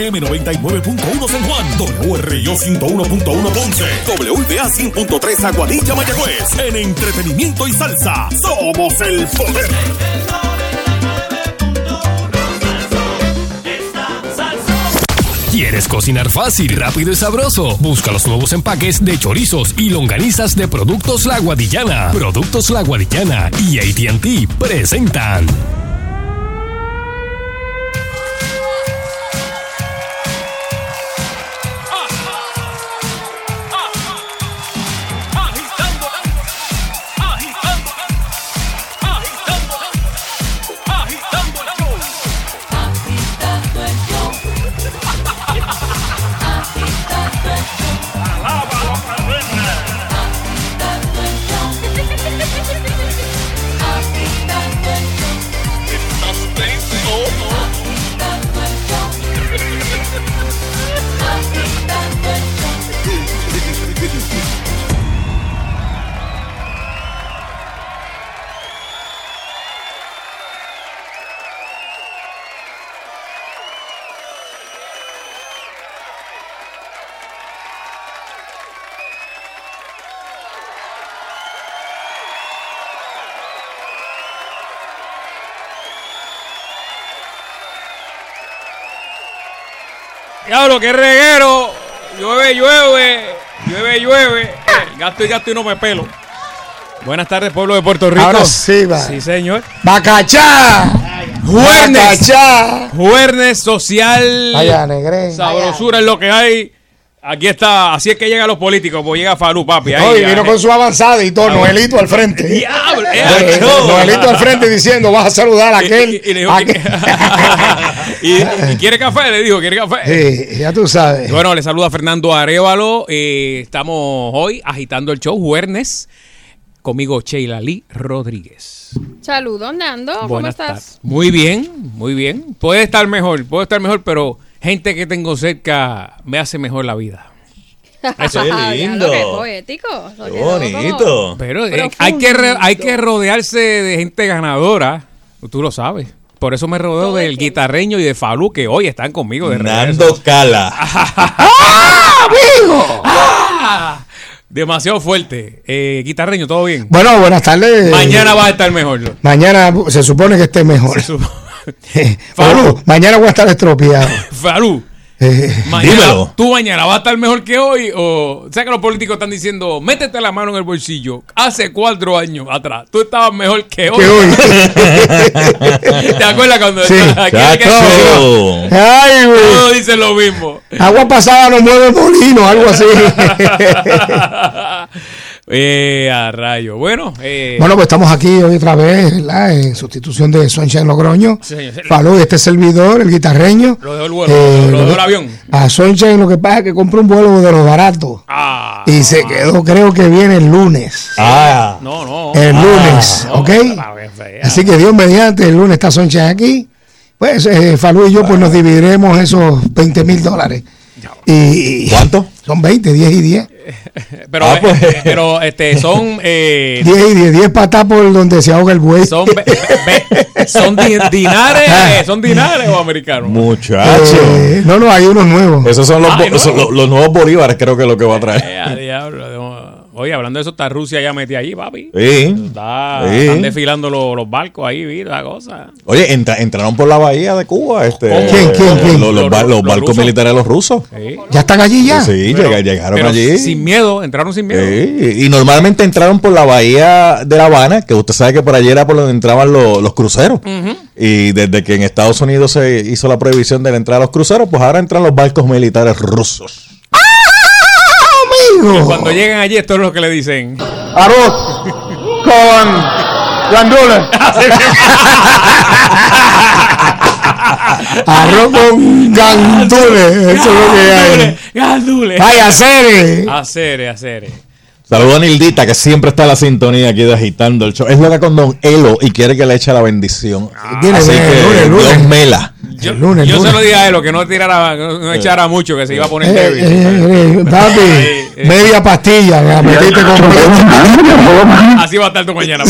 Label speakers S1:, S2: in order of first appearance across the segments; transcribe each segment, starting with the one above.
S1: WRM 99.1 San Juan, WRIO 101.1 Ponce, WBA 100.3 Aguadilla Mayagüez. En entretenimiento y salsa, somos el poder.
S2: ¿Quieres cocinar fácil, rápido y sabroso? Busca los nuevos empaques de chorizos y longanizas de Productos La Guadillana. Productos La Guadillana y AT&T presentan.
S3: Diablo, qué reguero. Llueve, llueve. Llueve, llueve. Gasto y gasto y no me pelo. Buenas tardes, pueblo de Puerto Rico.
S4: Ahora sí, va.
S3: Sí, señor.
S4: ¡Bacachá!
S3: Juernes.
S4: ¡Bacachá!
S3: Juernes social.
S4: Vaya, negré.
S3: Sabrosura es lo que hay. Aquí está. Así es que llegan los políticos. Pues llega Falú, papi. Ahí, ahí.
S4: vino con su avanzada y todo, Noelito al frente.
S3: Diablo, eh, no.
S4: Noelito al frente diciendo, vas a saludar a
S3: Y-
S4: aquel.
S3: y- y le dijo,
S4: aquel".
S3: y, y quiere café, le dijo, quiere café.
S4: Sí, ya tú sabes.
S3: Bueno, le saluda Fernando Arevalo. Eh, estamos hoy agitando el show Juernes. Conmigo Sheila Lee Rodríguez.
S5: Saludos, Nando. ¿Cómo
S3: Buenas
S5: estás?
S3: Muy bien, muy bien. Puede estar mejor, puede estar mejor, pero gente que tengo cerca me hace mejor la vida.
S6: Eso es lindo.
S5: Qué poético.
S6: Qué bonito.
S3: Pero eh, hay, que re- hay que rodearse de gente ganadora. Tú lo sabes. Por eso me rodeo del guitarreño y de Falú, que hoy están conmigo de regreso.
S6: Nando Cala.
S3: ¡Ah! Demasiado fuerte. Eh, guitarreño, ¿todo bien?
S4: Bueno, buenas tardes.
S3: Mañana va a estar mejor.
S4: Mañana se supone que esté mejor.
S3: Su-
S4: Falú, mañana voy a estar estropeado.
S3: Falú,
S4: Eh,
S3: mañana,
S6: Dímelo.
S3: ¿tú mañana vas a estar mejor que hoy? O sea que los políticos están diciendo, métete la mano en el bolsillo. Hace cuatro años atrás, tú estabas mejor que hoy.
S4: que hoy.
S3: ¿Te acuerdas cuando
S4: Sí.
S3: aquí hay que-.
S4: Ay, güey.
S3: Todos dicen lo mismo.
S4: Agua pasada no mueve molino, algo así.
S3: Eh, a rayo. Bueno, eh,
S4: Bueno, pues estamos aquí hoy otra vez, ¿verdad? En sustitución de Sunshine Logroño.
S3: Sí, señor.
S4: Falú, este servidor, el guitarreño.
S3: Lo dejó el vuelo,
S4: Eh,
S3: lo dejó el avión.
S4: A Sunshine lo que pasa es que compró un vuelo de los baratos.
S3: ah,
S4: Y se quedó, creo que viene el lunes.
S6: Ah.
S3: no, no.
S4: El lunes,
S3: no,
S4: ¿ok?
S3: ah, qué fea.
S4: Así que Dios mediante, el lunes está Sunshine aquí. Pues eh, Falú y yo pues nos dividiremos esos 20 mil dólares. Y,
S6: ¿Cuánto?
S4: Son 20, 10 y 10.
S3: Pero,
S6: Ah, pues.
S3: eh, pero este, son, eh,
S4: 10 y 10, 10 patas por donde se ahoga el buey.
S3: son, ve- ve- son di- dinares, eh, son dinares o americanos.
S6: Muchacho.
S4: Eh, no, no, hay unos nuevos.
S6: Esos son los,
S3: Ah,
S6: bo-
S3: ¿de
S6: son los, los nuevos bolívares, creo que es lo que va a traer.
S3: Eh, a diablo, Oye, hablando de eso, está Rusia ya metida allí, papi.
S6: Sí.
S3: Está,
S6: Sí.
S3: Están desfilando los, los barcos ahí, mira la cosa.
S6: Oye, entra- entraron por la bahía de Cuba. Este,
S4: ¿Quién, quién, quién?
S6: Los, los bar- los
S3: Los
S6: barcos
S3: rusos.
S6: militares de los rusos.
S3: Sí.
S4: ¿Ya están allí ya?
S6: Sí,
S3: Pero-
S6: llegaron
S3: pero
S6: allí.
S3: Sin miedo, entraron sin miedo.
S6: Sí, Y normalmente entraron por la bahía de La Habana, que usted sabe que por allí era por donde entraban los, los cruceros. Y desde que en Estados Unidos se hizo la prohibición de la entrada a los cruceros, pues ahora entran los barcos militares rusos.
S3: Cuando llegan allí, esto es lo que le dicen.
S4: Arroz con gandules. Arroz con gandules. Eso es lo que hay.
S3: Gandule.
S4: Vaya, serie.
S3: Hacer, hacer.
S6: Saludos a Nildita, que siempre está en la sintonía aquí de agitando el show. Es loca con Don Elo y quiere que le eche la bendición.
S4: Viene
S6: Así que. Dios mela.
S3: Yo,
S4: El lunes,
S3: se lo dije a él, que no tirara, no, no echara mucho, que se iba a poner
S4: Eh,
S3: débil.
S4: eh, eh, papi,
S3: eh.
S4: media pastilla, la metiste completa.
S3: Así va a estar tu mañana.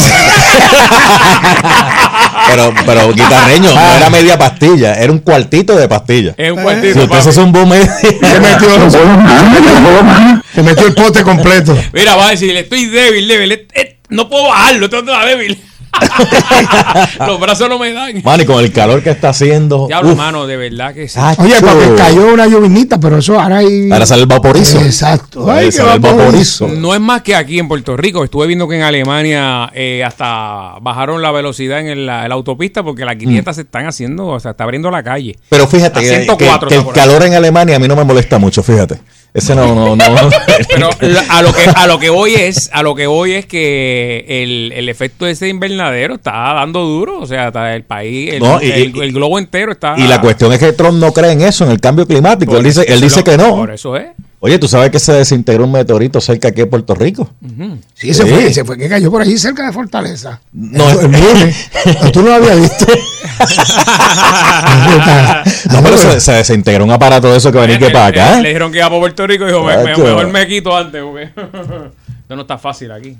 S6: Pero, pero guitarreño, no era media pastilla, era un cuartito de pastilla.
S3: es un
S6: Si
S3: cuartito.
S6: usted se
S3: papi.
S6: zumbó media.
S4: Se metió, se metió el pote completo.
S3: Mira, va a decir, estoy débil, débil. eh, eh, no puedo bajarlo, estoy débil. Los brazos no me dan.
S6: Mano, y con el calor que está haciendo.
S3: Diablo, mano, de verdad que sí.
S6: acho.
S4: Oye, porque cayó una llovinita, pero eso ahora hay.
S6: Ahora sale el vaporizo.
S4: Exacto.
S6: Ahora
S4: Ay,
S6: sale el
S4: vaporizo.
S3: No es más que aquí en Puerto Rico. Estuve viendo que en Alemania eh, hasta bajaron la velocidad en el- la, la autopista porque las 500 se están haciendo, o sea, está abriendo la calle.
S6: Pero fíjate
S3: A
S6: que,
S3: 104
S6: que- que
S3: está
S6: el calor en Alemania a mí no me molesta mucho, fíjate. Ese no, no, no.
S3: Pero a lo que a lo que voy es a lo que voy es que el, el efecto de ese invernadero está dando duro, o sea, está el país, el,
S6: No, y-
S3: el-
S6: y-
S3: el globo entero está.
S6: y la cuestión es que Trump no cree en eso, en el cambio climático. Él dice, él dice
S3: lo-
S6: que no.
S3: Por eso es.
S6: Oye, ¿tú sabes que se desintegró un meteorito cerca aquí de Puerto Rico?
S4: Sí, se
S6: Sí.
S4: fue, se fue, que cayó por ahí cerca de Fortaleza.
S6: No,
S4: El- el lunes. Tú no lo habías visto.
S6: No, pero se, se desintegró un aparato de eso que venía que
S3: Le-
S6: para
S3: le-
S6: acá.
S3: Le, dijeron que iba para Puerto Rico y dijo, me- me-
S6: Tacho.
S3: mejor me quito antes porque esto no está fácil aquí.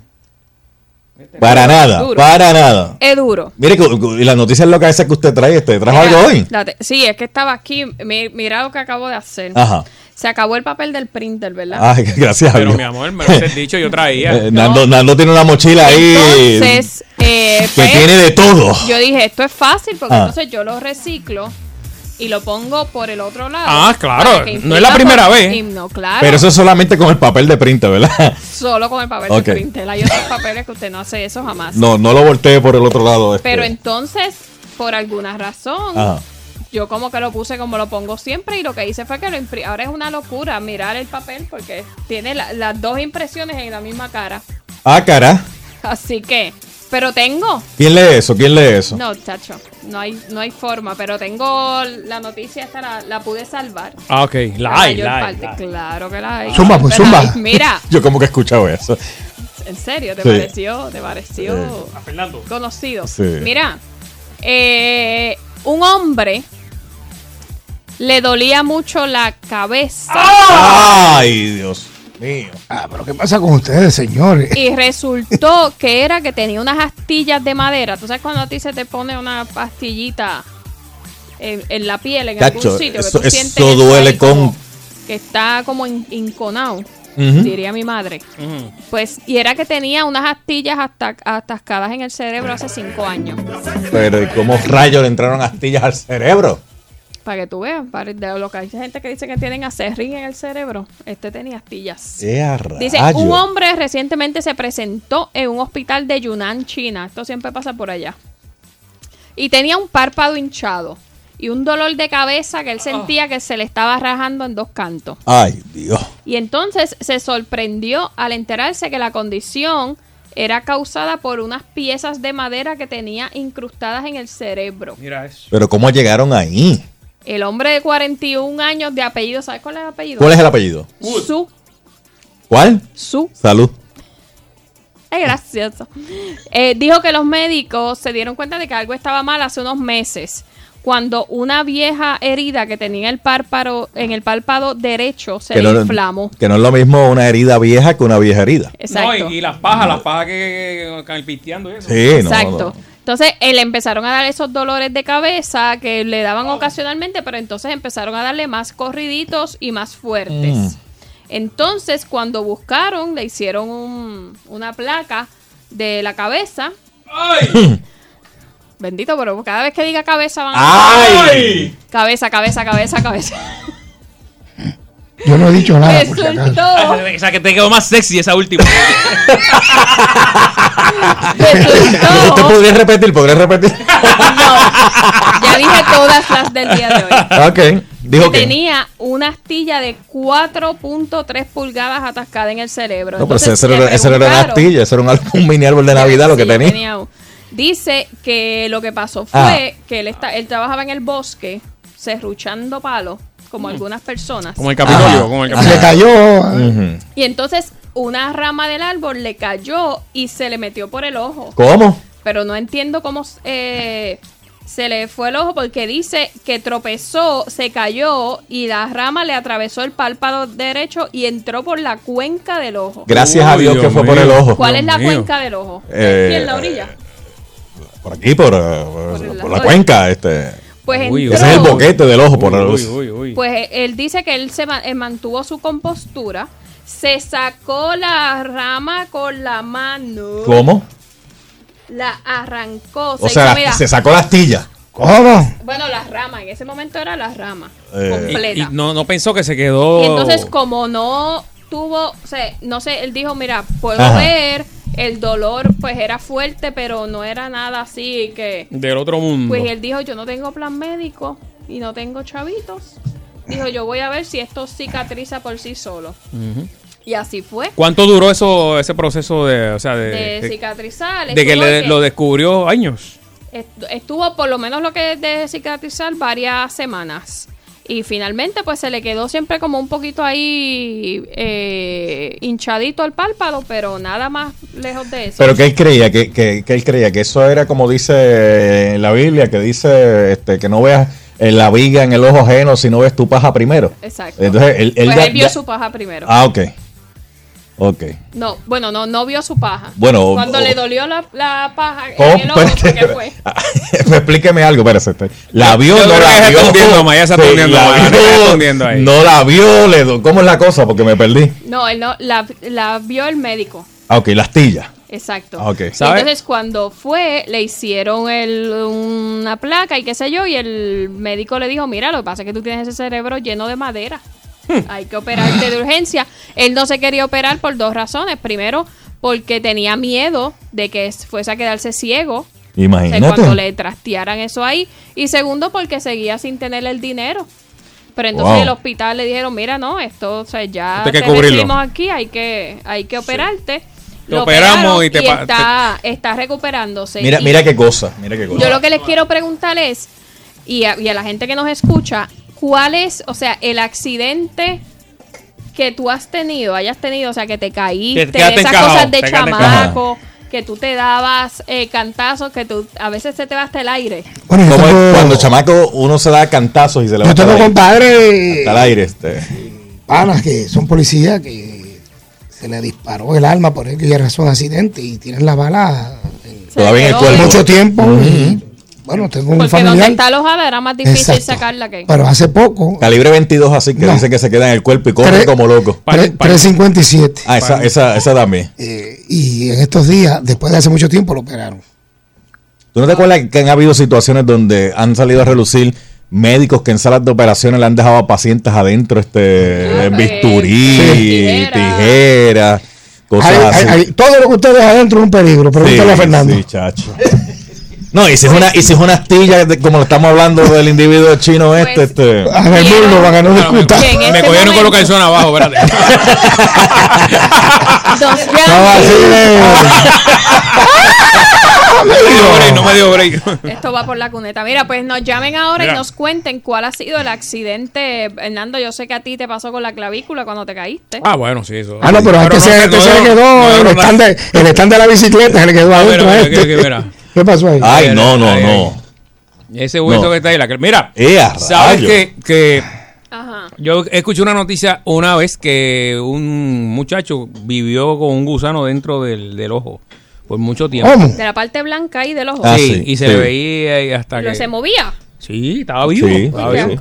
S6: Para nada,
S7: Duro.
S6: para nada.
S7: Es duro.
S6: Mire, y las noticias locas esas que usted trae, este, ¿trajo
S7: Mira,
S6: algo hoy?
S7: date- sí, es que estaba aquí. mi- Mira lo que acabo de hacer.
S6: Ajá.
S7: Se acabó el papel del printer, ¿verdad?
S6: Ay, gracias a
S3: Pero
S6: Dios.
S3: mi amor, me lo has dicho, yo traía.
S6: Eh, Nando, Nando tiene una mochila ahí
S7: Entonces, eh,
S6: que
S7: pues,
S6: tiene de todo.
S7: yo dije, esto es fácil porque
S6: Ah.
S7: entonces yo lo reciclo y lo pongo por el otro lado.
S3: Ah, claro, no es la primera
S7: por-
S3: vez.
S7: no, claro.
S6: Pero eso es solamente con el papel de print, ¿verdad?
S7: Solo con el papel de printer. Hay otros papeles que usted no hace eso jamás.
S6: No, no lo voltee por el otro lado. este.
S7: Pero entonces, por alguna razón,
S6: Ajá.
S7: Yo como que lo puse como lo pongo siempre y lo que hice fue que lo imprimí. Ahora es una locura mirar el papel porque tiene la- las dos impresiones en la misma cara.
S6: Ah, cara.
S7: Así que, pero tengo.
S6: ¿Quién lee eso? ¿Quién lee eso?
S7: No, chacho, no hay, no hay forma, pero tengo la noticia esta, la, la pude salvar.
S3: Ah, ok. La
S7: La
S3: hay,
S7: mayor
S3: la hay,
S7: parte,
S3: la hay.
S7: claro que la hay.
S4: Zumba, pues, zumba.
S7: Mira,
S6: Yo como que he escuchado eso.
S7: en serio, ¿te
S6: Sí.
S7: pareció? ¿Te pareció
S3: A Fernando.
S7: conocido?
S6: Sí.
S7: Mira, eh, un hombre le dolía mucho la cabeza
S6: Ay, Dios mío.
S4: Ah, pero ¿qué pasa con ustedes, señores?
S7: y resultó que era que tenía unas astillas de madera. ¿Tú sabes cuando a ti se te pone una pastillita en, en la piel, en
S6: Cacho,
S7: algún sitio? que
S6: eso-
S7: tú
S6: eso
S7: sientes eso
S6: duele
S7: como
S6: con-
S7: Que está como in- inconado, diría mi madre. Pues, y era que tenía unas astillas hasta, atascadas en el cerebro hace cinco años.
S6: Pero ¿y cómo rayos le entraron astillas al cerebro?
S7: Para que tú veas, para, de lo que hay gente que dice que tienen acerrín en el cerebro, este tenía astillas.
S6: ¡Eh, a
S7: Dice, un hombre recientemente se presentó en un hospital de Yunnan, China. Esto siempre pasa por allá. Y tenía un párpado hinchado y un dolor de cabeza que él sentía que se le estaba rajando en dos cantos.
S6: Ay, Dios.
S7: Y entonces se sorprendió al enterarse que la condición era causada por unas piezas de madera que tenía incrustadas en el cerebro.
S3: Mira eso.
S6: Pero ¿cómo llegaron ahí?
S7: El hombre de 41 años de apellido, ¿sabes cuál es el apellido?
S6: ¿Cuál es el apellido?
S7: Su.
S6: ¿Cuál?
S7: Su.
S6: Salud.
S7: Es gracioso. Eh, dijo que los médicos se dieron cuenta de que algo estaba mal hace unos meses. Cuando una vieja herida que tenía el párpado, en el párpado derecho se
S6: Que
S7: le
S6: no,
S7: inflamó.
S6: que no es lo mismo una herida vieja que una vieja herida.
S7: Exacto.
S3: No, y, y las pajas, las pajas que, que, que pisteando y eso.
S6: Sí, no,
S7: Exacto.
S6: no.
S7: Entonces, le empezaron a dar esos dolores de cabeza que le daban ocasionalmente, pero entonces empezaron a darle más corriditos y más fuertes.
S6: Mm.
S7: Entonces, cuando buscaron, le hicieron un- una placa de la cabeza.
S3: ¡Ay!
S7: Bendito, pero cada vez que diga cabeza van a...
S3: ¡Ay!
S7: Cabeza, cabeza, cabeza, cabeza.
S4: Yo no he dicho nada, por si acaso.
S7: Resultó,
S3: O sea, que te quedó más sexy esa última.
S6: ¿Usted
S7: resultó.
S6: podría repetir? ¿Podría repetir?
S7: No, ya dije todas las del día de hoy.
S6: ok. Dijo
S7: que tenía una astilla de 4.3 pulgadas atascada en el cerebro.
S6: No, pero
S7: Entonces,
S6: ese, era, ese era una astilla, ese era un, un mini árbol de Navidad lo que tenía.
S7: un- Dice que lo que pasó
S6: Ah.
S7: fue que él, está, él trabajaba en el bosque, serruchando palos, como algunas personas.
S3: Como el Capitolio,
S6: Ajá.
S3: como el
S4: Se
S3: Capitolio.
S4: cayó.
S6: Ujú.
S7: Y entonces una rama del árbol le cayó y se le metió por el ojo.
S6: ¿Cómo?
S7: Pero no entiendo cómo eh, se le fue el ojo porque dice que tropezó, se cayó y la rama le atravesó el párpado derecho y entró por la cuenca del ojo.
S6: Gracias a Dios que fue por el ojo.
S7: ¿Cuál
S3: Dios
S7: es la
S3: mío.
S7: cuenca del ojo?
S6: Eh,
S7: ¿Aquí en la orilla?
S6: Por aquí, por, eh, por-
S7: Por el
S6: por la cuenca. Este.
S7: Pues
S3: Uy,
S7: entró,
S6: Ese es el boquete del ojo. Por
S3: Uy, uy, uy.
S7: Pues él dice que él se eh, mantuvo su compostura, se sacó la rama con la mano,
S6: ¿Cómo?
S7: la arrancó, se
S6: O sea, la- se sacó la astilla.
S4: ¿Cómo?
S7: bueno, la rama, en ese momento era la rama
S6: Eh.
S7: completa.
S3: Y, y no, no pensó que se quedó.
S7: Y entonces, como no tuvo, o sea, no sé, él dijo, mira, puedo
S6: Ajá.
S7: ver, el dolor pues era fuerte, pero no era nada así que...
S3: Del otro mundo.
S7: Pues él dijo, yo no tengo plan médico y no tengo chavitos. Dijo, yo voy a ver si esto cicatriza por sí solo. Y así fue.
S3: ¿Cuánto duró eso, ese proceso de, o sea, de,
S7: De
S3: de-
S7: cicatrizar.
S3: de que
S7: estuvo
S3: le-
S7: que-
S3: lo descubrió años?
S7: est- Estuvo por lo menos lo que es de cicatrizar varias semanas. Y finalmente pues se le quedó siempre como un poquito ahí eh, hinchadito el párpado, pero nada más lejos de eso.
S6: Pero que él creía, que, que, que él creía que eso era como dice en la Biblia, que dice este, que no veas eh, la viga en el ojo ajeno si no ves tu paja primero.
S7: Exacto.
S6: Entonces él, él
S7: pues
S6: ya-
S7: él vio
S6: ya-
S7: su paja primero.
S6: Ah, ok. Ok.
S7: No, bueno, no, no vio su paja.
S6: Bueno,
S7: Cuando
S6: o-
S7: le dolió la, la paja
S6: ¿Cómo?
S7: en el ojo. ¿qué fue?
S6: Me explíqueme algo, espérate. espérate. La vio,
S3: Yo
S6: no la vio.
S3: está
S6: Sí, la
S3: ahí.
S6: No la vio, le do- ¿cómo es la cosa? Porque me perdí.
S7: No, él no, la, la vio el médico.
S6: Ah, ok, la astilla.
S7: Exacto.
S6: Ah, ok.
S7: Y
S3: ¿Sabe?
S7: entonces cuando fue, le hicieron el, una placa y qué sé yo, y el médico le dijo, mira, lo que pasa es que tú tienes ese cerebro lleno de madera. Hay que operarte de urgencia. Él no se quería operar por dos razones. Primero, porque tenía miedo de que fuese a quedarse ciego. O sea,
S6: Imagínate.
S7: cuando le trastearan eso ahí. Y segundo, porque seguía sin tener el dinero. Pero entonces
S6: Wow.
S7: el hospital le dijeron, mira, no, esto o sea, ya te aquí, hay que, hay que operarte.
S3: Te operamos
S7: operaron
S3: y te
S7: está, está recuperándose.
S6: Mira,
S7: Y
S6: mira qué cosa, mira qué cosa.
S7: Yo lo que les quiero preguntar es, y a, y a la gente que nos escucha, ¿cuál es, o sea, el accidente que tú has tenido, hayas tenido, o sea, que te caíste,
S3: Que
S7: esas
S3: encajado,
S7: cosas de chamaco, que tú te dabas eh, cantazos, que tú a veces se te va hasta el aire?
S4: Bueno,
S6: Como
S4: tengo,
S6: cuando chamaco uno se da cantazos y se le va
S4: yo
S6: hasta
S4: tengo
S6: el aire.
S4: compadres,
S6: Hasta el aire, este.
S4: panas que son policías que se le disparó el alma por aquella razón de accidente y tienen la bala en
S7: Se
S6: Todavía en el cuerpo.
S4: mucho tiempo. y, bueno, tengo un
S7: Porque donde está alojada era más difícil
S4: Exacto.
S7: sacarla que...
S4: Pero hace poco,
S6: Calibre 22 así que
S4: No.
S6: dice que se queda en el cuerpo y corre
S4: Tres-
S6: como loco.
S3: Pa-
S4: tre-
S3: pa-
S4: 357.
S6: Ah, esa, esa, esa también.
S4: Eh, y en estos días, después de hace mucho tiempo, lo operaron.
S6: ¿Tú no te acuerdas que han habido situaciones donde han salido a relucir médicos que en salas de operaciones le han dejado a pacientes adentro este
S7: Ah,
S6: bisturí,
S7: eh,
S6: tijera,
S7: tijera.
S6: cosas
S4: Hay-
S6: así?
S4: hay- hay- todo lo que ustedes adentro es un peligro. Pregúntale a Fernando.
S6: Sí, chacho. No, y si es una, y si es una astilla, de- como lo estamos hablando del individuo chino este,
S7: Pues-
S6: este.
S4: A ver, Murlo, para que no
S3: me,
S4: discuta.
S3: Me
S7: este
S3: cogieron con los calzones abajo, espérate.
S4: No, así
S3: no me dio break, no me dio break.
S7: Esto va por la cuneta. Mira, pues nos llamen ahora
S3: Mira.
S7: y nos cuenten cuál ha sido el accidente. Hernando, yo sé que a ti te pasó con la clavícula cuando te caíste.
S3: Ah, bueno, sí, eso.
S4: Ah, no, pero antes se,
S3: no
S4: se le quedó
S3: no,
S4: el, stand de, el stand de la bicicleta, se le quedó
S3: Ah,
S4: adentro.
S3: mira,
S4: a
S3: mira,
S4: este. ¿Qué pasó ahí?
S6: Ay, no, no,
S3: Ay,
S6: no.
S3: Ese hueso
S6: No.
S3: que está ahí. La que, mira,
S6: ¡Ea,
S3: sabes que, que
S7: Ajá.
S3: yo escuché una noticia una vez que un muchacho vivió con un gusano dentro del, del ojo por mucho tiempo.
S4: ¿Cómo?
S7: De la parte blanca ahí del ojo.
S6: Ah,
S3: sí,
S6: sí,
S3: y se
S6: sí.
S3: le veía y hasta
S7: Pero
S3: que...
S7: se movía.
S3: Sí, estaba vivo.
S6: Sí.
S3: estaba
S7: Uy,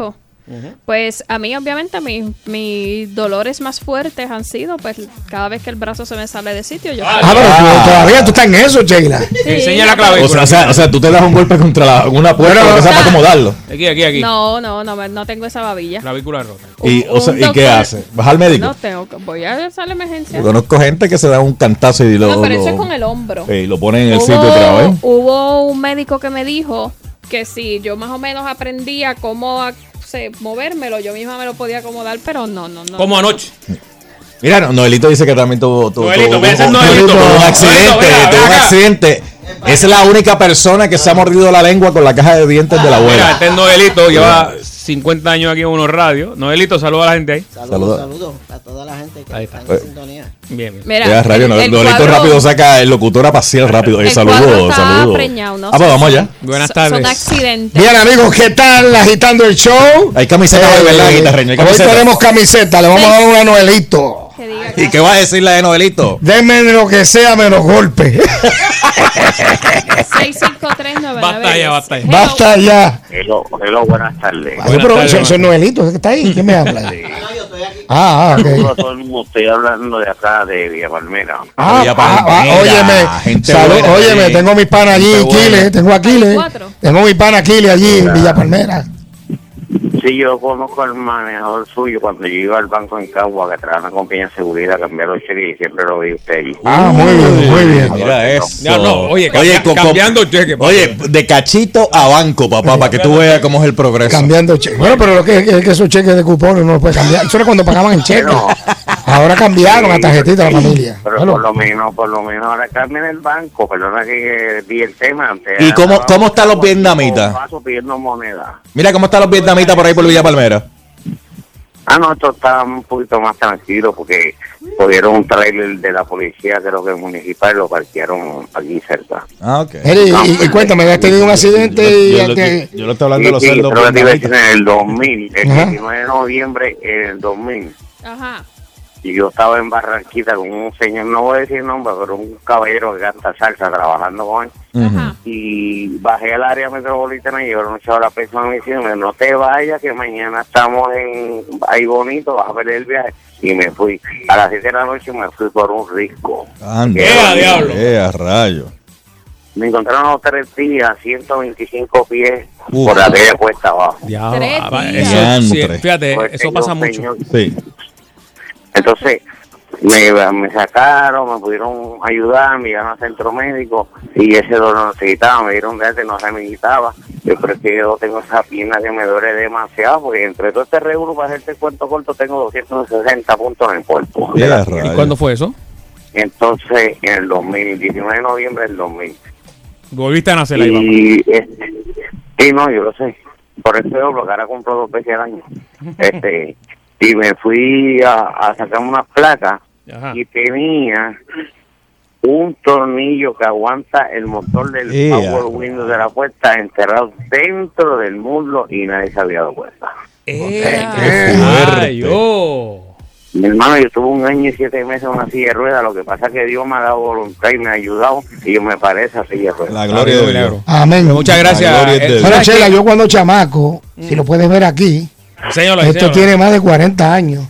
S7: Pues a mí, obviamente, mis, mis dolores más fuertes han sido, pues, cada vez que el brazo se me sale de sitio, yo...
S4: Ah, pero tú- todavía tú estás en eso, Sheila.
S7: Sí,
S3: Enseña la clavícula.
S6: O sea, o, sea, o sea, tú te das un golpe contra la, una puerta
S4: Pero-
S6: que sea para acomodarlo.
S3: Aquí, aquí, aquí.
S7: No, no, no, no tengo esa babilla.
S3: Clavícula rota.
S6: Y, o sea, ¿y qué hace? ¿Vas al médico?
S7: No tengo que... Voy a hacer la emergencia.
S6: Yo conozco gente que se da un cantazo y lo,
S7: No, pero eso
S6: lo-
S7: es con el hombro.
S6: y lo ponen en el
S7: Hubo-
S6: sitio otra vez.
S7: Hubo un médico que me dijo que si yo más o menos aprendía cómo se, movérmelo, yo misma me lo podía acomodar, pero no, no, no.
S3: Como anoche.
S6: Mira, no- Noelito dice que también tuvo, tuvo-
S3: Noelito,
S6: tuvo-
S3: ve ese
S6: tuvo-
S3: Noelito.
S6: tuvo un
S3: Noelito,
S6: accidente.
S3: mira,
S6: tuvo un accidente. Es la única persona que se ha mordido la lengua con la caja de dientes de la
S3: Mira,
S6: abuela.
S3: este Noelito lleva 50 años aquí en Uno Radio. Noelito, saluda a la gente ahí.
S8: Saludos,
S6: Saludos.
S8: a toda la gente que
S3: Ahí
S8: está
S3: está.
S8: en sintonía.
S3: Bien, bien.
S5: Mira,
S6: Ya, rayo,
S5: el-
S6: no,
S5: el
S6: Lolito
S5: cuadro-
S6: rápido saca el locutor a pasear rápido. Eh,
S5: el
S6: saludos, saludos.
S5: no
S6: ah, pues vamos allá.
S3: Buenas tardes.
S5: Son accidentes.
S4: Bien, amigos, ¿qué tal? Agitando el show.
S6: Hay camiseta hoy, ¿verdad, guitarreño? Hay
S4: Hoy tenemos camiseta, le vamos a dar un Noelito.
S6: ¿Y qué va a decir la de Noelito?
S4: Denme lo que sea menos golpe.
S5: 65399.
S3: Basta ya, basta ya.
S4: Basta ya.
S9: Hello, hello, buenas tardes.
S4: Ay, pero
S3: tardes,
S4: soy,
S3: buenas
S4: ¿ese que está ahí? ¿Quién me habla? Ah, ah,
S9: Saludos
S4: ok.
S9: a todo el mundo. Estoy hablando de acá, de Villa Palmera.
S4: Ah,
S6: Villa
S4: ah, ah,
S6: Palmera,
S4: óyeme,
S6: gente
S4: salud,
S6: buena
S4: óyeme, tengo mi pana allí. Aquiles, tengo a
S5: Cuatro.
S4: tengo mi pana Aquiles allí en Villa Palmera.
S9: Sí, yo conozco al manejador suyo cuando yo iba al banco en Cagua, que trabaja en la compañía de seguridad, a cambiar los cheques y siempre lo vi usted allí.
S4: Ah, muy bien, muy bien.
S6: Mira eso.
S3: Ya, no, oye, cambiando cheque, papá.
S6: Oye, de cachito a banco, papá, para que tú veas cómo es el progreso.
S4: Cambiando cheques. Bueno, pero lo que es que esos cheques de cupones no los puede cambiar. Eso era cuando pagaban en cheque.
S9: Pero-
S4: Ahora cambiaron a tarjetita de la familia.
S9: Pero
S4: Bueno,
S9: por lo menos, por lo menos ahora cambien el banco, perdona que vi el tema antes.
S6: ¿Y cómo- cómo están los vietnamitas?
S9: paso pidiendo moneda.
S6: Mira cómo están los vietnamitas por ahí por Villa Palmera.
S9: Ah, no, esto está un poquito más tranquilo porque cogieron un trailer de la policía, creo que municipal, y lo parquearon aquí cerca.
S6: Ah, ok.
S4: Y, y cuéntame, ¿has tenido un accidente? y
S6: Yo, lo-
S4: te-
S6: yo- yo le estoy hablando de los
S9: Sí, sí,
S6: cerdos
S9: creo que en el 2000, el
S4: Ajá.
S9: 19 de noviembre en el 2000.
S5: Ajá.
S9: Y yo estaba en Barranquita con un señor, no voy a decir nombre, pero un caballero que canta salsa trabajando con él. Y bajé al área metropolitana y llevaron un chaval a la persona y me dijeron, no te vayas, que mañana estamos en ahí bonito, vas a ver el viaje. Y me fui. A las 7 de la noche me fui por un risco.
S6: Anda.
S9: ¡Eh, a
S3: diablo!
S6: ¡Eh, a rayo!
S9: Me encontraron los tres días, 125 pies
S6: Uf.
S9: por la tela puesta abajo.
S3: Va,
S5: días.
S3: eso, sí, fíjate,
S9: Pues
S3: eso pasa mucho.
S9: señor-
S6: Sí.
S9: Entonces, me, me sacaron, me pudieron ayudar, me llevaron al centro médico y ese dolor no se quitaba, me dieron de antes, no se me quitaba. Yo creo que yo tengo esa pierna que me duele demasiado, porque entre todo este regulo, para hacerte el cuento corto, tengo 260 puntos en el cuerpo.
S6: ¡Eh,
S9: de la
S6: a
S9: pierna.
S3: ¿Y cuándo fue eso?
S9: Entonces, en el 2000, 19 de noviembre del 2000.
S3: Volviste a nacer ahí.
S9: Y, este, sí, no, yo lo sé. Por eso yo lo que ahora compro dos veces al año. Este, y me fui a, a sacar unas placas
S3: Ajá.
S9: y tenía un tornillo que aguanta el motor del
S6: Ea.
S9: Power Windows de la puerta enterrado dentro del muslo y nadie se había dado cuenta.
S3: ¡Eh, oh.
S9: Mi hermano, yo tuve un año y siete meses en una silla de ruedas, lo que pasa es que Dios me ha dado voluntad y me ha ayudado y yo me parece a silla de ruedas.
S6: La gloria de Dios.
S4: Amén.
S3: Muchas gracias. Eh, ¿sabes
S4: Chela, yo cuando chamaco, si lo puedes ver aquí,
S3: Enséñalo,
S4: esto
S3: enséñalo.
S4: tiene más de 40 años.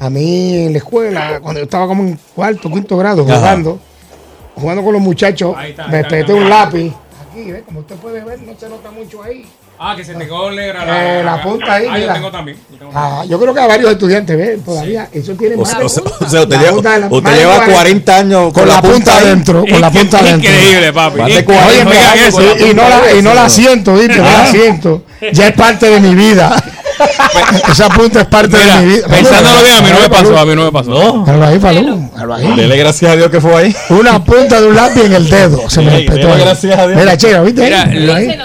S4: A mí en la escuela, cuando yo estaba como en cuarto, quinto grado,
S6: Ajá.
S4: jugando, jugando con los muchachos,
S3: Ahí está, ahí
S4: me
S3: está,
S4: peté un lápiz. Aquí, ¿ves? como usted puede ver, no se nota mucho ahí.
S3: Ah, que se te quedó negra
S4: Eh, la punta ahí,
S3: Ah, yo
S4: mira.
S3: tengo también. yo tengo
S4: Ah, yo creo que a varios estudiantes, ¿ves? Todavía, eso tiene
S6: O
S4: más
S6: o sea, o sea, usted
S4: La
S6: lleva,
S4: la-
S6: usted lleva
S4: 40
S6: 40 años
S4: con la punta
S6: ahí.
S4: adentro, con la punta adentro.
S3: Increíble, papi.
S6: Más de
S3: Increíble.
S6: 40
S4: Oye,
S3: Oigan
S4: mira,
S3: eso,
S4: y, y no la, y no la siento, ¿viste? No la siento. Ya es parte de mi vida. Esa punta es parte
S3: Mira,
S4: de mi vida.
S3: pensándolo bien, a mí no me pasó, a mí no me pasó.
S6: No.
S4: Míralo ahí, Falú, míralo ahí.
S6: Dele gracias a Dios que fue ahí.
S4: Una punta de un lápiz en el dedo. Se me respetó.
S6: dele gracias a Dios.
S4: Mira, che, ¿viste?
S3: Mira, lo-
S4: ahí.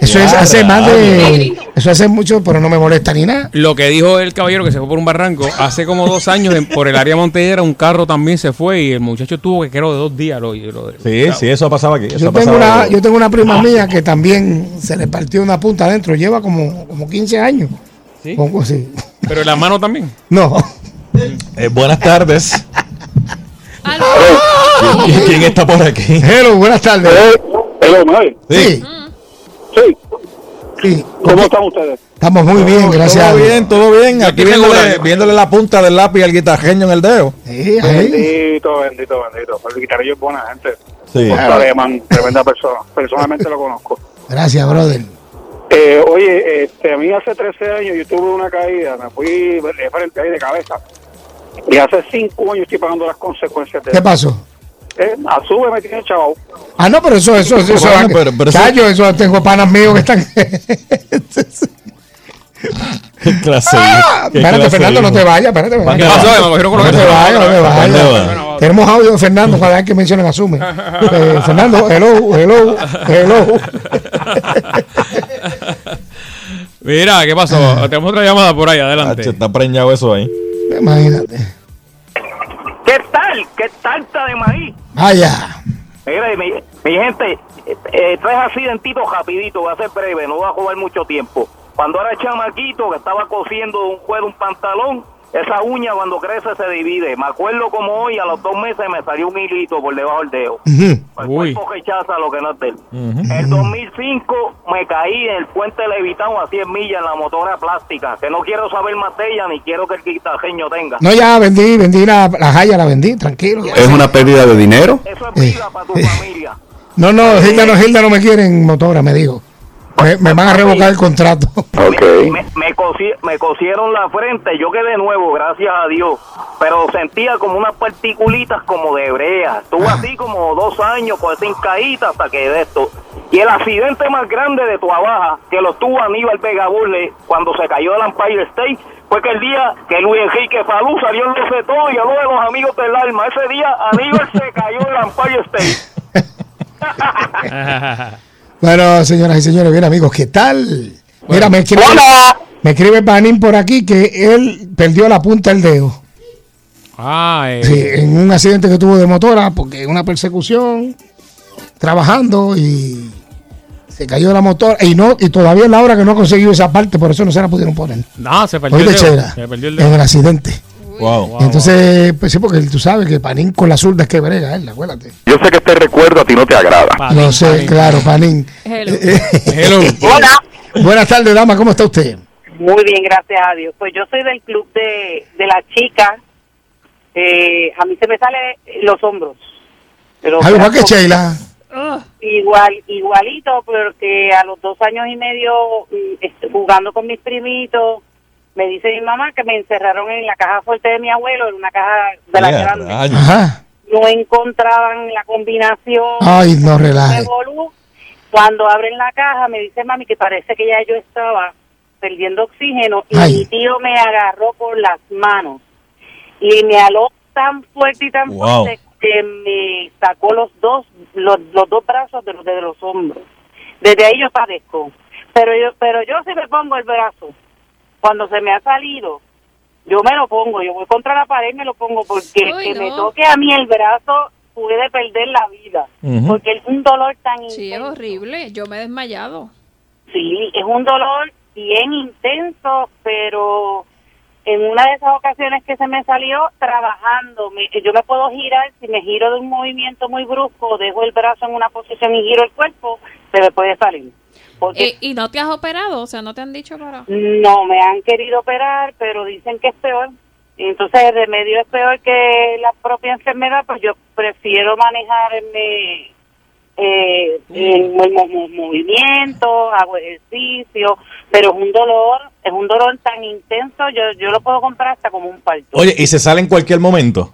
S4: Eso es hace más de. Eso hace mucho, pero no me molesta ni nada.
S3: Lo que dijo el caballero que se fue por un barranco, hace como dos años en- por el área montellera un carro también se fue y el muchacho tuvo que creo de dos días. Lo, lo-
S6: Sí, sí, eso ha pasado aquí. Eso
S4: Yo
S6: ha
S4: tengo,
S6: pasado.
S4: una, yo tengo una prima mía que también se le partió una punta adentro. Lleva como, como 15 años.
S3: ¿Sí?
S4: Como- sí.
S3: Pero la mano también.
S4: No.
S6: Eh, buenas tardes.
S5: Aló.
S6: ¿Quién, quién está por aquí?
S4: Hello, buenas tardes.
S10: Hello, ¿me oye?
S4: Sí,
S10: Sí.
S4: sí.
S10: ¿Cómo están ustedes?
S4: Estamos muy bien, gracias.
S6: Todo bien, todo bien. Aquí viéndole, viéndole la punta del lápiz al guitarreño en el dedo.
S4: Sí, ahí.
S10: Bendito, bendito, bendito. El guitarrillo es buena gente.
S6: Sí.
S10: Costa Alemán, tremenda persona. Personalmente lo conozco.
S4: Gracias, brother.
S10: Eh, oye, este, a mí hace 13 años yo tuve una caída, me fui de frente ahí de cabeza. Y hace 5 años estoy pagando las consecuencias de
S4: ¿Qué
S10: eso.
S4: pasó?
S10: Eh, a sube me tiene chaval.
S4: Ah, no, pero eso, eso, eso. eso
S6: Bueno, pero- pero eso-
S4: Chayo, eso tengo panas míos que están.
S6: Qué clase.
S4: Ah,
S6: qué
S4: espérate,
S6: clase
S4: Fernando, no te vayas, espérate.
S6: ¿Para qué
S3: pasó? Me cogieron con
S4: No te vayas, no te
S6: ¿Dónde
S4: vayas.
S6: va?
S4: Tenemos audio de Fernando cada vez que mencionan Asume. Eh, Fernando, hello, hello, hello.
S3: Mira, ¿qué pasó? Tenemos otra llamada por ahí, adelante.
S6: Hacho, está preñado eso ahí.
S4: Imagínate.
S8: ¿Qué tal? ¿Qué tarta de maíz?
S4: Vaya.
S8: Mira, mi, mi gente, eh, tres accidentitos rapidito, voy a ser breve, no va a jugar mucho tiempo. Cuando era chamaquito, que estaba cosiendo un juego, un pantalón, esa uña cuando crece se divide. Me acuerdo como hoy, a los dos meses me salió un hilito por debajo del dedo.
S4: Ujú.
S8: El
S3: Uy.
S8: cuerpo rechaza lo que no es de él. El 2005 me caí en el puente levitado a 100 millas en la motora plástica, que no quiero saber más de ella ni quiero que el guitarreño tenga.
S4: No, ya vendí, vendí la, la jaya, la vendí, tranquilo. ya.
S11: ¿Es una pérdida de dinero?
S8: Eso es vida para tu familia.
S4: No, no, Hilda no, Hilda no me quiere en motora, me dijo. Me, me van a revocar el contrato.
S11: Ok.
S8: Me, me, cosi- me cosieron la frente, yo quedé nuevo, gracias a Dios, pero sentía como unas particulitas como de brea. Estuve así como dos años con esa hincaíta hasta que de esto. Y el accidente más grande de Tua Baja, que lo tuvo Aníbal Vega Burle cuando se cayó el Empire State, fue que el día que Luis Enrique Falú salió en los todo y habló de los amigos del alma. Ese día Aníbal se cayó el Empire State.
S4: Bueno, señoras y señores, bien amigos, ¿qué tal? Mira, me escribe, me escribe Panín por aquí que él perdió la punta del dedo.
S3: Ah, eh,
S4: Sí, en un accidente que tuvo de motora, porque una persecución, trabajando y se cayó la motora. Y no y todavía es la hora que no ha conseguido esa parte, por eso no se la pudieron poner.
S3: no, se perdió el dedo.
S4: Chera,
S3: Se perdió el
S4: en el
S3: dedo.
S4: accidente.
S6: Wow.
S4: Entonces, pues sí, porque tú sabes que Panín con la zurda es que brega, él, acuérdate.
S11: Yo sé que este recuerdo a ti no te agrada.
S3: Panín,
S4: no sé,
S3: Panín.
S4: claro, Panín.
S5: Hello.
S3: Hello.
S12: Hola.
S4: Buenas tardes, dama, ¿cómo está usted?
S12: Muy bien, gracias a Dios. Pues yo soy del club de, de las chicas. Eh, a mí se me sale los hombros. Pero
S4: Al igual que Sheila.
S5: Ugh.
S12: Igual, igualito, porque a los dos años y medio mm, jugando con mis primitos, me dice mi mamá que me encerraron en la caja fuerte de mi abuelo, en una caja de la
S6: Yeah,
S12: grande.
S4: Ajá.
S12: No encontraban la combinación.
S4: Ay, no relaje.
S12: revolú. Cuando abren la caja, me dice mami que parece que ya yo estaba perdiendo oxígeno y
S4: Ay.
S12: mi tío me agarró por las manos y me aló tan fuerte y tan
S6: Wow.
S12: fuerte que me sacó los dos los, los dos brazos de los de los hombros. Desde ahí yo padezco. Pero yo pero yo si me pongo el brazo cuando se me ha salido yo me lo pongo, yo voy contra la pared y me lo pongo porque
S5: Uy,
S12: que
S5: no.
S12: me toque a mí el brazo puede perder la vida, porque es un dolor tan
S5: Sí, es horrible. Yo me he desmayado.
S12: Sí, es un dolor bien intenso, pero en una de esas ocasiones que se me salió trabajando, me- yo me puedo girar, si me giro de un movimiento muy brusco, dejo el brazo en una posición y giro el cuerpo, se me puede salir. Porque
S5: Eh, ¿Y no te has operado? O sea, ¿no te han dicho para...?
S12: no me han querido operar, pero dicen que es peor. Y Entonces el remedio es peor que la propia enfermedad, pues yo prefiero manejarme eh, en mo- movimiento, hago ejercicio, pero es un dolor, es un dolor tan intenso, yo yo lo puedo comprar hasta como un parto.
S6: Oye, ¿y se sale en cualquier momento?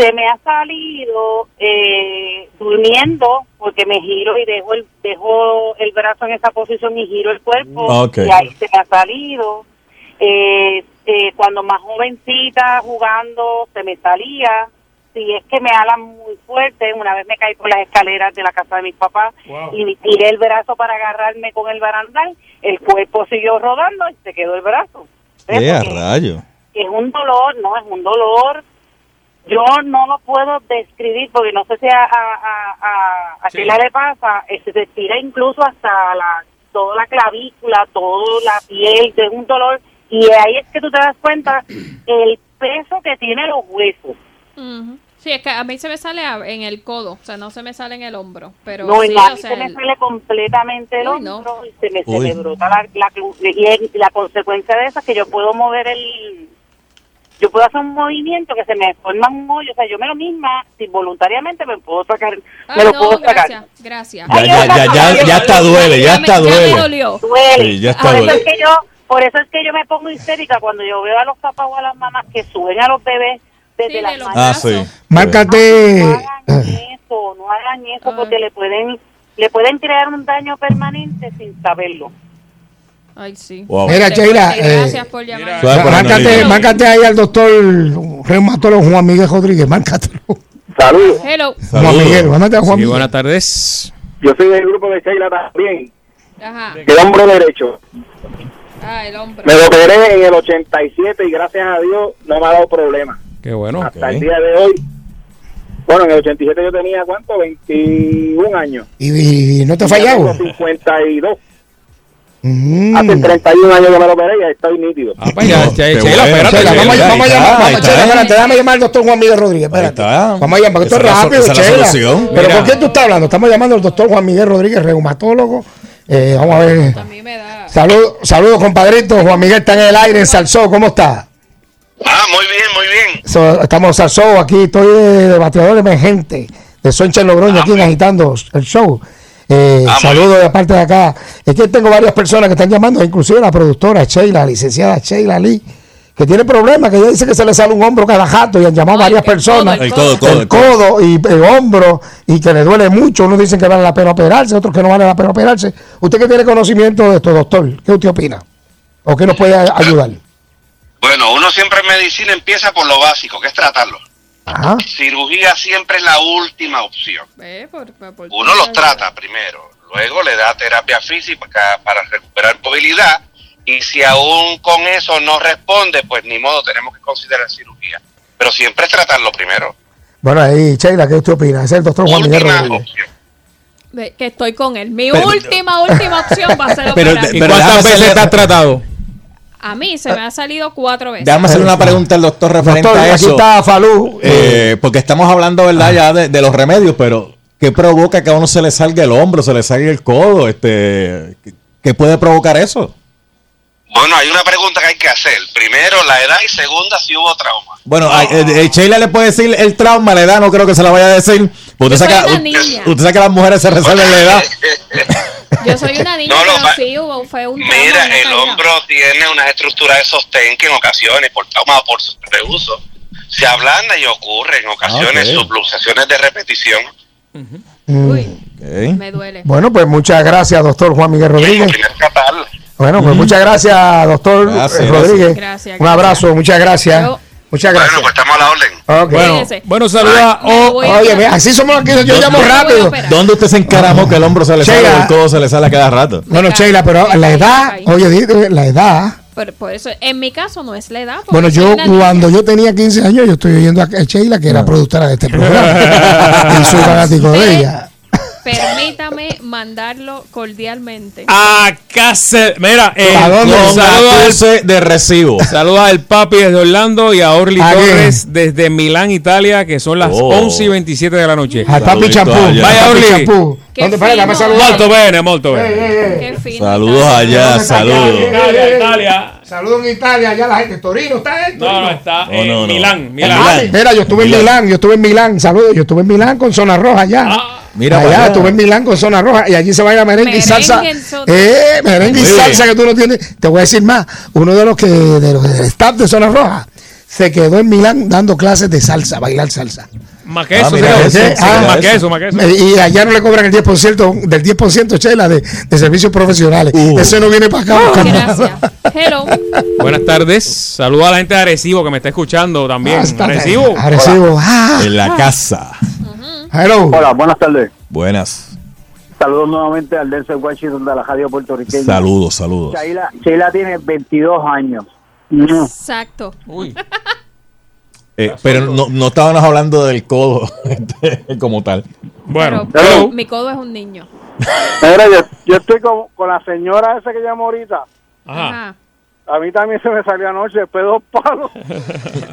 S12: Se me ha salido eh, durmiendo porque me giro y dejo el dejo el brazo en esa posición y giro el cuerpo
S6: Ok.
S12: y ahí se me ha salido. Eh, eh, cuando más jovencita jugando se me salía. Si es que me alan muy fuerte, una vez me caí por las escaleras de la casa de mis papás y tiré el brazo para agarrarme con el barandal, el cuerpo siguió rodando y se quedó el brazo. ¿Ves?
S6: ¡Eh, a
S12: Porque
S6: rayo!
S12: es un dolor, no, es un dolor. Yo no lo puedo describir porque no sé si a, a, a, a, a Sheila le pasa, se tira incluso hasta la toda la clavícula, toda la piel, es un dolor y ahí es que tú te das cuenta el peso que tiene los huesos.
S5: Ujú. Sí, es que a mí se me sale en el codo, o sea, no se me sale en el hombro, pero
S12: no,
S5: sí, o sea,
S12: se me
S5: el-
S12: sale completamente el
S5: Uy, no.
S12: hombro y se me, se me brota la, y la consecuencia de eso es que yo puedo mover el yo puedo hacer un movimiento que se me forma un hoyo, o sea, yo me lo misma, si voluntariamente me puedo sacar,
S5: Ay,
S12: me lo
S5: no,
S12: puedo sacar.
S5: gracias, gracias.
S6: Ya, ya, ya, ya, ya está duele, ya está
S5: Ya me
S6: duele.
S5: dolió.
S12: Duele.
S6: Sí, ya está
S12: por eso
S6: duele.
S12: es que yo, por eso es que yo me pongo histérica cuando yo veo a los papás o a las mamás que suben a los bebés desde
S5: Sí,
S12: las manos.
S6: Ah, sí.
S4: Márcate.
S12: No hagan eso, no hagan eso porque le pueden le pueden crear un daño permanente sin saberlo.
S5: Ay, sí.
S6: Wow.
S4: Mira, Sheila,
S5: fuerte, Gracias
S4: eh,
S5: por llamar.
S4: Márcate, ahí al doctor reumatólogo Juan Miguel Rodríguez, márcatelo.
S10: Saludos.
S5: Hello.
S4: Juan Miguel, mándate a Juan
S3: Sí,
S4: Miguel.
S3: buenas tardes.
S10: Yo soy del grupo de Sheila también.
S5: Ajá.
S13: El hombro derecho.
S5: Ah, el hombro.
S13: Me lo operé en el 87 y gracias a Dios no me ha dado problema.
S3: Qué bueno.
S13: Hasta el día de hoy. Bueno, en el 87 yo tenía, ¿cuánto? 21 años.
S4: ¿Y, y no te ha fallado?
S13: Tengo 52.
S4: Mm.
S13: Hace 31 años que me lo operé y estoy nítido.
S3: Ah, pues ya,
S6: Qué
S3: espérate.
S4: Chela, vamos, a- vamos a llamar, vamos. Chela, espérate, déjame llamar al doctor Juan Miguel Rodríguez, espérate. Vamos a llamar, porque esto es rápido, Chela. Pero. ¿con quién tú estás hablando? Estamos llamando al doctor Juan Miguel Rodríguez, reumatólogo. Eh, vamos a ver. Saludos, saludos, compadrito. Juan Miguel está en el aire en Salsó. ¿Cómo está?
S14: Ah, muy bien, muy bien.
S4: So, estamos en Salsó, aquí estoy de, de bateador emergente de Soncha en Logroño, aquí agitando el show. Eh,
S14: Ah,
S4: saludos de parte de acá. Es que tengo varias personas que están llamando, inclusive la productora Sheila, la licenciada Sheila Lee, que tiene problemas, que ella dice que se le sale un hombro cada jato y han llamado
S5: Ay,
S4: varias
S5: el codo,
S4: personas.
S6: El codo, codo,
S4: el
S6: el codo.
S4: codo y el hombro y que le duele mucho. Unos dicen que vale la pena operarse, otros que no vale la pena operarse. ¿Usted que tiene conocimiento de esto, doctor? ¿Qué usted opina? ¿O qué nos puede ayudar?
S14: Bueno, uno siempre en medicina empieza por lo básico, que es tratarlo.
S4: Ajá.
S14: Cirugía siempre es la última opción.
S5: Ve, por- por- por-
S14: Uno los trata primero, luego le da terapia física para recuperar movilidad y si aún con eso no responde, pues ni modo, tenemos que considerar cirugía. Pero siempre es tratarlo primero.
S4: Bueno, ahí, Sheila, ¿qué usted opina? Es el doctor Juan Miguel Rodríguez.
S14: opción.
S5: Que estoy con él. Mi
S6: Pero-
S5: última, última opción va a ser
S6: Pero-
S5: operar.
S3: ¿Y
S6: Pero
S3: cuántas
S6: déjame
S3: veces estás tratado?
S5: A mí se me ha salido cuatro veces.
S6: Déjame hacerle una pregunta al doctor referente
S4: Doctor,
S6: a
S4: aquí
S6: eso.
S4: está Falú.
S6: Eh, porque estamos hablando, ¿verdad? Ya de, de los remedios, pero ¿qué provoca que a uno se le salga el hombro, se le salga el codo? Este, ¿qué- ¿Qué puede provocar eso?
S14: Bueno, hay una pregunta que hay que hacer. Primero, la edad y segunda, si hubo trauma.
S6: Bueno, a- eh, eh, Sheila le puede decir el trauma, la edad, no creo que se la vaya a decir. Usted, sabe que, usted- sabe que las mujeres se resuelven la edad.
S5: Yo soy una niña,
S14: No, lo
S5: pero
S14: va-
S5: sí hubo, fue un trauma,
S14: Mira, el
S5: caída.
S14: hombro tiene una estructura de sostén que en ocasiones, por trauma o por reuso, se ablanda y ocurre en ocasiones
S6: Ah, ok.
S14: subluxaciones de repetición.
S5: Uy,
S6: Ok.
S5: me duele.
S4: Bueno, pues muchas gracias, doctor Juan Miguel Rodríguez. Bueno, pues muchas gracias, doctor
S6: Gracias,
S4: Rodríguez.
S5: Gracias,
S4: Un abrazo, muchas gracias.
S5: Yo-
S4: Muchas
S14: Bueno,
S4: gracias.
S14: pues estamos a la orden.
S3: Bueno, bueno, saluda. Oh,
S4: Oye, ve, así somos aquí, yo llamo rápido.
S6: ¿Dónde usted se encaramó que el hombro se le sale
S4: Sheila.
S6: el codo se le sale a cada rato?
S4: Bueno, Sheila, pero la edad, oye, la edad.
S5: Por, por eso, en mi caso no es la edad.
S4: Bueno, yo
S5: niña.
S4: cuando yo tenía 15 años, yo estoy oyendo a Sheila, que era productora de este programa. y soy fanático de ella.
S5: Permítame mandarlo cordialmente.
S3: acá se. Mira, eh,
S4: ¿A dónde?
S3: Al-
S6: acuse de recibo.
S3: Saludos al papi desde Orlando y a Orly
S4: ¿A quién?
S3: Torres desde Milán, Italia, que son las
S6: Oh.
S3: 11 y 27 de la noche.
S4: Al papi champú.
S3: Vaya, Orly.
S4: champú. ¿Dónde? Dame saludar.
S3: Molto bene, molto bene.
S5: Fino.
S6: Saludos allá, saludos.
S3: Italia, Italia.
S4: Saludos en Italia, allá la gente. Torino, ¿está esto?
S3: No, no, está
S6: No,
S3: en
S6: no, no.
S3: Milán,
S4: Ah,
S6: Milán.
S4: mira, yo estuve en
S6: Milán.
S4: Milán, yo estuve en Milán, saludos, yo estuve en Milán con Zona Roja allá.
S3: Ah,
S6: Mira
S4: allá,
S6: para allá.
S4: estuve en Milán con Zona Roja y allí se baila merengue, y salsa. Eh, merengue y salsa
S6: bien.
S4: que tú no tienes. Te voy a decir más, uno de los que de los del staff de Zona Roja se quedó en Milán dando clases de salsa, bailar salsa.
S3: Más que eso,
S6: mira
S3: señor.
S6: eso,
S3: Sí, más
S6: eso.
S3: que eso, más que eso.
S4: Y allá no le cobran el 10% del 10% chela de, de servicios profesionales.
S6: Uh.
S4: Ese no viene para acá. nada.
S5: Gracias. Hello.
S3: Buenas tardes. Saludos a la gente de Arecibo que me está escuchando también.
S4: Ah,
S3: Arecibo.
S4: Arecibo. Ah,
S6: En la casa.
S4: Hello.
S13: Hola, buenas tardes.
S6: Buenas.
S13: Saludos nuevamente al Denzel Washington de la radio puertorriqueña.
S6: Saludos, saludos.
S13: Sheila, Sheila tiene 22 años.
S5: Exacto.
S3: Uy.
S6: Eh, pero no, no estábamos hablando del codo como tal.
S3: Bueno,
S5: Pero mi codo es un niño.
S13: Mira, yo, yo estoy con, con la señora esa que llamó ahorita.
S3: Ajá.
S5: Ajá.
S13: A mí también se me salió anoche después de dos palos.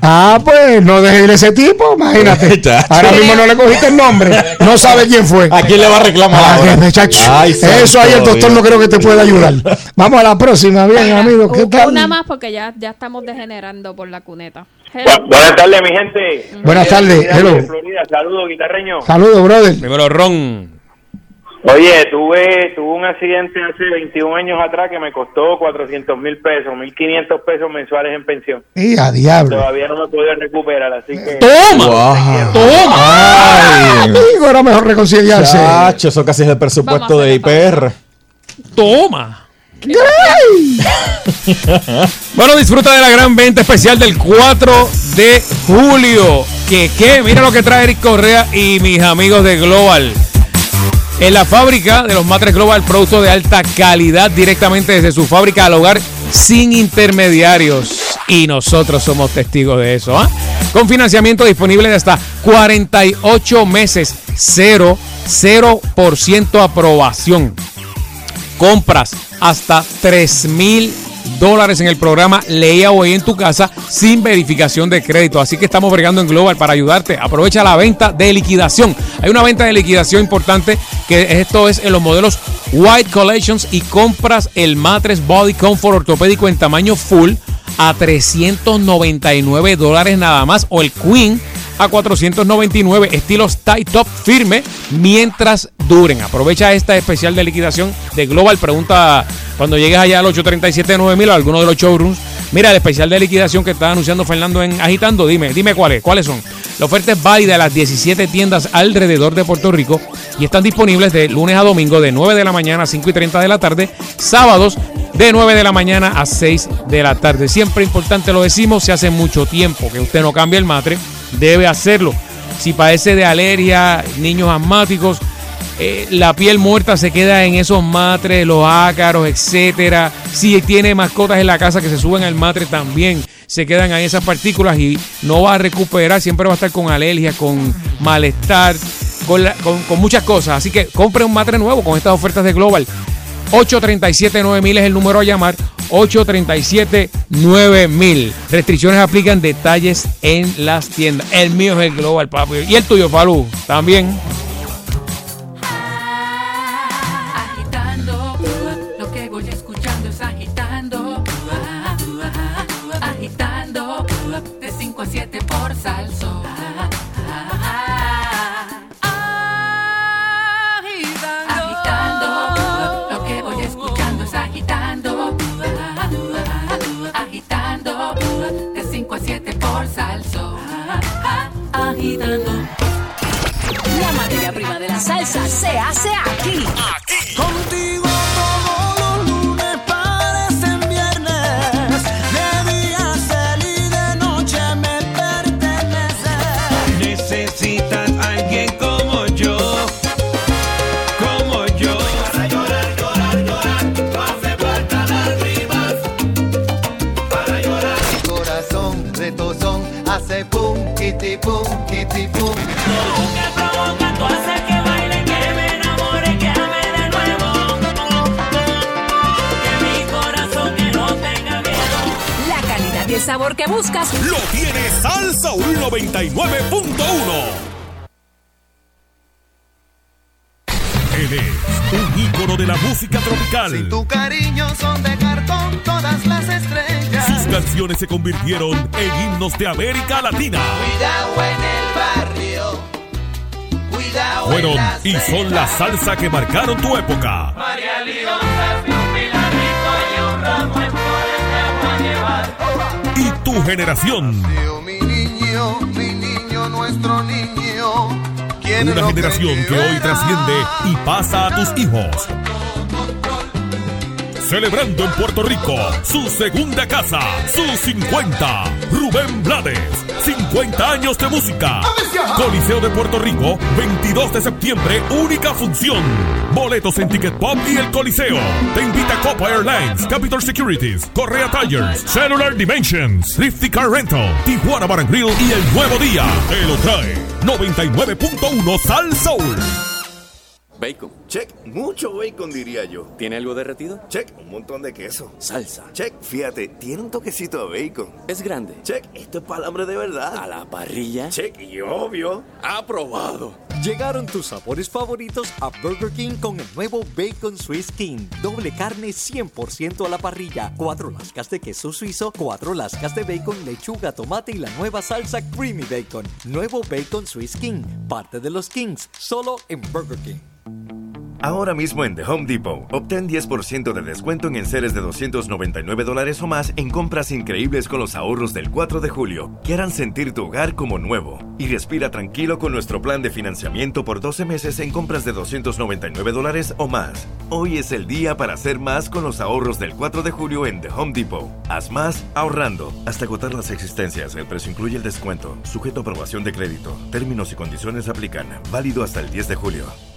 S4: Ah, pues no deje ir ese tipo, imagínate. Ahora mismo no le cogiste el nombre, no sabe quién fue.
S6: ¿A quién le va a reclamar
S4: Ah,
S6: ahora? Ay,
S4: Eso ahí el doctor
S6: Dios.
S4: no creo que te pueda ayudar. Vamos a la próxima, bien, amigo. ¿Qué tal?
S5: Una más porque ya, ya estamos degenerando por la cuneta.
S15: Bu- buenas tardes, mi gente.
S4: Buenas tardes,
S15: Florida, saludos, guitarreño.
S4: Saludos, brother.
S3: Primero Ron.
S15: Oye, tuve, tuve un accidente hace 21 años atrás que me costó 400 mil pesos, 1.500 pesos mensuales en pensión.
S4: Y a diablo.
S15: Todavía no me he podido recuperar, así que...
S4: ¡Toma!
S6: Wow.
S4: ¡Toma!
S6: Ay.
S4: Amigo, era mejor reconciliarse.
S6: Chacho, eso casi es el presupuesto de IPR.
S3: Toma. Bueno, disfruta de la gran venta especial del 4 de julio. Que qué, mira lo que trae Eric Correa y mis amigos de Global. En la fábrica de los Matres Global, producto de alta calidad directamente desde su fábrica al hogar sin intermediarios. Y nosotros somos testigos de eso. ¿ah? Con financiamiento disponible de hasta 48 meses, 0, 0% aprobación. Compras hasta 3 mil dólares en el programa Leía hoy en tu casa sin verificación de crédito. Así que estamos bregando en Global para ayudarte. Aprovecha la venta de liquidación. Hay una venta de liquidación importante que esto es en los modelos White Collections y compras el Matres Body Comfort ortopédico en tamaño full a 399 dólares nada más o el Queen a 499 estilos tie top firme mientras duren. Aprovecha esta especial de liquidación de Global. Pregunta cuando llegues allá al 837-9000 o alguno de los showrooms. Mira el especial de liquidación que está anunciando Fernando en Agitando. Dime, dime cuáles, cuáles son. La oferta es válida de las 17 tiendas alrededor de Puerto Rico y están disponibles de lunes a domingo de 9 de la mañana a 5 y 30 de la tarde, sábados de 9 de la mañana a 6 de la tarde. Siempre importante lo decimos, si hace mucho tiempo que usted no cambia el matre, debe hacerlo. Si padece de alergia, niños asmáticos, eh, la piel muerta se queda en esos matres, los ácaros, etcétera. Si tiene mascotas en la casa que se suben al matre también se quedan ahí esas partículas y no va a recuperar, siempre va a estar con alergia, con malestar, con, con, con muchas cosas. Así que compre un matre nuevo con estas ofertas de Global. 837-9000 es el número a llamar. 837-9000. Restricciones aplican detalles en las tiendas. El mío es el Global, papi. Y el tuyo, Falú, también.
S16: Sabor que buscas
S1: Lo tiene Salsa 99.1. Él es un ícono de la música tropical.
S17: Tu cariño son de cartón todas las estrellas.
S1: Sus canciones se convirtieron en himnos de América Latina.
S17: Cuidado en el barrio. Cuidado en
S1: Fueron
S17: la
S1: y son la salsa que marcaron tu época.
S18: María Leonza,
S1: tu generación.
S17: Mi niño, mi niño, nuestro niño. ¿Quién
S1: Una generación que hoy trasciende y pasa a tus hijos. Celebrando en Puerto Rico su segunda casa, sus 50. Rubén Blades, 50 años de música. Coliseo de Puerto Rico, 22 de septiembre, única función. Boletos en Ticket Pop y el Coliseo. Te invita Copa Airlines, Capital Securities, Correa Tires, Cellular Dimensions, Lifty Car Rental, Tijuana Bar Grill y el Nuevo Día. Te lo trae 99.1 Sal Soul.
S19: Bacon. Check. Mucho bacon, diría yo. ¿Tiene algo derretido? Check. Un montón de queso. Salsa. Check. Fíjate, tiene un toquecito de bacon. Es grande. Check. Esto es palambre de verdad. A la parrilla. Check. Y obvio. Aprobado.
S20: Llegaron tus sabores favoritos a Burger King con el nuevo Bacon Swiss King. Doble carne 100% a la parrilla. Cuatro lascas de queso suizo, cuatro lascas de bacon, lechuga, tomate y la nueva salsa Creamy Bacon. Nuevo Bacon Swiss King. Parte de los Kings. Solo en Burger King.
S21: Ahora mismo en The Home Depot, obtén 10% de descuento en enseres de 299 dólares o más en compras increíbles con los ahorros del 4 de julio, que harán sentir tu hogar como nuevo. Y respira tranquilo con nuestro plan de financiamiento por 12 meses en compras de 299 dólares o más. Hoy es el día para hacer más con los ahorros del 4 de julio en The Home Depot. Haz más ahorrando. Hasta agotar las existencias, el precio incluye el descuento, sujeto a aprobación de crédito. Términos y condiciones aplican. Válido hasta el 10 de julio.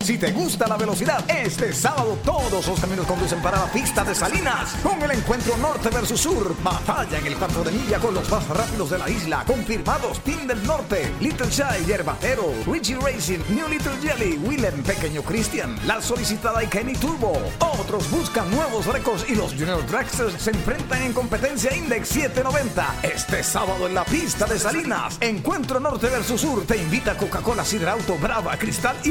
S22: Si te gusta la velocidad, este sábado todos los caminos conducen para la pista de Salinas con el encuentro norte versus sur. Batalla en el 4 de milla con los más rápidos de la isla. Confirmados Team del Norte, Little Shy, Yerbatero, Richie Racing, New Little Jelly, Willem, Pequeño Christian, La Solicitada y Kenny Turbo. Otros buscan nuevos récords y los Junior Dragsters se enfrentan en competencia Index 790. Este sábado en la pista de Salinas, Encuentro Norte versus Sur te invita Coca-Cola Sidra Auto, Brava, Cristal y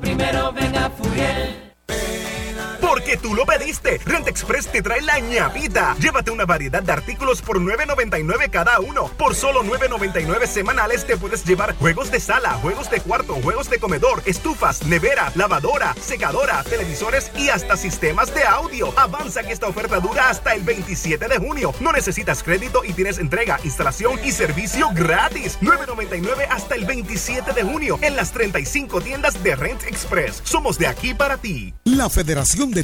S23: Primero venga Furiel.
S24: Porque tú lo pediste. Rent Express te trae la ñapita. Llévate una variedad de artículos por $9.99 cada uno. Por solo $9.99 semanales te puedes llevar juegos de sala, juegos de cuarto, juegos de comedor, estufas, nevera, lavadora, secadora, televisores y hasta sistemas de audio. Avanza que esta oferta dura hasta el 27 de junio. No necesitas crédito y tienes entrega, instalación y servicio gratis. $9.99 hasta el 27 de junio en las 35 tiendas de Rent Express. Somos de aquí para ti.
S25: La Federación de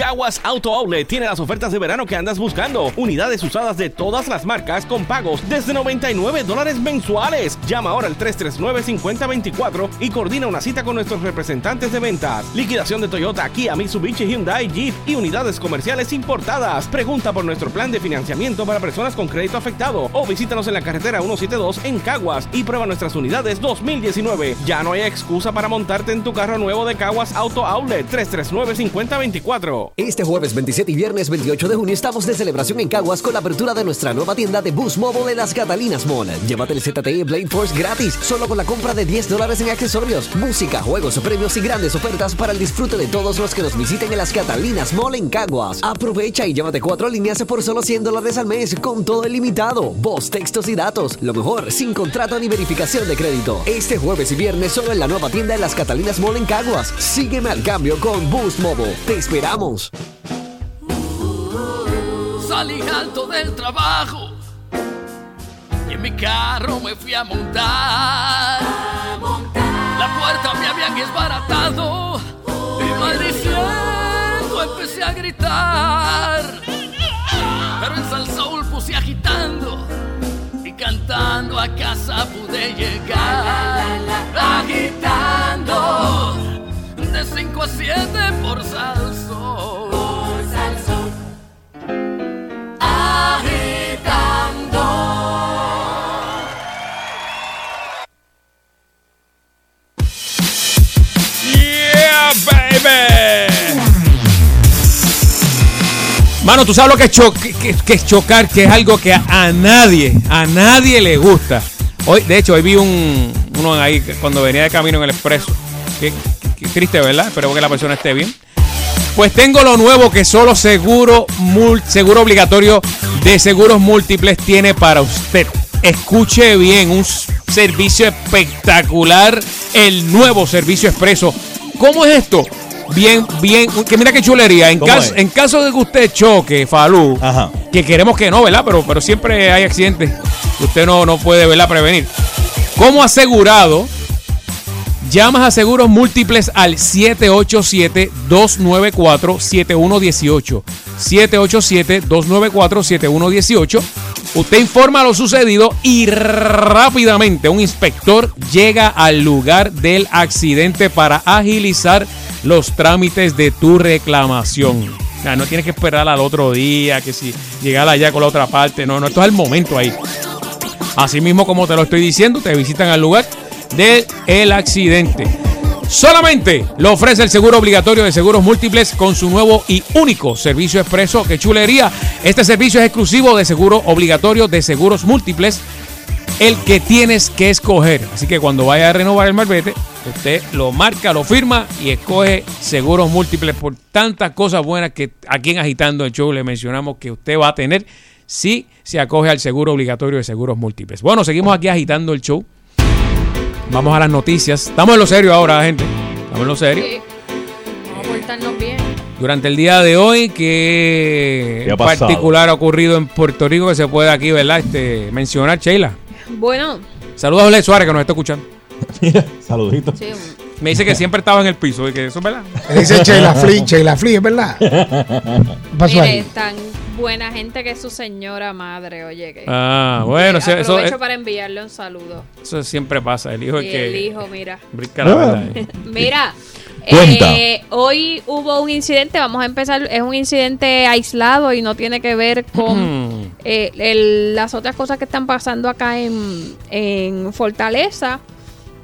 S26: Caguas Auto Outlet tiene las ofertas de verano que andas buscando. Unidades usadas de todas las marcas con pagos desde 99 dólares mensuales. Llama ahora al 339-5024 y coordina una cita con nuestros representantes de ventas. Liquidación de Toyota, Kia, Mitsubishi, Hyundai, Jeep y unidades comerciales importadas. Pregunta por nuestro plan de financiamiento para personas con crédito afectado o visítanos en la carretera 172 en Caguas y prueba nuestras unidades 2019. Ya no hay excusa para montarte en tu carro nuevo de Caguas Auto Outlet 339-5024.
S27: Este jueves 27 y viernes 28 de junio estamos de celebración en Caguas con la apertura de nuestra nueva tienda de Boost Mobile en las Catalinas Mall. Llévate el ZTE Blade Force gratis, solo con la compra de 10 dólares en accesorios, música, juegos, premios y grandes ofertas para el disfrute de todos los que nos visiten en las Catalinas Mall en Caguas. Aprovecha y llévate cuatro líneas por solo 100 dólares al mes con todo ilimitado, voz, textos y datos. Lo mejor, sin contrato ni verificación de crédito. Este jueves y viernes solo en la nueva tienda en las Catalinas Mall en Caguas. Sígueme al cambio con Boost Mobile. Te esperamos.
S28: Salí alto del trabajo y en mi carro me fui a montar. La puerta me habían desbaratado y maldiciendo empecé a gritar. Pero en Sal Soul puse agitando y cantando a casa pude llegar. Agitando de 5 a 7 por Sal
S3: Mano, tú sabes lo que es, chocar, que es algo que a, nadie, a nadie le gusta. Hoy, de hecho, hoy vi un, uno ahí cuando venía de camino en el expreso. Qué triste, ¿verdad? Espero que la persona esté bien. Pues tengo lo nuevo que solo seguro, seguro obligatorio de seguros múltiples tiene para usted. Escuche bien, un servicio espectacular, el nuevo servicio expreso. ¿Cómo es esto? Bien, bien, que mira qué chulería. En,
S6: ¿Cómo
S3: caso, en caso de que usted choque, Falú, que queremos que no, ¿verdad? Pero, pero siempre hay accidentes que usted no, no puede, ¿verdad? Prevenir. Como asegurado, Llamas a Seguros Múltiples al 787-294-7118. 787-294-7118. Usted informa lo sucedido y rápidamente un inspector llega al lugar del accidente para agilizar los trámites de tu reclamación. No tienes que esperar al otro día, que si llegar allá con la otra parte. No, no, esto es el momento ahí. Así mismo como te lo estoy diciendo, te visitan al lugar del el accidente. Solamente lo ofrece el seguro obligatorio de seguros múltiples con su nuevo y único servicio expreso. ¡Qué chulería! Este servicio es exclusivo de seguro obligatorio de seguros múltiples, el que tienes que escoger. Así que cuando vaya a renovar el marbete, usted lo marca, lo firma y escoge seguros múltiples por tantas cosas buenas que aquí en Agitando el Show le mencionamos que usted va a tener si se acoge al seguro obligatorio de seguros múltiples. Bueno, seguimos aquí agitando el show. Vamos a las noticias. Estamos en lo serio ahora, gente. Estamos en lo serio.
S7: Vamos a portarnos bien.
S3: Durante el día de hoy, que
S6: ¿Qué ha
S3: en
S6: pasado?
S3: particular ha ocurrido en Puerto Rico que se puede aquí, ¿verdad? Este, mencionar, Sheila.
S7: Bueno,
S3: Saludos a Jorge Suárez que nos está escuchando.
S6: Saluditos.
S7: sí,
S3: Me dice que siempre estaba en el piso y que eso es verdad.
S4: Me dice Sheila Flea, Sheila Flea, ¿es verdad? ¿Qué pasó
S7: mire,
S4: ahí?
S7: Buena gente que es su señora madre, oye. Que,
S3: Ah, bueno,
S7: que
S3: eso- eso,
S7: aprovecho
S3: eh,
S7: para enviarle un saludo.
S3: eso siempre pasa. El hijo es que
S7: el hijo, mira.
S3: brinca la verdad. eh.
S7: Mira,
S3: Cuenta.
S7: eh, hoy hubo un incidente, vamos a empezar, es un incidente aislado y no tiene que ver con eh, el- las otras cosas que están pasando acá en, en Fortaleza.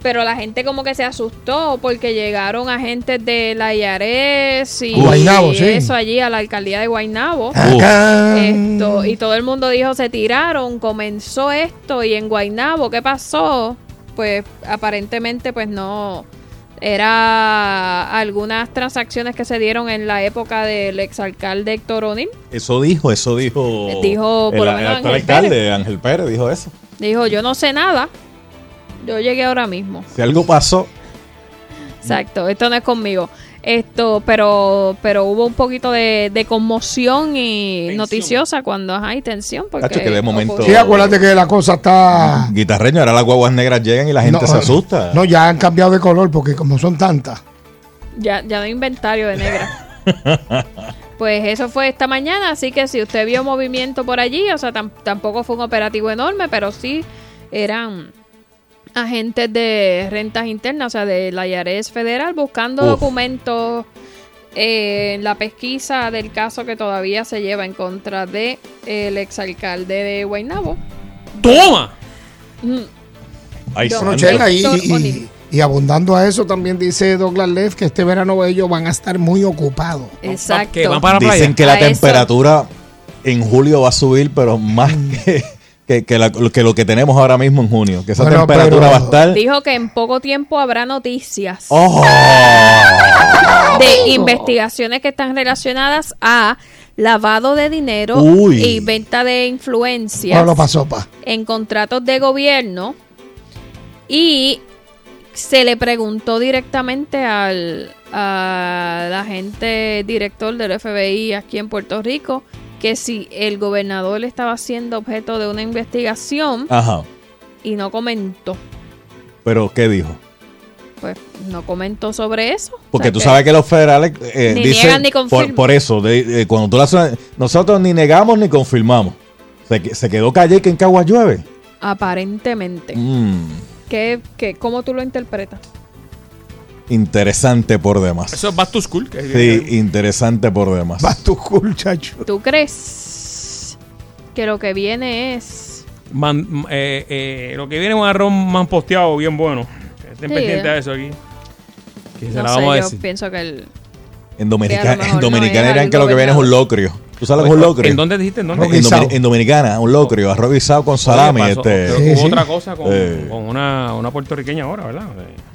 S7: Pero la gente como que se asustó porque llegaron agentes de la IARES y,
S4: Guaynabo,
S7: y
S4: sí.
S7: eso allí a la alcaldía de Guaynabo.
S4: Acá.
S7: Esto, y todo el mundo dijo, se tiraron, comenzó esto y en Guaynabo, ¿qué pasó? Pues aparentemente pues no, era algunas transacciones que se dieron en la época del exalcalde Héctor O'Neill.
S6: Eso dijo, eso dijo.
S7: Dijo, por
S6: el,
S7: lo
S6: el
S7: menos,
S6: actual
S7: Ángel
S6: alcalde, Ángel Pérez, dijo eso.
S7: Dijo, yo no sé nada, yo llegué ahora mismo.
S6: Si algo pasó,
S7: Exacto, esto no es conmigo. Esto, pero pero hubo un poquito de, de conmoción y noticiosa cuando hay tensión. Porque
S6: Cacho, que de momento-
S4: Sí, acuérdate que la cosa está...
S6: guitarreño, ahora las guaguas negras llegan y la gente
S4: No,
S6: se asusta.
S4: No, ya han cambiado de color porque como son tantas.
S7: Ya, ya no hay inventario de negra. Pues eso fue esta mañana, así que si usted vio movimiento por allí, o sea, tam- tampoco fue un operativo enorme, pero sí eran agentes de rentas internas, o sea, de la IARES federal, buscando
S3: Uf.
S7: documentos eh, en la pesquisa del caso que todavía se lleva en contra de el exalcalde de Guaynabo.
S3: ¡Toma!
S7: Mm,
S6: Ay,
S4: Bueno. Chela, y, abundando a eso, también dice Douglas Leff que este verano ellos van a estar muy ocupados.
S7: Exacto.
S6: Dicen que la
S7: A eso.
S6: temperatura en julio va a subir, pero más
S4: Mm.
S6: que, que, que la- que lo que tenemos ahora mismo en junio. Que esa
S4: Bueno,
S6: temperatura
S4: pero-
S6: va a estar.
S7: Dijo que en poco tiempo habrá noticias.
S6: ¡Oh!
S7: de investigaciones que están relacionadas a lavado de dinero
S6: Uy.
S7: y venta de influencias
S4: lo pasó, pa.
S7: en contratos de gobierno y se le preguntó directamente al, al agente director del FBI aquí en Puerto Rico que si el gobernador estaba siendo objeto de una investigación
S6: Ajá.
S7: y no comentó.
S6: Pero, ¿qué dijo?
S7: Pues no comentó sobre eso.
S6: Porque
S7: O sea
S6: tú
S7: que-
S6: sabes que los federales eh,
S7: Ni
S6: dicen.
S7: niegan ni
S6: por,
S7: confirman.
S6: por eso, de- eh, cuando tú haces. Nosotros ni negamos ni confirmamos. Se, se quedó calle que en Caguas llueve.
S7: Aparentemente.
S6: Mm,
S7: ¿Qué, qué, ¿Cómo tú lo interpretas?
S6: Interesante por demás.
S3: Eso es Back to School. que-
S6: Sí, interesante por demás.
S4: Va tu cool, chacho.
S7: ¿Tú crees que lo que viene es...
S3: Man- eh, eh, lo que viene es un arroz más posteado, bien bueno. Estén
S7: Sí,
S3: pendientes a eso aquí. Que se
S7: No
S3: la
S7: sé,
S3: vamos a
S7: yo
S3: decir.
S7: pienso que el...
S6: En
S7: a
S6: Dominicana,
S7: mejor
S6: en
S7: no
S6: Dominicana
S7: es
S6: dirán que lo que viene es un locrio. ¿Tú sabes lo que es un locrio?
S3: ¿En dónde dijiste? ¿En dónde?
S6: En, en Dominicana, un locrio, arroz guisado con salami.
S3: Oye, pasó-
S6: este,
S3: hubo otra cosa con,
S6: Eh.
S3: con una, una puertorriqueña ahora, ¿verdad?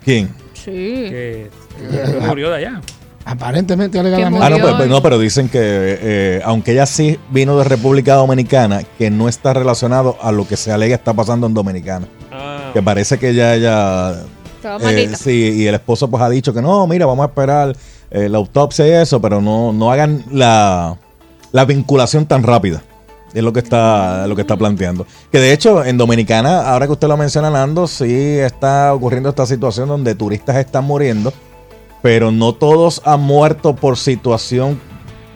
S6: ¿Quién?
S7: Sí.
S3: Que, que murió de allá.
S4: Aparentemente, alegadamente.
S6: Ah, no, pero, no, pero dicen que eh, aunque ella sí vino de República Dominicana, que no está relacionado a lo que se alega está pasando en Dominicana.
S3: Ah.
S6: Que parece que ella, ella eh, sí, y el esposo pues ha dicho que no, mira, vamos a esperar eh, la autopsia y eso, pero no, no hagan la, la vinculación tan rápida. Es lo que está, lo que está planteando. Que de hecho, en Dominicana, ahora que usted lo menciona, Nando, sí está ocurriendo esta situación donde turistas están muriendo, pero no todos han muerto por situación,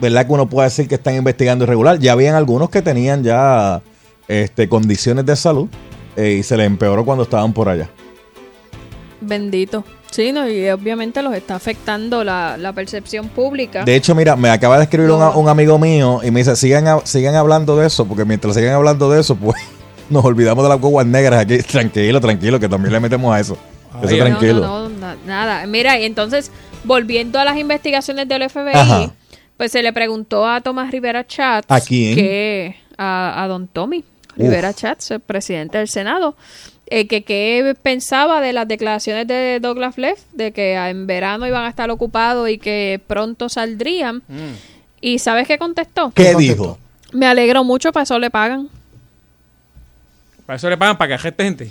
S6: ¿verdad? Que uno puede decir que están investigando irregular. Ya habían algunos que tenían ya este, condiciones de salud eh, y se les empeoró cuando estaban por allá.
S7: Bendito. Sí, no, y obviamente los está afectando la, la percepción pública.
S6: De hecho, mira, me acaba de escribir un, un amigo mío y me dice, sigan, a- sigan hablando de eso, porque mientras sigan hablando de eso, pues nos olvidamos de las guaguas negras aquí. Tranquilo, tranquilo, que también le metemos a eso. Eso
S7: No,
S6: tranquilo.
S7: No, no, na- nada. Mira, y entonces, volviendo a las investigaciones del FBI,
S6: Ajá.
S7: pues se le preguntó a Tomás Rivera Chats
S6: ¿A quién?
S7: que a, a don Tommy Rivera Chats, el presidente del Senado, eh, que qué pensaba de las declaraciones de Douglas Leff, de que en verano iban a estar ocupados y que pronto saldrían. ¿Y sabes qué contestó?
S6: ¿Qué dijo?
S7: Me alegro mucho, para eso le pagan.
S3: Para eso le pagan para que agente gente.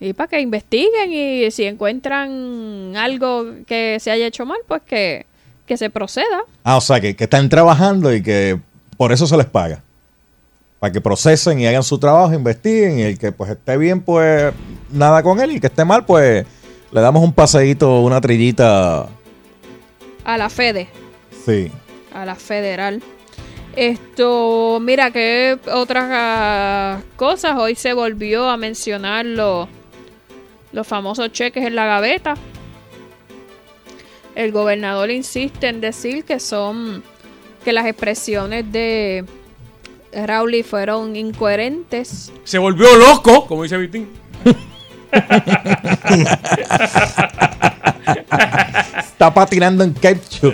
S7: Y para que investiguen y si encuentran algo que se haya hecho mal, pues que, que se proceda.
S6: Ah, o sea, que, que están trabajando y que por eso se les paga. Para que procesen y hagan su trabajo, investiguen y el que pues esté bien, pues nada con él y el que esté mal, pues le damos un paseíto, una trillita.
S7: A la FEDE,
S6: Sí.
S7: a la federal. Esto, mira que otras ah, cosas. Hoy se volvió a mencionar los, los famosos cheques en la gaveta. El gobernador insiste en decir que son que las expresiones de Rowley fueron incoherentes.
S3: Se volvió loco, como dice Vitín.
S6: Está patinando en ketchup.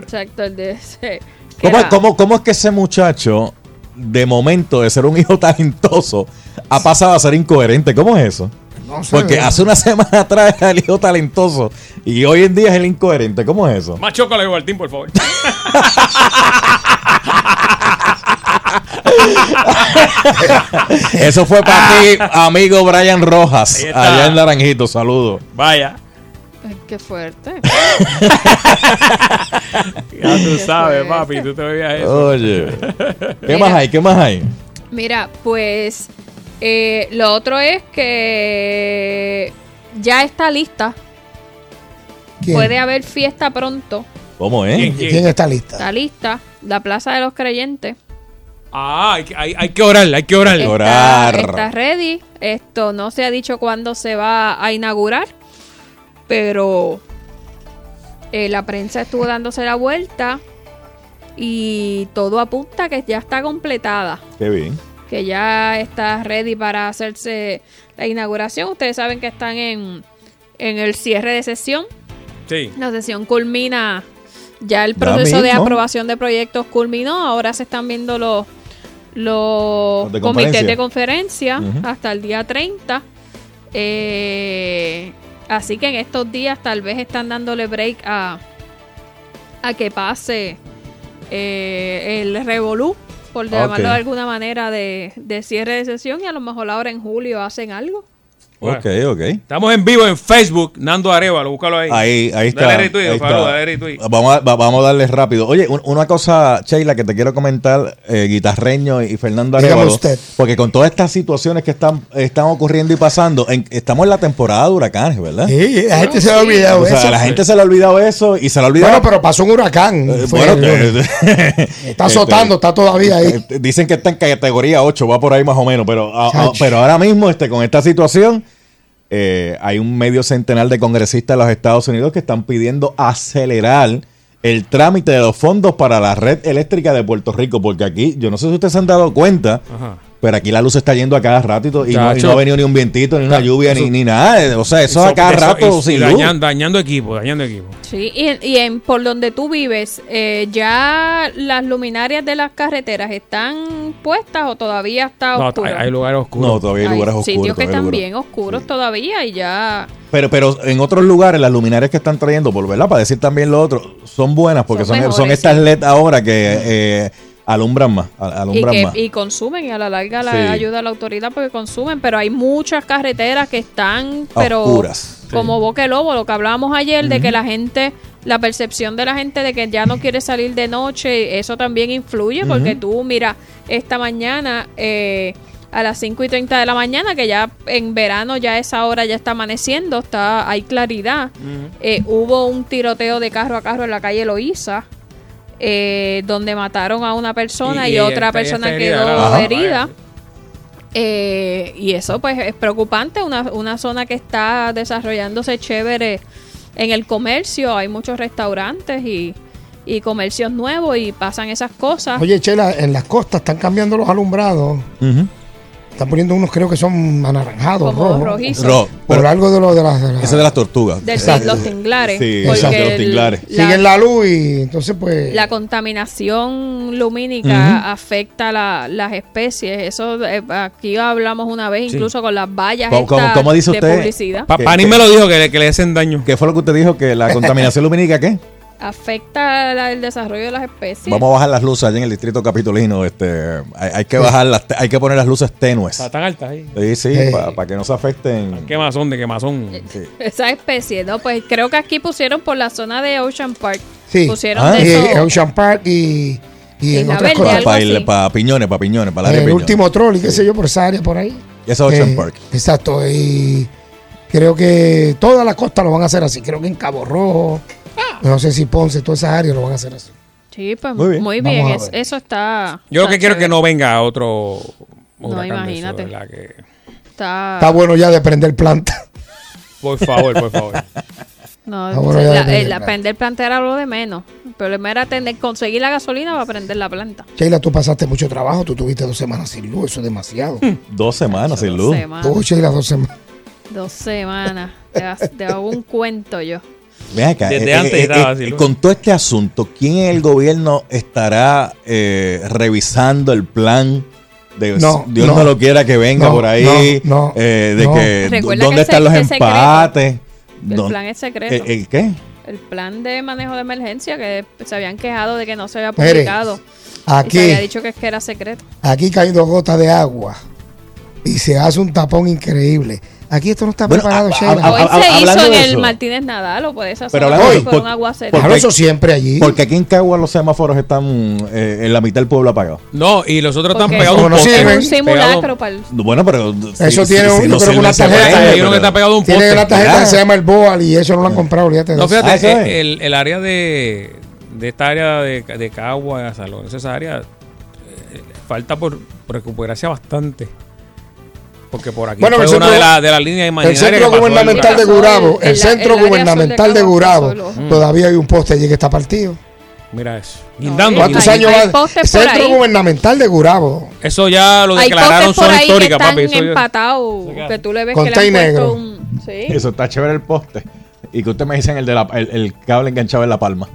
S7: Exacto, el de ese.
S6: ¿Cómo,
S7: era-
S6: cómo- cómo es que ese muchacho, de momento de ser un hijo talentoso, ha pasado a ser incoherente? ¿Cómo es eso?
S4: No sé,
S6: Porque hace una semana atrás era el hijo talentoso y hoy en día es el incoherente. ¿Cómo es eso?
S3: Más chocolate, Martín, por favor.
S6: Eso fue para ti, amigo Brian Rojas, allá en Naranjito. Saludos.
S3: Vaya.
S7: Ay, qué fuerte.
S3: Ya tú sabes, papi, tú te veías eso.
S6: Oye, ¿qué
S7: Mira.
S6: más hay? ¿Qué más hay?
S7: Mira, pues eh, lo otro es que ya está lista.
S4: ¿Quién?
S7: Puede haber fiesta pronto.
S6: ¿Cómo es?
S3: ¿Quién, quién?
S4: ¿Quién está lista?
S7: Está lista. La Plaza de los Creyentes.
S3: Ah, hay, que- hay, hay que orar, hay que orar.
S7: Está, está ready. Esto no se ha dicho cuándo se va a inaugurar. Pero eh, la prensa estuvo dándose la vuelta. Y todo apunta que ya está completada.
S6: Qué bien.
S7: que ya está ready para hacerse la inauguración. Ustedes saben que están en, en el cierre de sesión.
S3: Sí.
S7: La sesión culmina, ya el proceso de aprobación de proyectos culminó. Ahora se están viendo los, los
S6: de
S7: comités de conferencia hasta el día 30. Eh, así que en estos días tal vez están dándole break a, a que pase eh, el revolú, por llamarlo de alguna manera, de, de cierre de sesión y a lo mejor ahora en julio hacen algo.
S3: Bueno.
S6: Ok, ok.
S3: Estamos en vivo en Facebook, Nando Arevalo, búscalo ahí.
S6: Ahí, ahí está.
S3: Dale retweet,
S6: ahí está.
S3: dale retweet.
S6: Vamos a, va- vamos a darle rápido. Oye, un- una cosa, Sheila, que te quiero comentar, eh, Guitarreño y Fernando
S4: Dígame
S6: Arevalo,
S4: usted.
S6: porque con todas estas situaciones que están, están ocurriendo y pasando, en- estamos en la temporada de huracanes, ¿verdad?
S4: Sí, la gente se le ha
S7: sí.
S4: olvidado
S6: O sea,
S4: eso.
S6: a la gente se le ha olvidado eso y se le ha olvidado.
S4: Bueno, pero pasó un huracán.
S6: Eh,
S4: Fue
S6: bueno,
S4: el-
S6: que-
S4: está azotando, está todavía ahí.
S6: Dicen que está en categoría 8, va por ahí más o menos, pero, a- a-
S4: Chacho.
S6: pero ahora mismo este, con esta situación eh, hay un medio centenar de congresistas de los Estados Unidos que están pidiendo acelerar el trámite de los fondos para la red eléctrica de Puerto Rico, porque aquí, yo no sé si ustedes se han dado cuenta. Pero aquí la luz está yendo a cada ratito y, no, y
S3: Chacho.
S6: no ha venido ni un vientito, ni una lluvia, ni, ni nada. O sea, eso, a cada
S3: eso-
S6: rato sin luz.
S3: dañando, equipo, dañando equipo.
S7: Sí, y, y en, por donde tú vives, eh, ¿ya las luminarias de las carreteras están puestas o todavía está
S3: No,
S7: oscuro?
S3: hay, hay lugares oscuros.
S6: No, todavía hay
S7: Hay
S6: lugares oscuros.
S7: sitios que están
S6: lugares-
S7: bien oscuros todavía y ya...
S6: Pero, pero en otros lugares, las luminarias que están trayendo, por verdad, para decir también lo otro, son buenas porque
S7: Son
S6: son, son, estas
S7: sí.
S6: LED ahora que eh, alumbran más. al-
S7: Y,
S6: Alumbran
S7: que,
S6: más.
S7: y consumen y a la larga la
S6: Sí.
S7: ayuda a la autoridad porque consumen, pero hay muchas carreteras que están pero
S6: oscuras.
S7: como Boque Lobo, lo que hablábamos ayer, de que la gente, la percepción de la gente de que ya no quiere salir de noche, eso también influye, porque tú, mira, esta mañana, eh, a las 5 y 30 de la mañana, que ya en verano ya esa hora ya está amaneciendo, está hay claridad. Eh, hubo un tiroteo de carro a carro en la calle Loíza, eh, donde mataron a una persona y,
S3: Y- y
S7: otra
S3: está-
S7: persona
S3: está herida,
S7: quedó herida. Eh, y eso pues es preocupante, una, una zona que está desarrollándose chévere en el comercio, hay muchos restaurantes y, y comercios nuevos y pasan esas cosas.
S4: Oye, Chela, en las costas están cambiando los alumbrados. Están poniendo unos, creo que son anaranjados,
S7: Como
S4: rojos.
S7: rojizos.
S6: Ro-
S4: Por
S6: pero-
S4: algo de, lo, de las... de las-
S6: de las tortugas.
S7: Del-
S4: Exacto.
S7: los tinglares.
S6: Sí,
S7: porque
S6: exacto, los
S7: el-
S6: tinglares.
S7: la-
S4: Siguen la luz y entonces pues...
S7: La contaminación lumínica afecta la- las especies. Eso eh, aquí hablamos una vez,
S6: Sí.
S7: incluso con las vallas
S6: ¿Cómo, cómo-
S7: estas
S6: cómo dice
S7: de
S6: usted?
S7: publicidad.
S3: Pa- me lo dijo que, le- que le hacen daño.
S6: ¿Qué fue lo que usted dijo? ¿Que la contaminación lumínica qué?
S7: Afecta la- el desarrollo de las especies.
S6: Vamos a bajar las luces allá en el distrito capitolino. Este, hay, hay que bajar las, hay que poner las luces tenues.
S3: Está tan alta ahí.
S6: Sí, sí,
S4: Eh.
S6: para que no se afecten.
S3: Quemazón de quemazón.
S7: Esa especie, ¿no? Pues creo que aquí pusieron por la zona de Ocean Park.
S4: Sí.
S7: Pusieron
S6: Ah.
S7: de
S4: Y
S7: eso.
S4: Ocean Park y, y en otras
S7: Verde,
S4: cosas.
S6: Para piñones, para piñones, para área
S4: el último troll y qué sé yo, por esa área por ahí.
S6: Esa es Ocean
S4: Eh,
S6: Park.
S4: Exacto. Y creo que toda la costa lo van a hacer así. Creo que en Cabo Rojo, no sé si Ponce, todas esas áreas lo van a hacer así.
S7: Sí, pues
S4: Muy
S7: muy
S4: bien.
S7: es-
S4: ver.
S7: eso está.
S3: Yo lo que quiero es que no venga otro
S7: No,
S3: eso,
S7: imagínate.
S3: Que-
S7: Está,
S4: Está bueno ya de prender planta.
S3: Por favor, por favor.
S7: No,
S4: Está bueno de
S7: la,
S4: prender
S7: eh,
S4: planta.
S7: prender planta era lo de menos. El problema era tener, conseguir la gasolina para prender la planta.
S4: Sheila, tú pasaste mucho trabajo. Tú tuviste dos semanas sin luz. Eso es demasiado.
S6: Dos semanas sin luz.
S7: semanas.
S4: Tú, Sheila, dos semanas.
S7: Dos semanas. Te hago un cuento yo.
S6: Ven acá,
S3: Desde
S6: eh,
S3: antes
S6: eh,
S3: estaba
S6: eh,
S3: así, Luis.
S6: con todo este asunto, ¿quién en el gobierno estará eh, revisando el plan? De,
S4: No,
S6: Dios no,
S4: no.
S6: lo quiera que venga
S4: No,
S6: por ahí.
S4: no, no,
S6: eh, de
S4: no.
S6: que
S7: Recuerda
S6: dónde
S7: que
S6: están
S7: ese-
S6: los empates.
S7: El
S6: ¿Dó-
S7: plan es secreto.
S6: eh, ¿El qué?
S7: El plan de manejo de emergencia que se habían quejado de que no se había publicado. y
S4: aquí-
S7: se había dicho que, es que era secreto.
S4: Aquí caen dos gotas de agua y se hace un tapón increíble. Aquí esto no está
S6: Bueno,
S4: preparado,
S6: a- a-
S4: Sheila.
S6: a-
S7: Hoy
S6: a-
S7: se hizo en el. Martínez Nadal o puede ser
S6: Pero hablando de eso,
S7: con
S6: por-
S7: un aguacero.
S6: porque-
S4: Hablo eso siempre allí.
S6: Porque aquí en Cagua los semáforos están eh, en la mitad del pueblo apagados.
S3: No, y los otros están pegados un
S4: no
S3: poste.
S4: sirven.
S7: un simulacro para el...
S6: Bueno, pero.
S4: Eso tiene un- creo una tarjeta.
S3: Hay uno que está pegado un
S4: Tiene una tarjeta que se llama el BOAL y eso no lo han comprado, olvídate
S3: No, fíjate,
S6: Ah,
S3: el, el área de, de esta área de, de Cagua, Salón, esa área, eh, falta por, por recuperarse bastante. Porque por aquí
S4: Bueno,
S3: fue
S4: el
S3: una
S4: centro-
S3: de, la- de las líneas
S4: El centro
S3: que
S4: gubernamental de Gurabo,
S7: el-
S4: el
S7: el-
S4: centro
S7: el de
S4: gubernamental de
S7: Cagua
S4: Gurabo,
S7: ojo.
S4: todavía hay un poste allí que está partido.
S3: Mira eso. Guindando.
S4: ¿Cuántos
S7: hay-
S4: años
S7: hay
S4: va? Centro
S7: ahí.
S4: gubernamental de Gurabo.
S3: Eso ya lo declararon zona
S7: ahí que
S3: histórica,
S7: están
S3: papi. Eso ya-
S7: empatados, que tú le ves que le han
S4: negro.
S7: un... Sí.
S6: Eso está chévere el poste. Y que usted me dicen el, de la, el, el cable enganchado en la palma.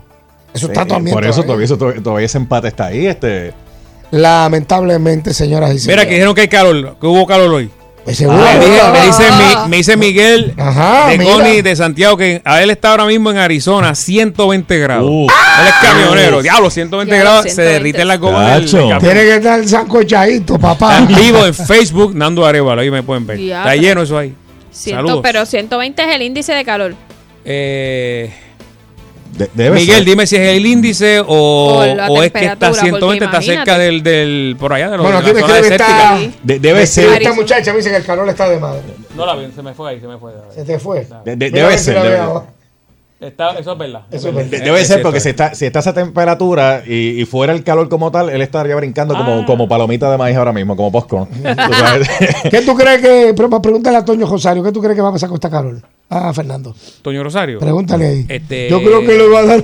S4: Eso está
S6: Sí,
S4: también.
S6: Por eso
S4: todavía.
S6: eso todavía, todavía ese empate está ahí. Este,
S4: Lamentablemente, señoras y
S3: Mira,
S4: señores.
S3: que dijeron que hay calor, que hubo calor hoy.
S4: Pues seguro.
S3: me, dice,
S4: Ah.
S3: me dice mi- me dice Miguel
S4: Ajá,
S3: de. Connie de Santiago que a él está ahora mismo en Arizona 120 grados.
S6: Uh.
S3: él es camionero. Diablo, 120
S7: Diablo,
S3: grados. Se
S7: 120.
S3: derrite la goma.
S4: Tiene que estar sancochadito, papá.
S3: En vivo en Facebook, Nando Arevalo. Ahí me pueden ver.
S7: Diablo.
S3: Está lleno eso ahí.
S7: Ciento- pero 120 es el índice de calor.
S3: Eh,
S6: de- debe
S3: Miguel,
S6: ser.
S3: dime si es el índice o,
S7: O la
S3: o es que está
S7: temperatura,
S3: 120, está cerca del, del por allá de, los,
S4: Bueno, aquí me.
S6: De-
S4: me
S6: debe
S4: escribe
S6: ser.
S4: esta muchacha, me dice que el calor está de madre.
S3: No la vi, se me fue ahí, se me fue.
S4: Se te fue.
S6: De- debe ser, debe-.
S3: Está, eso es verdad.
S4: Eso es
S6: De-
S4: verdad.
S6: debe
S3: Es
S6: ser porque si está, si está esa temperatura y, y fuera el calor como tal, él estaría brincando como,
S3: Ah.
S6: como palomita de maíz ahora mismo, como sabes.
S4: ¿Qué tú crees que, pero pregúntale a Toño Rosario, ¿qué tú crees que va a pasar con esta calor? Ah, Fernando,
S3: Toño Rosario.
S4: pregúntale ahí.
S3: Este-
S4: Yo creo que le va a dar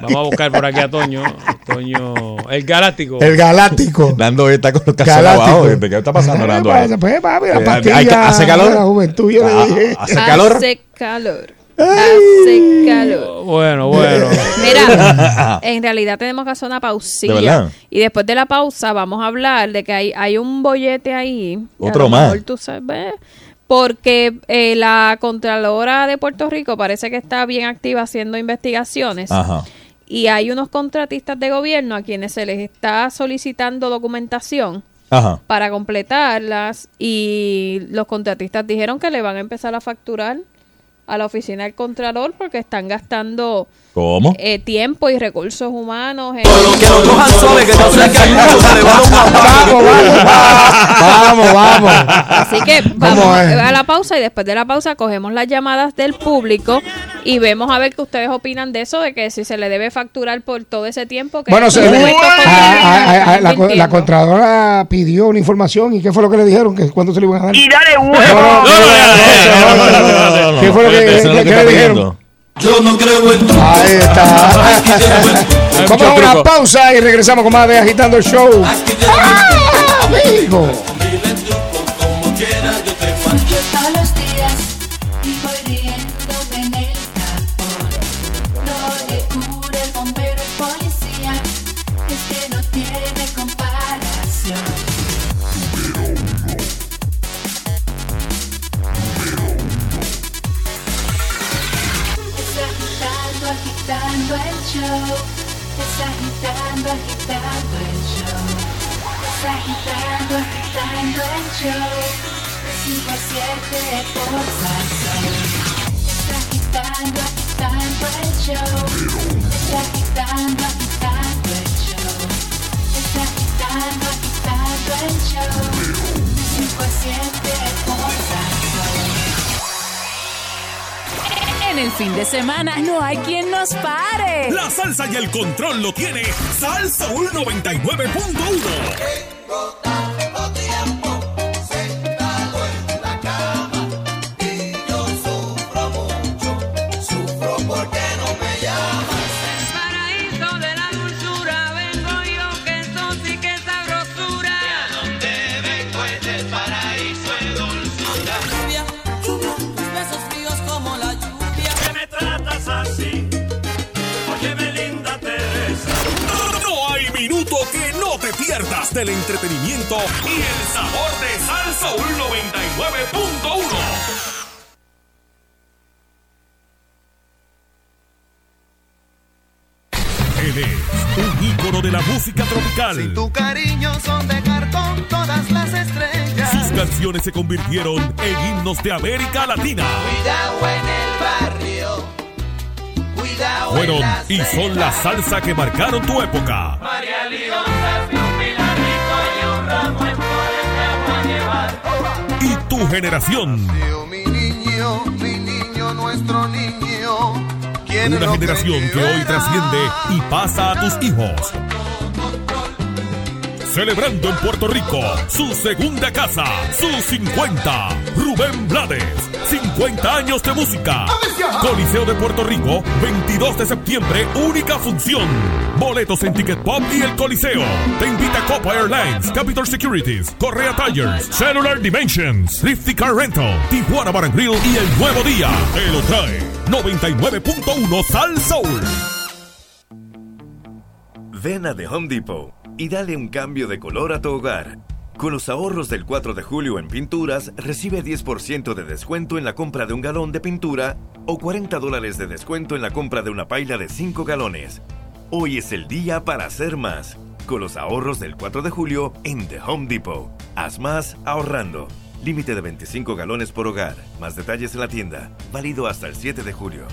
S3: Vamos a buscar por aquí a Toño. Toño, el Galáctico.
S4: el galáctico.
S6: Nando hoy está con los
S4: Galáctico.
S6: ¿Qué está pasando, Nando? ahí?
S4: Pues, papi, la pastilla
S6: hay que- ¿hace calor?
S4: de la juventud, yo le
S6: Ah,
S4: dije.
S6: ¿Hace calor?
S7: Hace calor. Hace calor.
S3: Bueno, bueno.
S7: Mira, en realidad tenemos que hacer una
S6: ¿De
S7: pausilla. Y después de la pausa vamos a hablar de que hay, hay un bollete ahí.
S6: Otro
S7: lo
S6: más.
S7: mejor tú sabes, porque eh, la Contralora de Puerto Rico parece que está bien activa haciendo investigaciones.
S6: Ajá.
S7: Y hay unos contratistas de gobierno a quienes se les está solicitando documentación
S6: Ajá.
S7: para completarlas y los contratistas dijeron que le van a empezar a facturar a la oficina del Contralor porque están gastando
S6: ¿Cómo?
S7: eh, tiempo y recursos humanos. en-
S4: Vamos, vamos.
S7: Así que
S4: ¿Cómo
S7: vamos a la pausa y después de la pausa cogemos las llamadas del público y vemos a ver qué ustedes opinan de eso, de que si se le debe facturar por todo ese tiempo que
S4: Bueno, se le- a- a- a- a- la, la Contralora pidió una información y ¿qué fue lo que le dijeron? ¿Que ¿Cuándo se le iban a dar?
S23: Y dale
S4: No, no, no, no, no, no. ¿Qué fue lo que,
S6: lo que
S4: le dijeron?
S23: Yo no creo en
S4: Ahí está. Vamos a una
S3: truco.
S4: pausa y regresamos con más de Agitando el Show. ¡Ah, amigo!
S29: Show. De 5 a 7 por Salsón. Es agitando, agitando el show. Es agitando, agitando el show. Es agitando, agitando el show. De 5 a 7 por Salsón.
S18: En el fin de semana no hay quien nos pare.
S1: La salsa y el control lo tiene Salsa 99.1. pierdas del entretenimiento y el sabor de Salsa 99.1. Él es un ícono de la música tropical.
S23: Tu cariño son de cartón todas las estrellas.
S1: Sus canciones se convirtieron en himnos de América Latina.
S23: Cuidado en el barrio. Cuidado
S1: Fueron
S23: en las
S1: y son la salsa que marcaron tu época.
S23: María Leonza,
S1: tu generación.
S23: Mi niño, mi niño, nuestro niño. ¿Quién
S1: Una generación que hoy trasciende y pasa a tus hijos. Celebrando en Puerto Rico su segunda casa, sus 50. Rubén Blades, 50 años de música. Coliseo de Puerto Rico, 22 de septiembre, única función. Boletos en Ticket Pop y el Coliseo. Te invita Copa Airlines, Capital Securities, Correa Tires, Cellular Dimensions, Thrifty Car Rental, Tijuana Bar and Grill y el Nuevo Día. Te lo trae 99.1 Sal Soul.
S21: Ven a Home Depot y dale un cambio de color a tu hogar. Con los ahorros del 4 de julio en pinturas, recibe 10% de descuento en la compra de un galón de pintura o 40 dólares de descuento en la compra de una paila de 5 galones. Hoy es el día para hacer más. Con los ahorros del 4 de julio en The Home Depot. Haz más ahorrando. Límite de 25 galones por hogar. Más detalles en la tienda. Válido hasta el 7 de julio.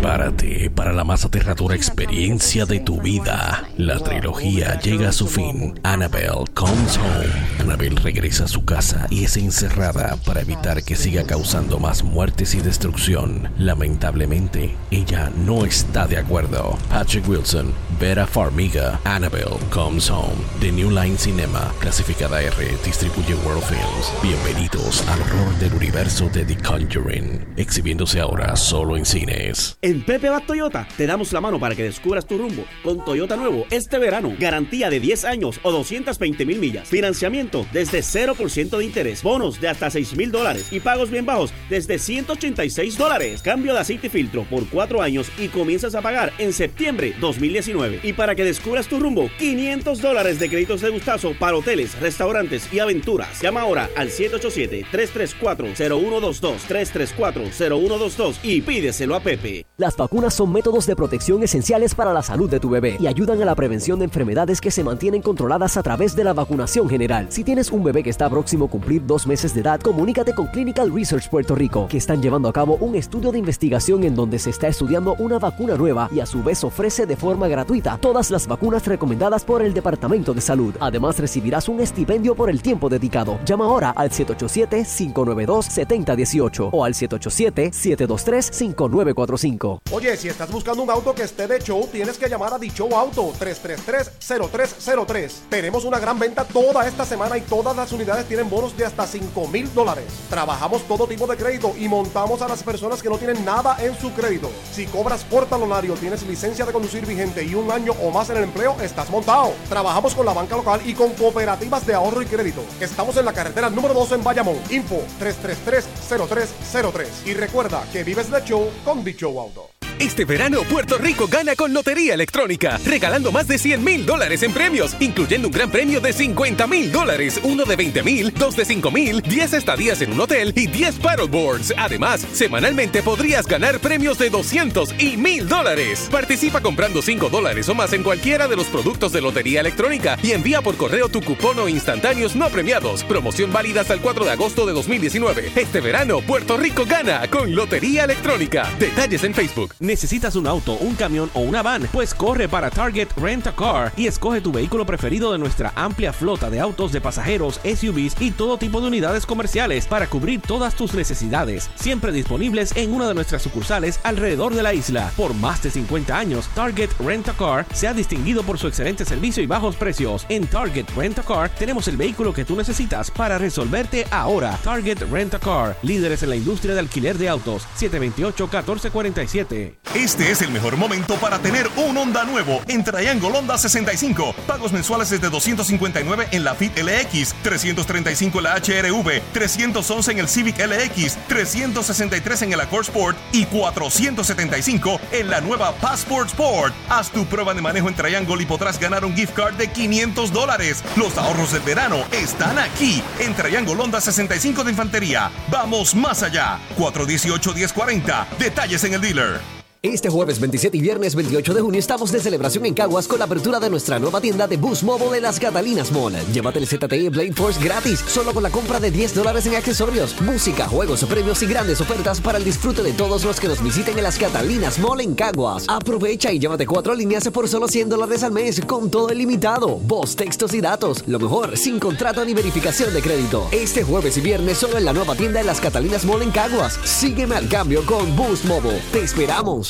S30: Prepárate para la más aterradora experiencia de tu vida. La trilogía llega a su fin. Annabelle comes home. Annabelle regresa a su casa y es encerrada para evitar que siga causando más muertes y destrucción. Lamentablemente, ella no está de acuerdo. Patrick Wilson, Vera Farmiga, Annabelle comes home. The New Line Cinema, clasificada R, distribuye World Films. Bienvenidos al horror del universo de The Conjuring, exhibiéndose ahora solo en cines.
S31: En Pepe Bat Toyota te damos la mano para que descubras tu rumbo con Toyota nuevo este verano. Garantía de 10 años o 220 mil millas. Financiamiento desde 0% de interés. Bonos de hasta 6 mil dólares y pagos bien bajos desde 186 dólares. Cambio de aceite y filtro por 4 años y comienzas a pagar en septiembre 2019. Y para que descubras tu rumbo, 500 dólares de créditos de gustazo para hoteles, restaurantes y aventuras. Llama ahora al 787-334-0122, 334-0122 y pídeselo a Pepe.
S27: Las vacunas son métodos de protección esenciales para la salud de tu bebé y ayudan a la prevención de enfermedades que se mantienen controladas a través de la vacunación general. Si tienes un bebé que está próximo a cumplir dos meses de edad, comunícate con Clinical Research Puerto Rico, que están llevando a cabo un estudio de investigación en donde se está estudiando una vacuna nueva y a su vez ofrece de forma gratuita todas las vacunas recomendadas por el Departamento de Salud. Además, recibirás un estipendio por el tiempo dedicado. Llama ahora al 787-592-7018 o al 787-723-5945.
S24: Oye, si estás buscando un auto que esté de show, tienes que llamar a Dicho Auto 333-0303. Tenemos una gran venta toda esta semana y todas las unidades tienen bonos de hasta 5 mil dólares. Trabajamos todo tipo de crédito y montamos a las personas que no tienen nada en su crédito. Si cobras por talonario, tienes licencia de conducir vigente y un año o más en el empleo, estás montado. Trabajamos con la banca local y con cooperativas de ahorro y crédito. Estamos en la carretera número 2 en Bayamón. Info 333-0303. Y recuerda que vives de show con Dicho Auto.
S32: Este verano Puerto Rico gana con Lotería Electrónica, regalando más de 100 mil dólares en premios, incluyendo un gran premio de 50 mil dólares, uno de 20 mil, dos de 5 mil, 10 estadías en un hotel y 10 paddleboards. Además, semanalmente podrías ganar premios de 200 y mil dólares. Participa comprando 5 dólares o más en cualquiera de los productos de Lotería Electrónica y envía por correo tu cupón o instantáneos no premiados. Promoción válida hasta el 4 de agosto de 2019. Este verano Puerto Rico gana con Lotería Electrónica. Detalles en Facebook.
S26: ¿Necesitas un auto, un camión o una van? Pues corre para Target Rent a Car y escoge tu vehículo preferido de nuestra amplia flota de autos de pasajeros, SUVs y todo tipo de unidades comerciales para cubrir todas tus necesidades. Siempre disponibles en una de nuestras sucursales alrededor de la isla. Por más de 50 años, Target Rent a Car se ha distinguido por su excelente servicio y bajos precios. En Target Rent a Car tenemos el vehículo que tú necesitas para resolverte ahora. Target Rent a Car, líderes en la industria de alquiler de autos. 728-1447.
S33: Este es el mejor momento para tener un Honda nuevo en Triangle Honda 65. Pagos mensuales desde 259 en la Fit LX, 335 en la HRV, 311 en el Civic LX, 363 en el Accord Sport y 475 en la nueva Passport Sport. Haz tu prueba de manejo en Triangle y podrás ganar un gift card de 500 dólares. Los ahorros del verano están aquí en Triangle Honda 65 de Infantería. Vamos más allá. 418-1040. Detalles en el dealer.
S27: Este jueves 27 y viernes 28 de junio estamos de celebración en Caguas con la apertura de nuestra nueva tienda de Boost Mobile en las Catalinas Mall. Llévate el ZTE Blade Force gratis, solo con la compra de 10 dólares en accesorios, música, juegos, premios y grandes ofertas para el disfrute de todos los que nos visiten en las Catalinas Mall en Caguas. Aprovecha y llévate cuatro líneas por solo 100 dólares al mes con todo ilimitado, voz, textos y datos. Lo mejor, sin contrato ni verificación de crédito. Este jueves y viernes solo en la nueva tienda en las Catalinas Mall en Caguas. Sígueme al cambio con Boost Mobile. Te esperamos.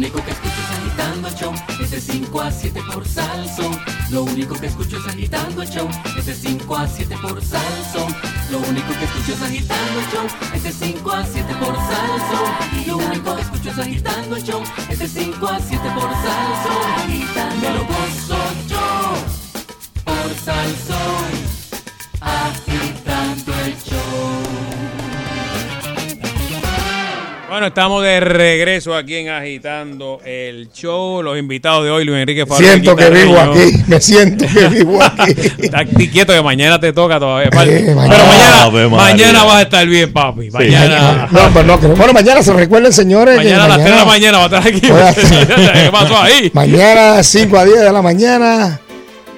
S18: Único que escucho es agitando el show, es de 5 a 7 por Salsón. Lo único que escucho es agitando el show, es de 5 a 7 por Salsón. Lo único que escucho es agitando el show, es de 5 a 7 por Salsón. Lo único que escucho es agitando el show, es de 5 a 7 por Salsón. Me lo gozo yo por Salsón, agitando
S3: Bueno, estamos de regreso aquí en Agitando el Show. Los invitados de hoy, Luis Enrique Fabio.
S4: Siento que vivo aquí, me siento que vivo aquí.
S3: Está quieto que mañana te toca todavía. papi.
S4: Eh,
S3: Pero
S4: mañana.
S3: mañana,
S4: Ave María.
S3: mañana vas a estar bien, papi. Mañana.
S4: No, pero no, que- bueno, mañana se recuerden, señores. que
S3: Mañana a las 3 de la mañana va a estar aquí. ¿Qué pasó ahí?
S4: Mañana 5 a 10 de la mañana,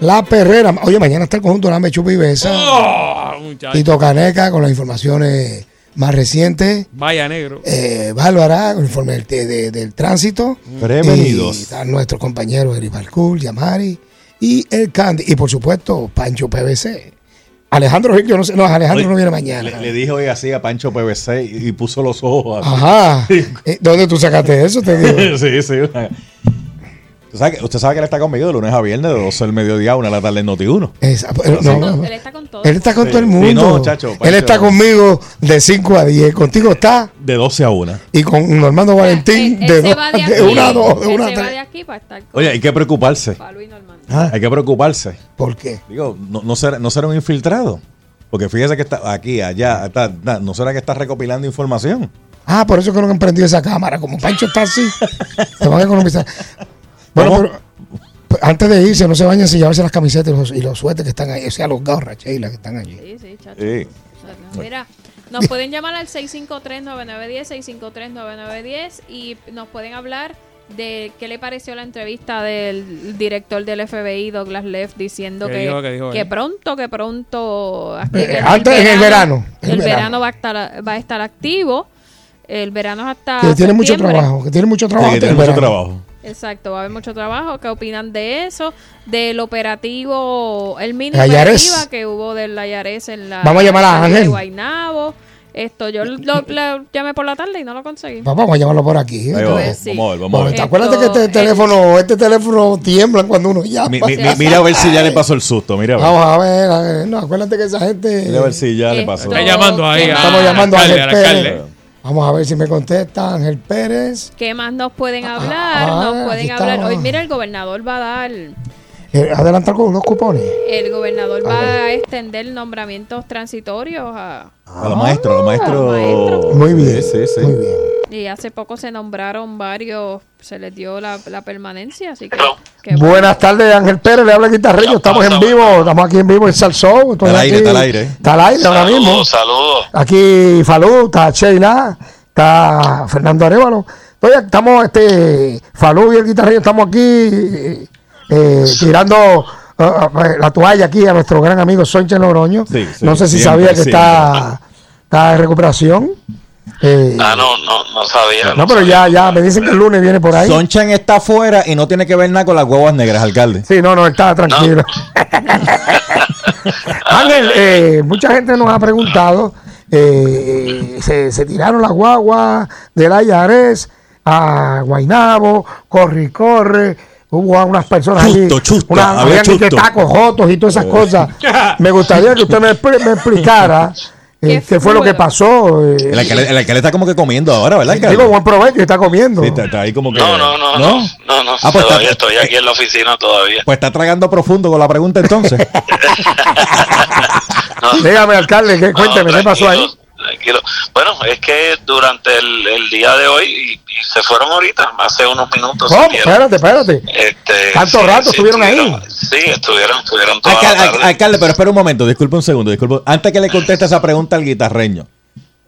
S4: La Perrera. Oye, mañana está el conjunto Lambe Chupa y Besa.
S3: Oh, muchacho.
S4: Tito Caneca con las informaciones más recientes.
S3: Vaya negro.
S4: Eh, Bárbara informe del, de- del tránsito.
S6: Prevenidos.
S4: Y están nuestros compañeros Eri Balcour, Yamari y el Candy. Y por supuesto, Pancho PVC. Alejandro yo no sé. No, Alejandro
S6: Oye,
S4: no viene mañana.
S6: Le, le dije hoy así a Pancho PVC y, y puso los ojos así.
S4: Ajá. Eh, ¿Dónde tú sacaste eso? Te digo.
S6: sí, sí. ¿Usted sabe, que, usted sabe que él está conmigo de lunes a viernes, de 12 del mediodía a 1 de la tarde en Noti1.
S4: Esa- pero no, no,
S7: Él está con todo.
S4: Él está con
S6: Sí,
S4: todo el
S6: sí,
S4: mundo.
S6: no, chacho,
S4: Él
S6: Pancho.
S4: está conmigo de 5 a 10. Contigo está.
S6: De 12 a 1.
S4: Y con Normando Valentín
S7: Él
S4: de, dos-
S7: va de
S4: de
S7: aquí.
S4: una a 2, de
S7: él
S4: una a
S7: se va de
S4: 3.
S7: aquí para estar con
S6: Oye, hay que preocuparse.
S4: Ah.
S6: Hay que preocuparse.
S4: ¿Por qué?
S6: Digo, no, no, será, no será un infiltrado. Porque fíjese que está aquí, allá, está- está- no será que está recopilando información.
S4: Ah, por eso que no han prendido esa cámara. Como Pancho está así, se van a economizar. Bueno, pero pues, antes de irse, no se bañen sin llevarse las camisetas y los, y los suéteres que están ahí. O sea, los gorras, Sheila, que están allí.
S7: Sí, sí, chacho.
S6: Sí.
S7: Mira, nos pueden llamar al 653-9910, 653-9910 y nos pueden hablar de qué le pareció la entrevista del director del FBI, Douglas Leff, diciendo
S3: ¿Qué
S7: que,
S3: dijo, qué dijo
S7: que pronto, que pronto...
S4: Eh, antes, en el verano.
S7: El
S4: el
S7: verano va a estar, va a estar activo. El verano es hasta
S4: Que tiene mucho trabajo. Que tiene mucho trabajo.
S6: Sí, que tiene
S4: en el
S6: mucho
S4: verano.
S6: trabajo.
S7: Exacto, va a haber mucho trabajo. ¿Qué opinan de eso? Del operativo, el mini operativa que hubo del Ayares en la
S4: Vamos a llamar a
S7: de
S4: Ángel.
S7: Guaynabo. Esto, yo lo, lo llamé por la tarde y no lo conseguí.
S4: Vamos a llamarlo por aquí.
S7: Esto sí.
S6: Vamos a ver, vamos a ver.
S4: Porque acuérdate que este
S7: Esto,
S4: teléfono, este teléfono tiembla cuando uno llama.
S6: Mi- mi- mi- mira a ver si ya le pasó el susto. Mira a ver.
S4: Vamos a ver, a ver, no, acuérdate que esa gente.
S6: Mira a ver si ya le
S7: Esto-
S6: pasó.
S3: Está llamando ahí. a-
S4: Estamos llamando a Pérez.
S3: alcalde.
S4: Vamos a ver si me contesta Ángel Pérez.
S7: ¿Qué más nos pueden hablar?
S4: ah,
S7: nos pueden
S4: está.
S7: hablar. Hoy, mira, el gobernador va a dar,
S4: Eh, adelantar con los cupones.
S7: el gobernador va a extender nombramientos transitorios a,
S6: A los maestros, a los maestros.
S7: maestros.
S4: Muy bien.
S6: Sí, sí, sí.
S4: Muy bien.
S7: Y hace poco se nombraron varios, se les dio la, la permanencia, así que, que
S4: Buenas tardes, Ángel Pérez, le habla el guitarreño. Estamos en vivo, estamos aquí en vivo en Salsón.
S6: Está al aire, está al aire.
S4: Está al aire ahora mismo.
S34: Saludos.
S4: Aquí Falú, está Sheila, está Fernando Arevalo. Entonces, estamos, este, Falú y el guitarreño, estamos aquí eh, eh, tirando ah, ah, la toalla aquí a nuestro gran amigo Sonche Logroño.
S6: Sí, sí,
S4: no sé si
S6: siempre,
S4: sabía que
S6: siempre.
S4: está, está en recuperación. Eh,
S34: Ah, no, no, no sabía.
S4: no, pero ya, ya, me dicen que el lunes viene por ahí.
S6: Sonchan está afuera y no tiene que ver nada con las huevas negras, alcalde.
S4: Sí, no, no, está tranquilo. Ángel, eh, mucha gente nos ha preguntado, eh, se, se tiraron las guaguas del Ayares a Guainabo, corre y corre, hubo a unas personas allí,
S6: Chusto, chusto,
S4: una,
S6: había
S4: habían ni que
S6: chusto.
S4: tacos, jotos y todas esas cosas. Me gustaría que usted me, expli- me explicara
S7: ¿Qué
S4: qué fue lo que pasó. eh,
S6: El alcalde, el alcalde está como que comiendo ahora, ¿verdad, alcalde?
S4: digo, buen provecho, está comiendo.
S6: Sí, está, está ahí como que.
S34: No, no, no, no, no, no,
S6: Ah, pues
S34: todavía
S6: está-
S34: estoy aquí en la oficina todavía.
S6: Pues está tragando profundo con la pregunta entonces.
S4: Dígame, alcalde, que, cuénteme, ¿qué pasó ahí?
S34: Tranquilo. Bueno, es que durante el, el día de hoy, y, y se fueron ahorita, hace unos minutos.
S4: ¿Cómo? Espérate, espérate.
S34: Este,
S4: ¿Tanto
S34: sí,
S4: rato
S34: sí,
S4: estuvieron ahí?
S34: Sí, estuvieron, estuvieron toda
S6: Alcal-
S34: la
S6: al-
S34: tarde.
S6: alcalde, pero espera un momento, disculpe un segundo, disculpe. Antes que le conteste esa pregunta al guitarreño,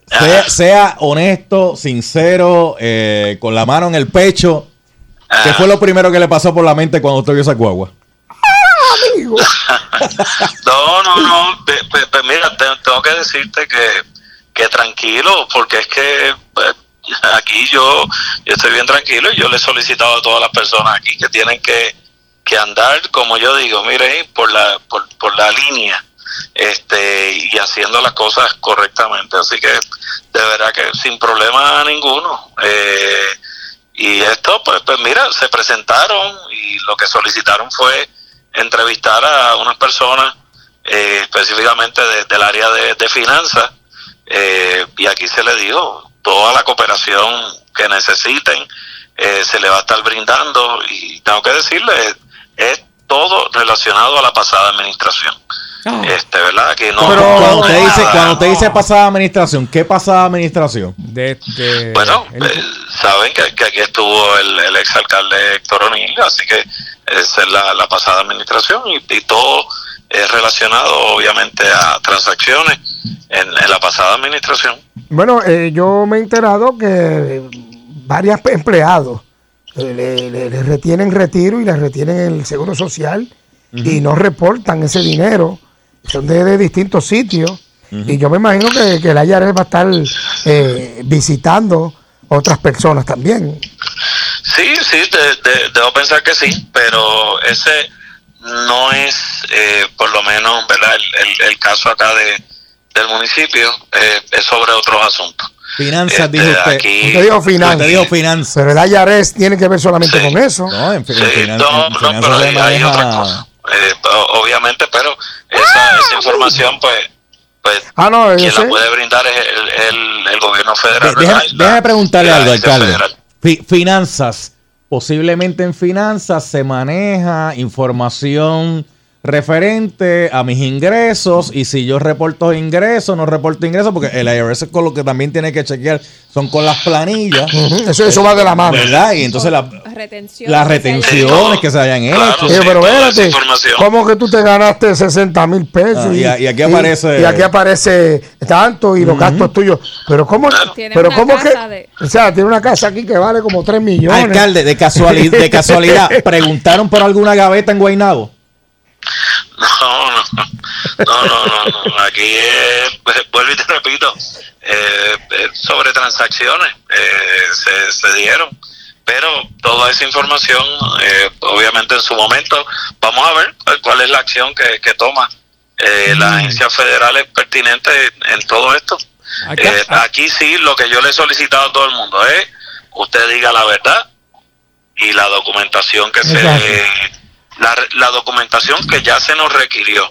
S6: sea, sea honesto, sincero, eh, con la mano en el pecho. ¿Qué fue lo primero que le pasó por la mente cuando usted vio esa guagua?
S34: No, no, no. pe- mira, te- tengo que decirte que, que tranquilo, porque es que pues, aquí yo, yo estoy bien tranquilo y yo le he solicitado a todas las personas aquí que tienen que, que andar, como yo digo, mire, por la, por, por la línea este y haciendo las cosas correctamente. Así que de verdad que sin problema ninguno. Eh, y esto, pues, pues mira, se presentaron y lo que solicitaron fue entrevistar a unas personas eh, específicamente de- del área de, de finanzas eh, y aquí se le dio toda la cooperación que necesiten eh, se le va a estar brindando y tengo que decirle es todo relacionado a la pasada administración. Este verdad que no
S6: Pero cuando usted dice, cuando usted dice pasada administración, ¿qué pasada administración?
S3: De, de-
S34: bueno, eh, saben que, que aquí estuvo el, el exalcalde Héctor O'Neill, así que esa es la, la pasada administración y, y todo es relacionado obviamente a transacciones en, en la pasada administración.
S4: Bueno, eh, yo me he enterado que varios empleados eh, le, le- le retienen retiro y le retienen el seguro social y no reportan ese dinero. Son de, de distintos sitios. Y yo me imagino que, que la IRS va a estar eh, visitando otras personas también.
S34: Sí, sí, de- de- debo pensar que sí, pero ese no es, eh, por lo menos, ¿verdad? El, el- el caso acá de, del municipio eh, es sobre otros asuntos.
S6: Finanzas,
S34: Este,
S6: dijo usted.
S34: aquí-
S4: Usted dijo finanzas.
S6: Usted dijo finanzas.
S4: Pero el IRS tiene que ver solamente con eso.
S6: No, en, fin,
S34: Sí,
S6: finan-
S34: no,
S6: en
S34: no,
S6: finanzas
S34: pero hay, hay otra cosa. Eh, obviamente, pero esa, esa información, pues, pues
S4: Ah, no,
S34: quien la
S4: sé.
S34: puede brindar es el, el- el gobierno federal.
S6: De- déjeme preguntarle algo, alcalde.
S34: federal.
S6: Finanzas, posiblemente en finanzas se maneja información referente a mis ingresos y si yo reporto ingresos, no reporto ingresos, porque el IRS con lo que también tiene que chequear son con las planillas.
S4: Eso- eso va de la mano.
S6: ¿Verdad? Y entonces la- las retenciones que se hayan hecho.
S4: Eh, pero espérate, ¿cómo que tú te ganaste 60 mil pesos?
S6: Ah, y aquí aparece-
S4: Y, aquí aparece tanto y los gastos tuyos. Pero ¿cómo, pero
S7: una
S4: cómo que,
S7: de-
S4: o sea, tiene una casa aquí que vale como 3 millones.
S6: Alcalde, de casualidad, de casualidad, ¿preguntaron por alguna gaveta en Guaynabo?
S34: No, no, no, no, no, no. Aquí es, pues, vuelvo y te repito, eh, eh, sobre transacciones eh, se, se dieron, pero toda esa información, eh, obviamente en su momento, vamos a ver cuál- es la acción que, que toma eh, las agencias federales pertinentes en todo esto. Eh, aquí sí, lo que yo le he solicitado a todo el mundo es, usted diga la verdad y la documentación que se la, la documentación que ya se nos requirió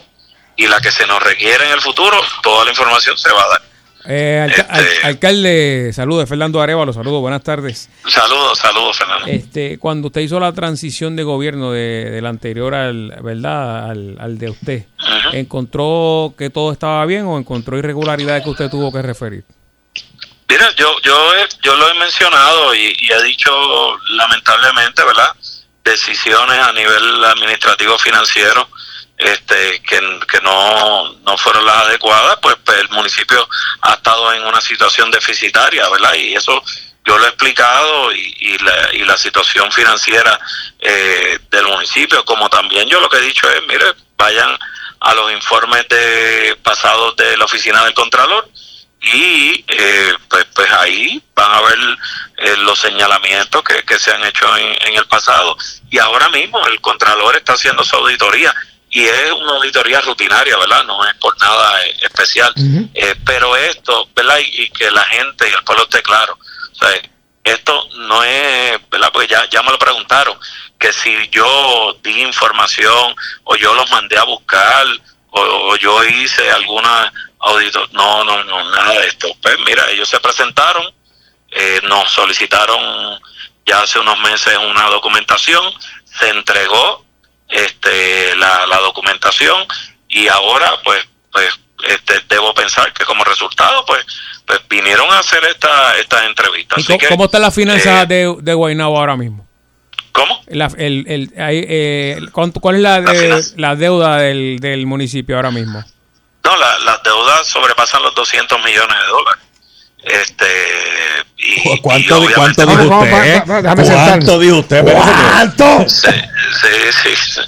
S34: y la que se nos requiere en el futuro, toda la información se va a dar.
S3: Eh, alca- al- alcalde, saludos, Fernando Arevalo, saludos, buenas tardes.
S34: Saludos, saludos, Fernando.
S3: Este, cuando usted hizo la transición de gobierno de, del anterior al, ¿verdad? Al, al de usted, ¿encontró que todo estaba bien o encontró irregularidades que usted tuvo que referir?
S34: Mira, yo, yo, yo lo he mencionado y, y he dicho lamentablemente, ¿verdad? Decisiones a nivel administrativo financiero este, que, que no, no fueron las adecuadas, pues, pues el municipio ha estado en una situación deficitaria, ¿verdad? Y eso yo lo he explicado y, y, la, y la situación financiera eh, del municipio, como también yo lo que he dicho es, mire, vayan a los informes de pasados de la oficina del Contralor y eh, pues, pues ahí van a ver eh, los señalamientos que, que se han hecho en, en el pasado y ahora mismo el Contralor está haciendo su auditoría y es una auditoría rutinaria, ¿verdad? No es por nada eh, especial, Eh, pero esto, ¿verdad? Y, y que la gente y el pueblo esté claro, o sea, esto no es, ¿verdad? Porque ya, ya me lo preguntaron, que si yo di información o yo los mandé a buscar o, o yo hice alguna audito, no, no, no, nada de esto. Pues mira, ellos se presentaron, eh, nos solicitaron ya hace unos meses una documentación, se entregó este la, la documentación y ahora pues pues este debo pensar que como resultado pues pues vinieron a hacer esta estas entrevistas.
S3: ¿Y
S34: Así
S3: cómo,
S34: que,
S3: cómo están las finanzas
S34: eh,
S3: de, de Guaynabo ahora mismo?
S34: ¿Cómo?
S3: La, el, el, ahí, eh, ¿cuánto- ¿Cuál es la, de- la deuda del, del municipio ahora mismo?
S34: No, la- las deudas sobrepasan los 200 millones de dólares. Este, y,
S6: ¿Cuánto,
S34: y
S6: cuánto dijo usted? ¿Cuánto dijo usted?
S4: ¿Cuánto?
S34: Sí, sí, sí.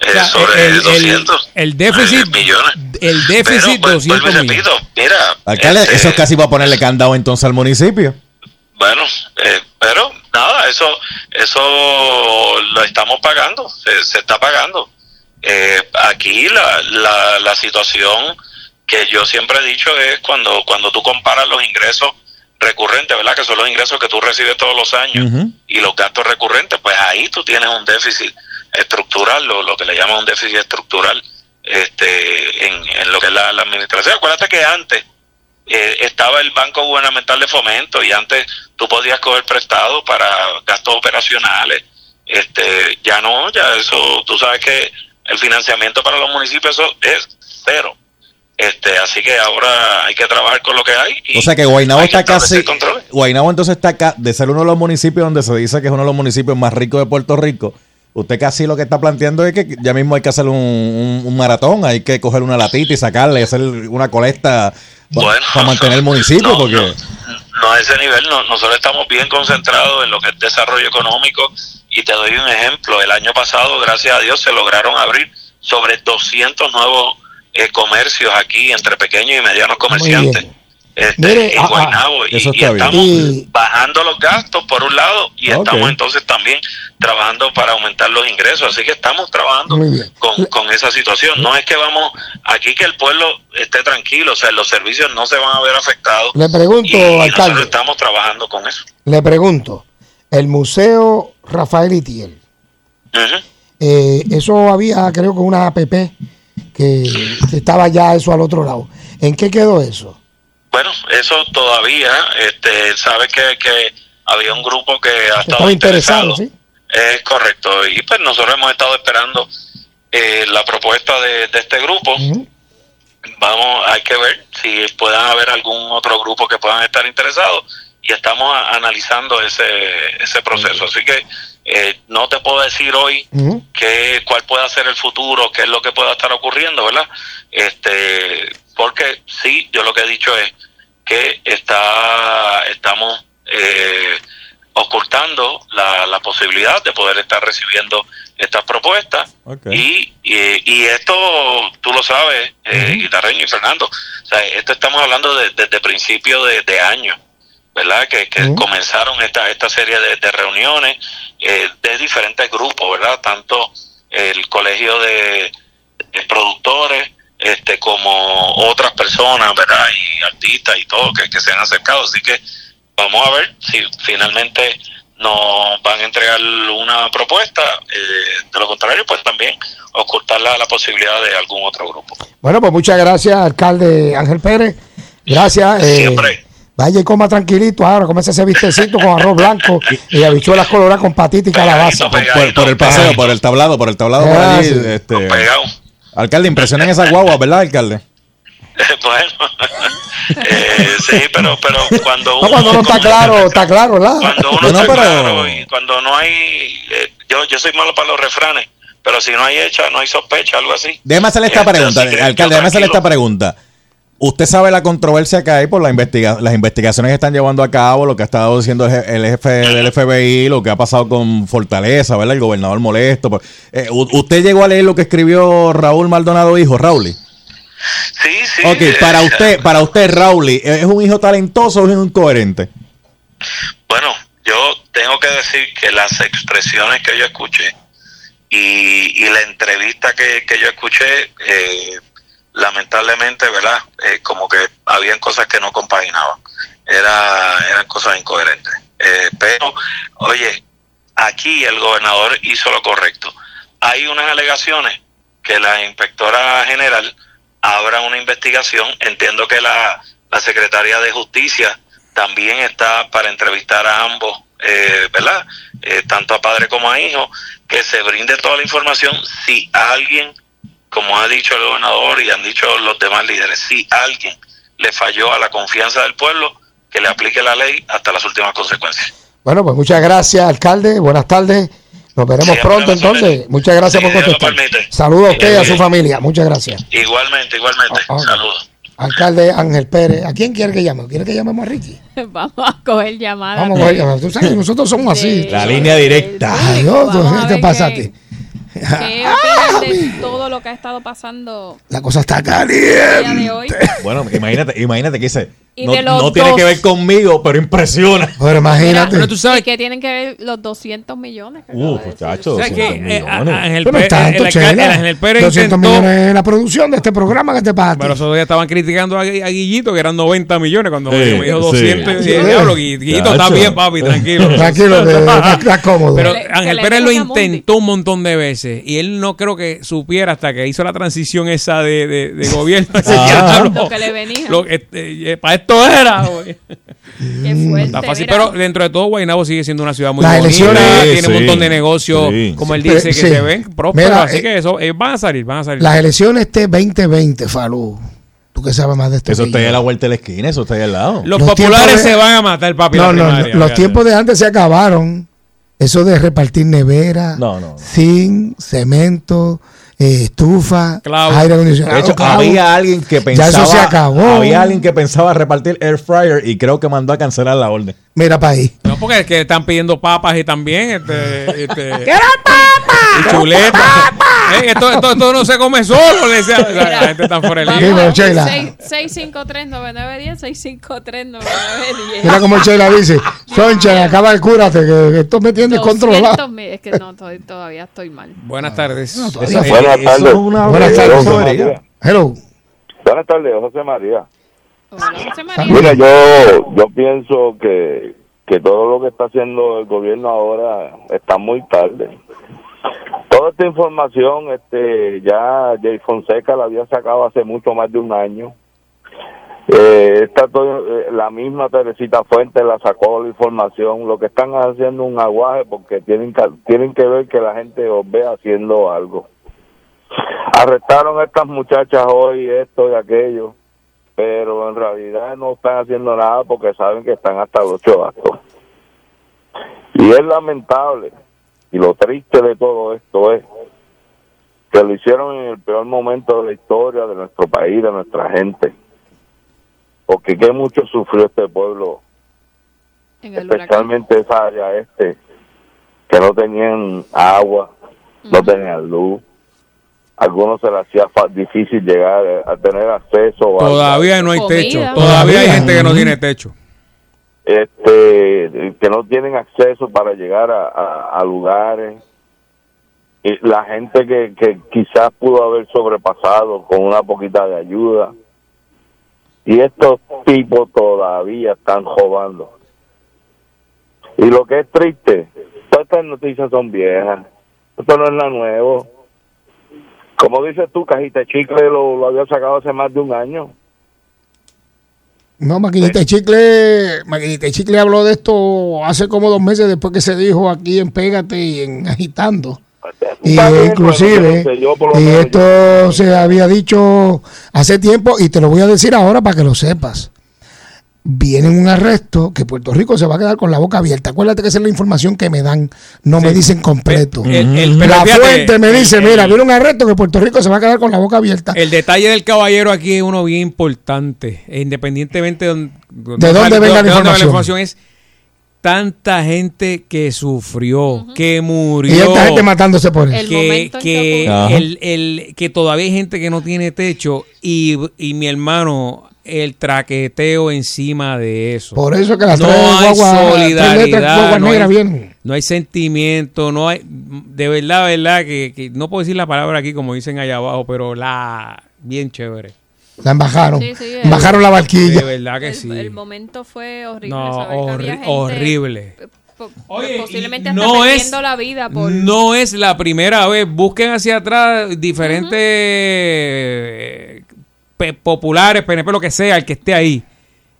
S34: Eh,
S3: O sea,
S34: sobre
S3: el- el-
S34: 200
S3: el déficit-
S34: eh, millones.
S3: El déficit,
S34: Pero, pues,
S3: 200
S34: vuelvo y
S3: millones.
S34: repito, mira,
S6: Alcalde,
S34: este,
S6: eso es casi para ponerle candado entonces al municipio.
S34: Bueno, eh, pero nada, eso eso lo estamos pagando, se, se está pagando. Eh, aquí la, la, la situación que yo siempre he dicho es cuando, cuando tú comparas los ingresos recurrentes, ¿verdad? Que son los ingresos que tú recibes todos los años y los gastos recurrentes, pues ahí tú tienes un déficit estructural, lo, lo que le llaman un déficit estructural este en, en lo que es la, la administración. Acuérdate que antes eh, estaba el Banco Gubernamental de Fomento y antes tú podías coger prestado para gastos operacionales. Este, ya no, ya eso, tú sabes que el financiamiento para los municipios eso es cero. Este, así que ahora hay que trabajar con lo que hay. y
S6: O sea que Guaynabo está casi. Guaynabo entonces está acá, de ser uno de los municipios donde se dice que es uno de los municipios más ricos de Puerto Rico. Usted casi lo que está planteando es que ya mismo hay que hacer un, un- un maratón, hay que coger una latita y sacarle, hacer una colecta
S34: Bueno.
S6: para mantener el municipio,
S34: No,
S6: porque
S34: no a ese nivel, no, nosotros estamos bien concentrados en lo que es desarrollo económico y te doy un ejemplo, el año pasado, gracias a Dios, se lograron abrir sobre 200 nuevos eh, comercios aquí entre pequeños y medianos comerciantes. Este,
S4: Mire,
S34: en
S4: ah, ah,
S34: Guaynabo y, estamos
S4: Y-
S34: bajando los gastos por un lado y estamos entonces también trabajando para aumentar los ingresos, así que estamos trabajando con, con esa situación. No es que vamos aquí que el pueblo esté tranquilo, o sea, los servicios no se van a ver afectados.
S4: Le pregunto,
S34: y, y nosotros
S4: alcalde.
S34: estamos trabajando con eso.
S4: Le pregunto, el Museo Rafael Itiel,
S34: Ujú.
S4: eh, eso había, creo que una APP que, que estaba ya eso al otro lado. ¿En qué quedó eso?
S34: Bueno, eso todavía, este, sabe que, que había un grupo que ha estado
S4: Estaba interesado,
S34: interesado.
S4: ¿sí?
S34: Es correcto. Y pues nosotros hemos estado esperando eh, la propuesta de, de este grupo. Vamos, hay que ver si puedan haber algún otro grupo que puedan estar interesados y estamos a- analizando ese, ese proceso. Así que eh, no te puedo decir hoy qué, cuál pueda ser el futuro, qué es lo que pueda estar ocurriendo, ¿verdad? Este, porque sí, yo lo que he dicho es que está, estamos eh, ocultando la, la posibilidad de poder estar recibiendo estas propuestas. Y, y, y esto tú lo sabes, eh, Guitarreño y Fernando, o sea, esto estamos hablando de- desde principio de, de año, ¿verdad? Que, que comenzaron esta, esta serie de, de reuniones eh, de diferentes grupos, ¿verdad? Tanto el colegio de, de productores este como otras personas, ¿verdad? Y artistas y todo que, que se han acercado. Así que vamos a ver si finalmente nos van a entregar una propuesta. eh, de lo contrario, pues también ocultar la, la posibilidad de algún otro grupo.
S4: Bueno, pues muchas gracias, alcalde Ángel Pérez. Gracias. eh,
S34: Siempre.
S4: Vaya y coma tranquilito ahora, comienza ese vistecito con arroz blanco y habichuelas coloradas con patita y calabaza.
S6: Por, por el paseo, por el tablado, por el tablado por allí.
S4: sí.
S6: este, alcalde, impresionan esas guaguas, ¿verdad, alcalde?
S34: bueno, eh, sí, pero, pero cuando
S4: No,
S34: uno,
S4: cuando no está claro, está claro, ¿verdad?
S34: cuando uno
S6: No, no,
S34: está
S6: pero-
S34: claro y cuando no hay, eh, yo, yo soy malo para los refranes, pero si no hay hecha, no hay sospecha, algo así.
S6: Déjame hacerle esta pregunta, alcalde, déjame hacerle esta pregunta. Usted sabe la controversia que hay por la investiga las investigaciones que están llevando a cabo, lo que ha estado diciendo el, je- el jefe del FBI, lo que ha pasado con Fortaleza, ¿verdad? El gobernador molesto. por- eh, ¿Usted llegó a leer lo que escribió Raúl Maldonado, hijo, Raúl?
S34: Sí, sí.
S6: Ok,
S34: eh,
S6: para usted, para usted, Raúl, ¿es un hijo talentoso o es un incoherente?
S34: Bueno, yo tengo que decir que las expresiones que yo escuché y, y la entrevista que, que yo escuché, eh, lamentablemente, ¿verdad? Eh, como que habían cosas que no compaginaban. Era, eran cosas incoherentes. Eh, pero, oye, aquí el gobernador hizo lo correcto. Hay unas alegaciones que la inspectora general abra una investigación. Entiendo que la, la Secretaría de Justicia también está para entrevistar a ambos, eh, ¿verdad? Eh, tanto a padre como a hijo, que se brinde toda la información. Si alguien, como ha dicho el gobernador y han dicho los demás líderes, si alguien le falló a la confianza del pueblo, que le aplique la ley hasta las últimas consecuencias.
S4: Bueno, pues muchas gracias, alcalde. Buenas tardes. Nos veremos
S34: Sí,
S4: pronto entonces. Muchas gracias
S34: Sí,
S4: por contestar. Saludos a usted y a su familia. Muchas gracias.
S34: Igualmente, igualmente.
S4: Ah,
S34: Saludos.
S4: Alcalde Ángel Pérez. ¿A quién quiere que llame? ¿Quiere que llamemos a Ricky?
S7: Vamos a coger llamadas.
S4: Vamos a coger llamadas. Tú sabes que nosotros somos así.
S6: La línea directa.
S4: Ay, Dios,
S7: a
S4: ¿qué te
S7: ver
S4: pasaste?
S7: ¿Qué opinan de todo lo que ha estado pasando
S4: La cosa está
S7: el día
S4: caliente.
S7: de hoy?
S6: Bueno, imagínate, imagínate que dice,
S7: Y
S6: no,
S7: de los
S6: no tiene
S7: dos.
S6: que ver conmigo, pero impresiona.
S4: Pero imagínate.
S3: Pero tú sabes
S7: ¿Y qué tienen que ver los 200 millones? que
S6: Uh,
S7: acaba de
S6: muchacho,
S3: O sea que,
S6: 200
S3: eh, a-
S6: millones.
S3: a- Ángel
S4: Pero
S3: Pérez,
S4: tanto,
S3: el,
S4: Chela.
S3: el Ángel Pérez
S4: 200
S3: intentó,
S4: millones en la producción de este programa que te pasa.
S3: pero esos días estaban criticando a, a Guillito que eran 90 millones cuando
S6: Sí,
S3: me dijo
S6: sí.
S3: 200 y
S4: Sí.
S3: dije, diablo, Gui- Guillito está bien, papi, tranquilo.
S4: Tranquilo, que está, está cómodo.
S3: Pero
S7: Que le-
S3: Ángel
S7: que
S3: Pérez lo intentó un montón de veces y él no creo que supiera hasta que hizo la transición esa de, de, de gobierno.
S6: Ah.
S7: Lo que le venía.
S3: lo- este, eh, para esto era. güey.
S7: Qué fuerte.
S3: Está fácil,
S7: mira.
S3: pero dentro de todo Guaynabo sigue siendo una ciudad muy
S4: Las
S3: bonita,
S4: elecciones-
S3: tiene un montón de negocios,
S6: sí.
S3: como él dice, que
S4: sí.
S3: se ven prósperos,
S4: Mira,
S3: así
S4: eh,
S3: que eso, eh, van a salir, van a salir.
S4: Las elecciones este 2020, Falú. Tú que sabes más de esto.
S6: Eso está ahí a la vuelta de la esquina, eso está ahí al lado.
S3: Los,
S4: los
S3: populares
S4: de-
S3: se van a matar, papi.
S4: No, no, los tiempos de antes se acabaron. Eso de repartir nevera,
S6: No, no.
S4: zinc, cemento, eh, estufa,
S3: Clavo.
S4: aire acondicionado.
S6: De hecho,
S4: clavo.
S6: había alguien que
S4: Ya
S6: pensaba.
S4: eso se acabó.
S6: Había alguien que pensaba repartir air fryer y creo que mandó a cancelar la orden.
S4: Mira para ahí.
S3: No, porque es que están pidiendo papas y también este, este y chuletas. Eh, esto, esto, esto no se come solo, le decía. La, la gente está fuera de
S7: Vamos
S3: línea.
S4: Dime,
S7: a ver,
S4: Sheila.
S7: seis- 653-9910, 653-9910.
S4: Mira como Sheila dice, Soncha, acaba de cúrate, que, que esto me tienes
S7: 200
S4: controlado.
S7: Es que no, todavía, todavía estoy mal.
S3: Buenas tardes.
S4: Todavía-
S35: Buenas tardes.
S4: Buenas tardes. Hello.
S35: Buenas tardes, José María.
S7: Hola, José María.
S35: Mira, yo, yo pienso que, que todo lo que está haciendo el gobierno ahora está muy tarde. Toda esta información, este, ya Jay Fonseca la había sacado hace mucho más de un año. Eh, todo, eh, la misma Teresita Fuentes la sacó la información. Lo que están haciendo un aguaje porque tienen que, tienen que ver que la gente os ve haciendo algo. Arrestaron a estas muchachas hoy, esto y aquello, pero en realidad no están haciendo nada porque saben que están hasta los ocho actos. Y es lamentable, y lo triste de todo esto es que lo hicieron en el peor momento de la historia de nuestro país, de nuestra gente. Porque qué mucho sufrió este pueblo, especialmente esa área este, que no tenían agua, no tenían luz. Algunos se les hacía difícil llegar a tener acceso. a-
S3: Todavía no hay techo. Todavía hay gente que no tiene techo.
S35: Este que no tienen acceso para llegar a, lugares. Y la gente que, que quizás pudo haber sobrepasado con una poquita de ayuda. Y estos tipos todavía están jugando y lo que es triste todas estas noticias son viejas. Esto no es nada nuevo. Como dices tú cajita chicle lo había sacado hace más de un año
S4: No, Maquinita de Chicle, Maquinita de Chicle habló de esto hace como dos meses después que se dijo aquí en Pégate y en Agitando. Y
S35: Está bien,
S4: inclusive, y esto se había dicho hace tiempo y te lo voy a decir ahora para que lo sepas. Viene un arresto que Puerto Rico se va a quedar con la boca abierta. Acuérdate que esa es la información que me dan, no me dicen completo.
S3: El- el- pero
S4: la
S3: fíjate,
S4: fuente me dice,
S3: el-
S4: mira, viene un arresto que Puerto Rico se va a quedar con la boca abierta.
S3: El detalle del caballero aquí es uno bien importante. E Independientemente de, don-
S4: ¿De dónde venga la información?
S3: es tanta gente que sufrió, que murió.
S4: Y esta gente matándose por eso. El
S3: Que, que, el- que todavía hay gente que no tiene techo y, y mi hermano, el traqueteo encima de eso.
S4: Por eso que las
S3: no
S4: tres
S3: hay
S4: letras
S3: solidaridad, no hay,
S4: vienen.
S3: no hay sentimiento, no hay, de verdad, verdad, que, que no puedo decir la palabra aquí como dicen allá abajo, pero la, bien chévere.
S4: La embajaron.
S7: Sí, sí, el-
S4: Bajaron la barquilla.
S3: De verdad que
S7: el,
S3: sí.
S7: el momento fue horrible.
S3: No,
S7: saber que había
S3: horri-
S7: gente,
S3: horrible.
S7: po- posiblemente hasta
S3: no es-
S7: perdiendo la vida por...
S3: No es la primera vez. Busquen hacia atrás diferentes populares, PNP, lo que sea, el que esté ahí.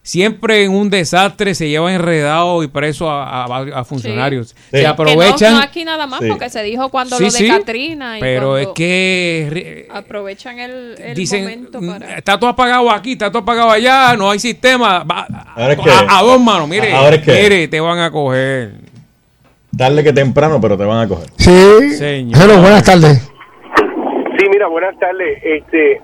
S3: Siempre en un desastre se lleva enredado y preso a, a- a funcionarios. Se aprovechan.
S7: no, no aquí nada más,
S3: Sí.
S7: porque se dijo cuando
S3: Sí,
S7: lo de
S3: sí,
S7: Katrina. Y
S3: pero es que
S7: Aprovechan el, el
S3: dicen,
S7: momento
S3: "Mm,
S7: para...
S3: está todo apagado aquí, está todo apagado allá, no hay sistema. Va-
S6: Ahora es que-
S3: a, a dos manos, mire,
S6: Ahora es que-
S3: mire, te van a coger.
S6: Tarde que temprano, pero te van a coger.
S4: Sí.
S3: Señor.
S4: Hello, buenas tardes.
S36: Sí, mira, buenas tardes. Este,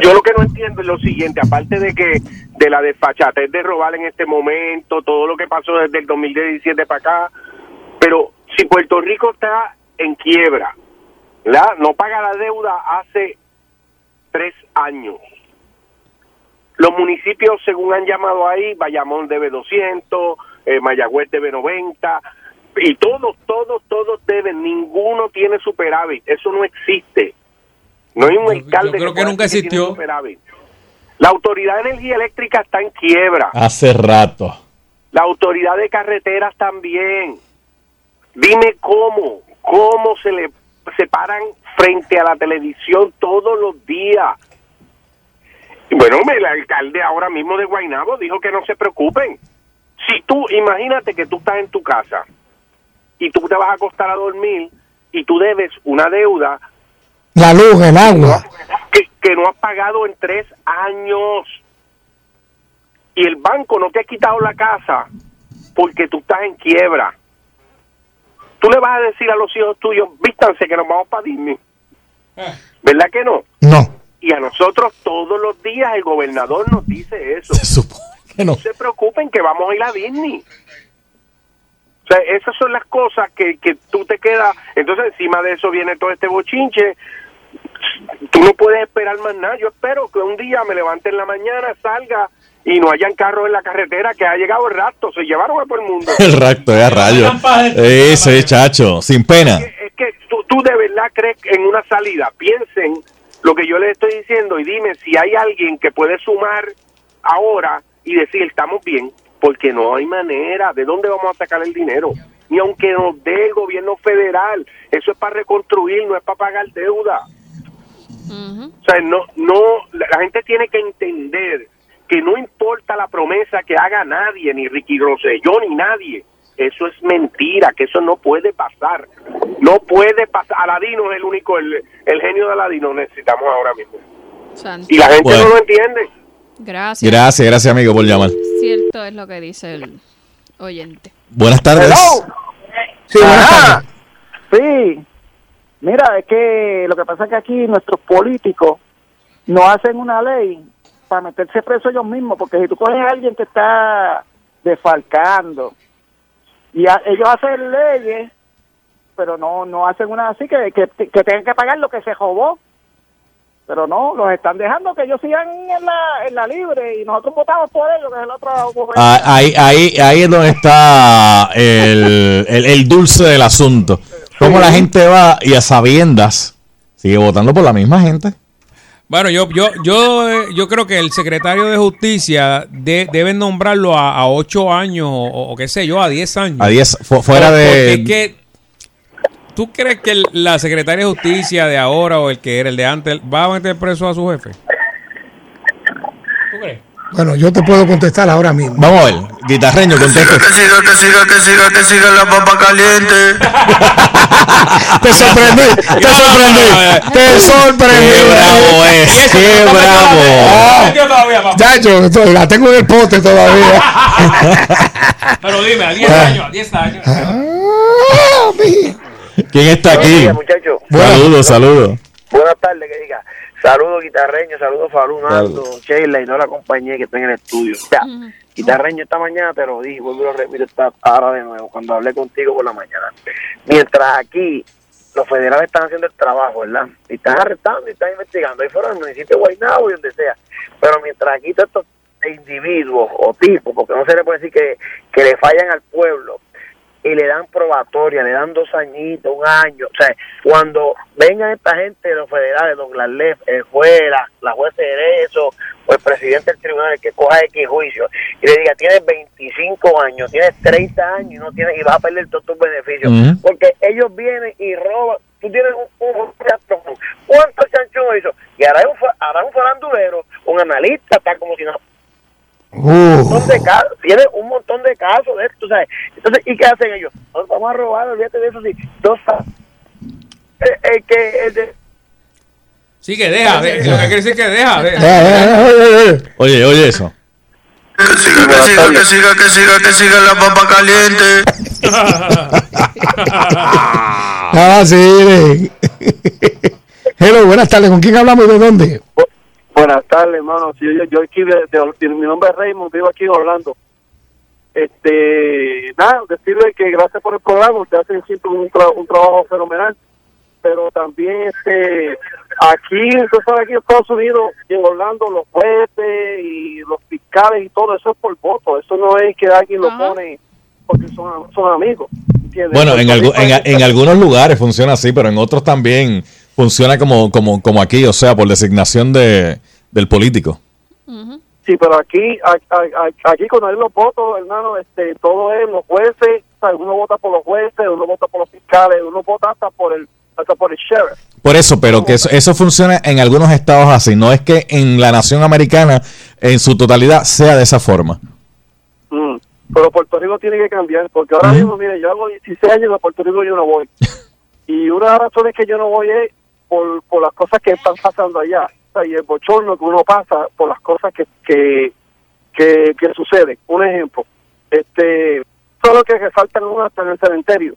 S36: yo lo que no entiendo es lo siguiente, aparte de que de la desfachatez de robar en este momento, todo lo que pasó desde el 2017 para acá, pero si Puerto Rico está en quiebra, ¿verdad? No paga la deuda hace tres años. Los municipios, según han llamado ahí, Bayamón debe 200, eh, Mayagüez debe 90, y todos, todos, todos deben, ninguno tiene superávit, eso no existe. No hay un alcalde
S3: creo que nunca
S36: tiene
S3: existió.
S36: superávit. La Autoridad de Energía Eléctrica está en quiebra.
S6: Hace rato.
S36: La Autoridad de Carreteras también. Dime cómo, cómo se le se paran frente a la televisión todos los días. Bueno, el alcalde ahora mismo de Guaynabo dijo que no se preocupen. Si tú, imagínate que tú estás en tu casa y tú te vas a acostar a dormir y tú debes una deuda
S4: La luz, el agua.
S36: que, que no has pagado en tres años y el banco no te ha quitado la casa porque tú estás en quiebra. Tú le vas a decir a los hijos tuyos, vístanse que nos vamos para Disney. ¿Verdad que no?
S4: No.
S36: Y a nosotros todos los días el gobernador nos dice eso.
S4: que no.
S36: se preocupen que vamos a ir a Disney. O sea, esas son las cosas que, que tú te quedas. Entonces, encima de eso viene todo este bochinche. Tú no puedes esperar más nada. Yo espero que un día me levante en la mañana, salga y no hayan carros en la carretera, que ha llegado el rato. Se llevaron a todo el mundo.
S6: El racto, es a rayo. Ese, chacho, sin pena.
S36: Es que tú, tú de verdad crees en una salida. Piensen lo que yo les estoy diciendo y dime si hay alguien que puede sumar ahora y decir estamos bien, porque no hay manera. ¿De dónde vamos a sacar el dinero? Ni aunque nos dé el gobierno federal. Eso es para reconstruir, no es para pagar deuda. O sea, no, no, la, gente tiene que entender que no importa la promesa que haga nadie, ni Ricky Rosselló, ni nadie. Eso es mentira, que eso no puede pasar. No puede pasar. Aladino es el único, el, el genio de Aladino necesitamos ahora mismo. Y la gente
S6: Bueno.
S36: no lo entiende.
S7: Gracias.
S6: Gracias, gracias amigo por llamar.
S7: Cierto es lo que dice el oyente.
S6: Buenas tardes.
S4: Sí, buenas tardes.
S37: Sí. Mira, es que lo que pasa es que aquí nuestros políticos no hacen una ley para meterse preso ellos mismos, porque si tú coges a alguien que está defalcando y ellos hacen leyes, pero no no hacen una así que, que, que tengan que pagar lo que se robó. Pero no, los están dejando que ellos sigan en la, en la libre y nosotros votamos por ellos, que es el otro
S6: Ah, ahí, ahí, ahí es donde está el, el dulce del asunto. Cómo la gente va y a sabiendas sigue votando por la misma gente.
S3: Bueno, yo, yo, yo, eh, yo creo que el secretario de justicia de, deben nombrarlo a, a 8 años o, o qué sé yo, a 10 años.
S6: A 10, fu- fuera de...
S3: es que, ¿Tú crees que el- la secretaria de justicia de ahora o el que era el de antes va a meter preso a su jefe?
S4: Bueno, yo te puedo contestar ahora mismo.
S6: Vamos a ver, guitarreño, contesta.
S38: Que siga, que siga, que siga, que siga la papa caliente.
S4: Te sorprendí, te sorprendí, te sorprendí.
S6: Qué bravo es, qué bravo.
S4: Ya, yo la tengo en el pote todavía.
S3: Pero dime, a 10
S4: Ah.
S3: años, a 10 años.
S6: ¿Quién está
S39: Buenos
S6: aquí? Saludos, saludos.
S39: Buenas tardes, que diga. Saludos, guitarreño, saludos, Falú, Nando, Sheila y toda la compañía que está en el estudio. O sea, guitarreño, esta mañana te lo dije, vuelvo y lo repito esta ahora de nuevo, cuando hablé contigo por la mañana. Mientras aquí los federales están haciendo el trabajo, ¿verdad? Y están arrestando y están investigando. Ahí fuera en el municipio de Guaynabo y donde sea. Pero mientras aquí todos estos individuos o tipos, porque no se le puede decir que, que le fallan al pueblo, y le dan probatoria, le dan dos añitos, un año. O sea, cuando vengan esta gente de los federales, don Glalef, el juez, la, la juez de derecho o el presidente del tribunal, el que coja X juicio, y le diga, tienes 25 años, tienes 30 años y no tienes y vas a perder todos tus beneficios. Porque ellos vienen y roban. Tú tienes un, un, un- ¿Cuántos chanchón hizo? Y ahora es un, es un farandulero, un analista, está como si no un montón de casos, tiene un montón de casos de esto, ¿sabes? Entonces, ¿y qué hacen ellos? Nos vamos a robar, olvídate de eso, sí. Dos, el, el que, el de,
S3: Sí, que deja, de- lo que quiere decir que deja.
S6: Eh,
S3: deja.
S6: Oye, oye eso.
S38: Que siga, que siga, que siga, que siga, que siga la papa caliente.
S4: Ah, sí. Hello, buenas tardes. ¿Con quién hablamos y de dónde?
S37: Buenas tardes, hermano. Sí, yo, yo aquí, de- de- mi nombre es Raymond, vivo aquí en Orlando. Este, nada, decirle que gracias por el programa, ustedes hacen siempre un, tra- un trabajo fenomenal, pero también este, aquí, usted sabe, aquí en Estados Unidos y en Orlando, los jueces y los fiscales y todo eso es por voto, eso no es que alguien lo pone porque son, son amigos. ¿entiendes?
S6: Bueno, en, en algunos lugares funciona así, pero en otros también funciona como, como, como aquí, o sea, por designación de, del político.
S37: Sí, pero aquí, aquí cuando hay los votos, hermano, este, todo es los jueces, uno vota por los jueces, uno vota por los fiscales, uno vota hasta por el, hasta por el sheriff.
S6: Por eso, pero que eso, eso funciona en algunos estados así. No es que en la nación americana, en su totalidad, sea de esa forma.
S37: Mm. Pero Puerto Rico tiene que cambiar, porque ahora mismo, mire, yo hago 16 años en Puerto Rico y yo no voy. Y una de las razones que yo no voy es por, por las cosas que están pasando allá. Y el bochorno que uno pasa por las cosas que, que, que, que suceden. Un ejemplo, este, solo que resaltan uno hasta en el cementerio.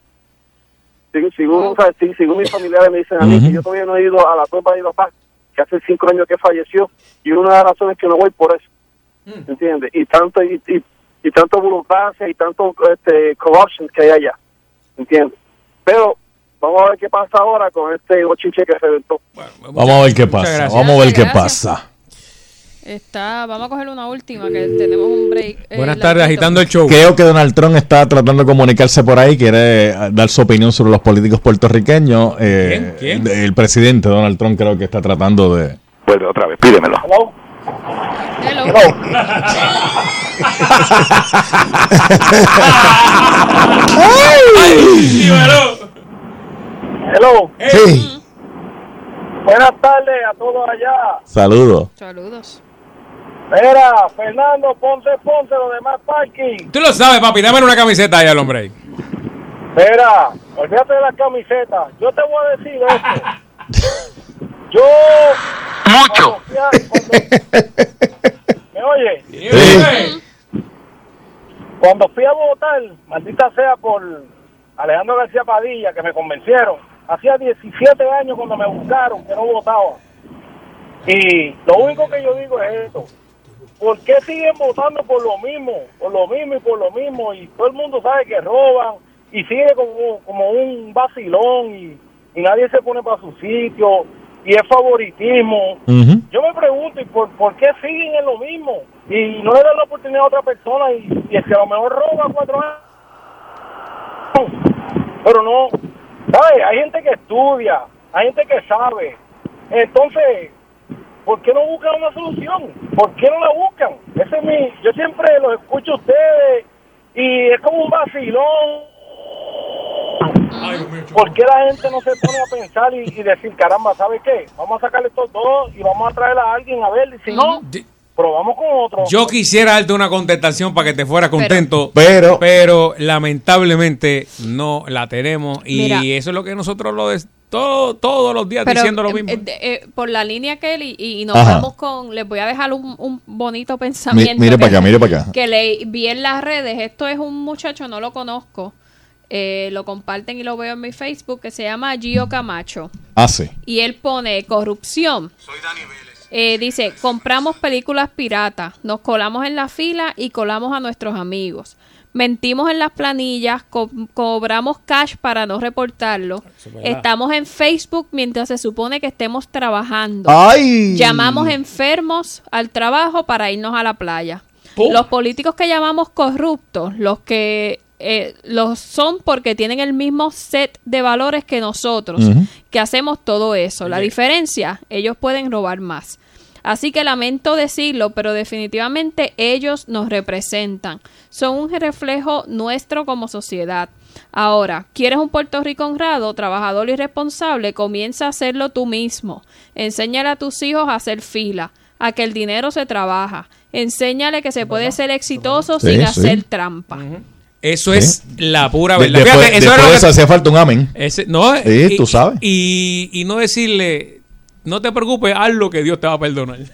S37: Según, según, según mis familiares me dicen a mí que yo todavía no he ido a la tumba de mi papá, que hace cinco años que falleció, y una de las razones que no voy por eso. ¿Entiendes? Y tanto, y, y, y tanto burocracia y tanto este, corruption que hay allá. ¿Entiendes? Pero vamos a ver qué pasa ahora con este bochinche que reventó.
S6: Vamos a ver qué pasa.
S3: gracias.
S6: Vamos a ver qué pasa.
S7: Está, vamos a coger una última, que tenemos un break. eh,
S3: Buenas tardes, agitando el show.
S6: Creo que Donald Trump está tratando de comunicarse por ahí, quiere eh, dar su opinión sobre los políticos puertorriqueños. Eh,
S3: ¿Quién? ¿Quién?
S6: El presidente Donald Trump creo que está tratando de...
S38: Vuelve otra vez, pídemelo.
S37: Hello.
S4: Sí.
S37: Buenas tardes a todos allá.
S6: Saludos.
S7: Saludos.
S37: Mira, Fernando, ponte, ponte lo demás parking.
S3: Tú lo sabes, papi. Dame una camiseta ahí al hombre.
S37: Mira, olvídate de la camiseta. Yo te voy a decir esto. Yo.
S38: Mucho.
S37: ¿Me oye? Cuando fui a votar, maldita sea por Alejandro García Padilla, que me convencieron. Hacía 17 años cuando me buscaron que no votaba. Y lo único que yo digo es esto. ¿Por qué siguen votando por lo mismo? Por lo mismo y por lo mismo. Y todo el mundo sabe que roban y sigue como, como un vacilón y, y nadie se pone para su sitio y es favoritismo. Yo me pregunto, ¿y por, por qué siguen en lo mismo? Y no le dan la oportunidad a otra persona y, y es que a lo mejor roba cuatro años. Pero no, ¿sabes? Hay gente que estudia, hay gente que sabe. Entonces, ¿por qué no buscan una solución? ¿Por qué no la buscan? Ese es mi, yo siempre los escucho a ustedes y es como un vacilón. ¿Por qué la gente no se pone a pensar y, y decir, caramba, ¿sabe qué? Vamos a sacarle estos dos y vamos a traer a alguien a ver, y si no, probamos con otro.
S3: Yo quisiera darte una contestación para que te fuera contento,
S6: Pero-
S3: pero lamentablemente no la tenemos y
S7: Mira.
S3: eso es lo que nosotros lo des- todo- todos los días
S7: Pero,
S3: diciendo lo
S7: eh,
S3: mismo.
S7: eh, eh, por la línea que él y, y nos
S6: Ajá.
S7: vamos con, les voy a dejar un, un bonito pensamiento.
S6: Mi- mire
S7: que-
S6: pa' acá, mire pa' acá.
S7: Que le vi en las redes. Esto es un muchacho, no lo conozco. eh, lo comparten y lo veo en mi Facebook, que se llama Gio Camacho.
S6: Ah, sí.
S7: Y él pone corrupción. Eh, dice, compramos películas piratas, nos colamos en la fila y colamos a nuestros amigos. Mentimos en las planillas, co- cobramos cash para no reportarlo. Estamos en Facebook mientras se supone que estemos trabajando.
S6: ¡Ay!
S7: Llamamos enfermos al trabajo para irnos a la playa.
S40: ¡Pum!
S7: Los políticos que llamamos corruptos, los que eh, los son porque tienen el mismo set de valores que nosotros, que hacemos todo eso. La diferencia, ellos pueden robar más. Así que lamento decirlo, pero definitivamente ellos nos representan. Son un reflejo nuestro como sociedad. Ahora, ¿quieres un Puerto Rico honrado, trabajador y responsable? Comienza a hacerlo tú mismo. Enséñale a tus hijos a hacer fila, a que el dinero se trabaja. Enséñale que se puede ser exitoso
S6: Sí,
S7: sin
S6: sí.
S7: hacer trampa.
S3: Eso es la pura
S6: De-
S3: verdad.
S6: después
S3: Fíjate, eso
S6: después
S3: era lo
S6: de
S3: que-
S6: eso hacía falta un amén.
S3: Ese- no,
S6: Sí,
S3: y-
S6: tú sabes.
S3: Y, y no decirle, no te preocupes, haz lo que Dios te va a perdonar.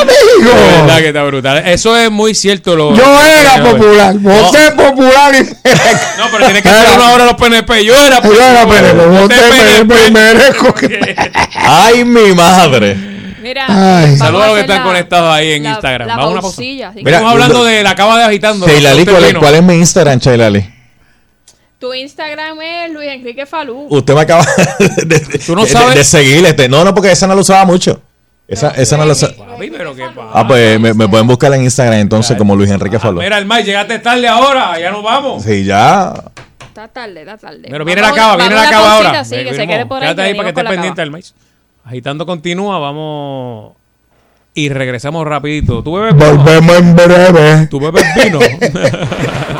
S4: amigo.
S3: De verdad que está brutal. Eso es muy cierto. Lo,
S4: Yo era
S3: lo-
S4: popular, voté popular y
S3: No, pero tiene que ser uno ahora los PNP. Yo era
S4: Yo era PNP, voté PNP y merezco que...
S6: ¡Ay, mi madre!
S7: Mira,
S3: Saludos a los que están
S7: la-
S3: conectados ahí en
S7: la-
S3: Instagram.
S7: la
S3: Vamos una
S7: pausilla,
S6: Mira,
S3: Estamos hablando de la cava de agitando.
S6: Sheila ¿cuál es,
S3: vino.
S6: cuál es mi Instagram, Sheila Lee?
S7: Tu Instagram es Luis Enrique Falú.
S6: Usted me acaba de, de-
S3: no
S6: de-
S3: sabes-
S6: de seguir. Este. No, no, porque esa no la usaba mucho. Esa, esa no la usaba.
S3: Papi, pero qué pasa.
S6: Ah, pues me, me pueden buscar en Instagram entonces como Luis Enrique Falú.
S3: Mira, el Mike, llegaste tarde ahora. Ya nos vamos.
S6: Sí, ya.
S7: Está tarde, está tarde.
S3: Pero viene la cava, viene la cava ahora.
S7: Sí, que se
S3: Venimos.
S7: quede por ahí.
S3: Quédate ahí para que
S7: la
S3: pendiente del maíz. Agitando continúa, vamos y regresamos rapidito. ¿Tú bebes vino?
S4: Volvemos en breve.
S3: ¿Tú bebes vino?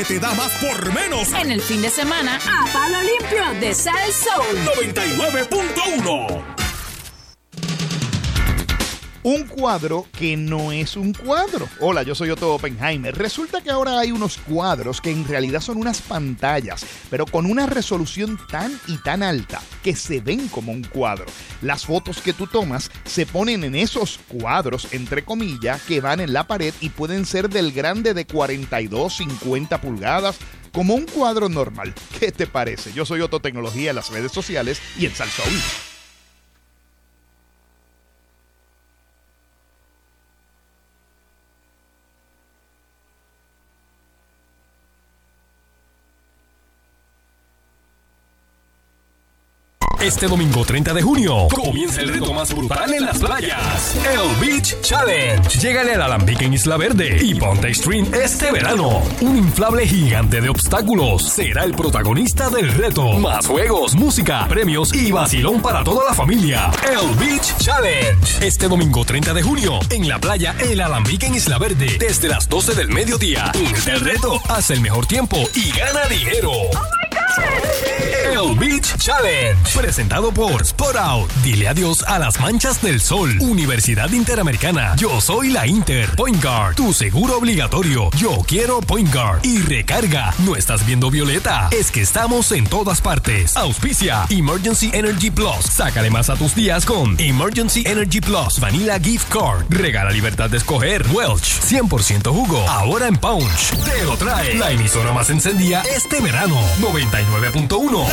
S1: Que te da más por menos.
S41: En el fin de semana, a palo limpio de Sal Soul.
S1: 99.1.
S25: un cuadro que no es un cuadro. Hola, yo soy Otto Oppenheimer. Resulta que ahora hay unos cuadros que en realidad son unas pantallas, pero con una resolución tan y tan alta que se ven como un cuadro. Las fotos que tú tomas se ponen en esos cuadros, entre comillas, que van en la pared y pueden ser del grande de 42, 50 pulgadas, como un cuadro normal. ¿Qué te parece? Yo soy Otto Tecnología en las redes sociales y en Salsoul.
S2: Este domingo 30 de junio comienza el reto más brutal en las playas. El Beach Challenge. Llegale al Alambique en Isla Verde y ponte extreme este verano. Un inflable gigante de obstáculos será el protagonista del reto. Más juegos, música, premios y vacilón para toda la familia. El Beach Challenge. Este domingo 30 de junio en la playa El Alambique en Isla Verde desde las 12 del mediodía. Únete al reto, haz el mejor tiempo y gana dinero. El Beach Challenge. Presentado por Sport Out. Dile adiós a las manchas del sol. Universidad Interamericana. Yo soy la Inter. Point Guard. Tu seguro obligatorio. Yo quiero Point Guard. Y recarga. No estás viendo Violeta. Es que estamos en todas partes. Auspicia. Emergency Energy Plus. Sácale más a tus días con Emergency Energy Plus. Vanilla Gift Card. Regala libertad de escoger. Welch. 100% jugo. Ahora en Punch. Te lo trae. La emisora más encendida este verano. 99.1.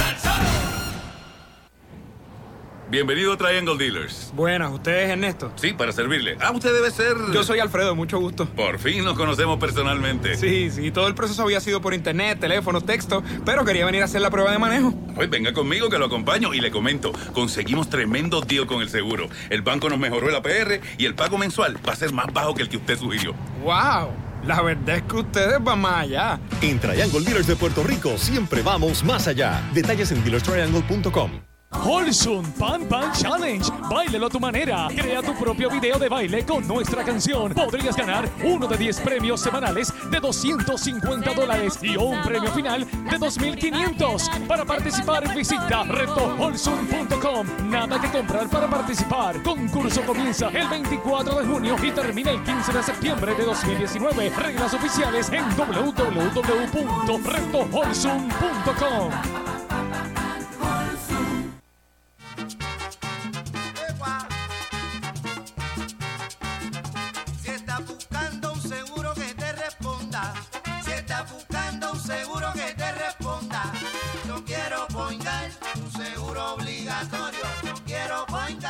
S42: Bienvenido a Triangle Dealers.
S43: Buenas, ¿usted es Ernesto?
S42: Sí, para servirle. Ah, usted debe ser...
S43: Yo soy Alfredo, mucho gusto.
S42: Por fin nos conocemos personalmente.
S43: Sí, sí, todo el proceso había sido por internet, teléfono, texto, pero quería venir a hacer la prueba de manejo.
S42: Pues venga conmigo que lo acompaño y le comento. Conseguimos tremendo deal con el seguro. El banco nos mejoró el APR y el pago mensual va a ser más bajo que el que usted sugirió.
S43: ¡Wow! La verdad es que ustedes van más allá.
S44: En Triangle Dealers de Puerto Rico siempre vamos más allá. Detalles en dealerstriangle.com.
S45: Holsun Pan Pan Challenge. Báilelo a tu manera. Crea tu propio video de baile con nuestra canción. Podrías ganar uno de 10 premios semanales de 250 dólares y un premio final de 2500. Para participar, visita retoholsun.com. Nada que comprar para participar. Concurso comienza el 24 de junio y termina el 15 de septiembre de 2019. Reglas oficiales en www.retoholsun.com.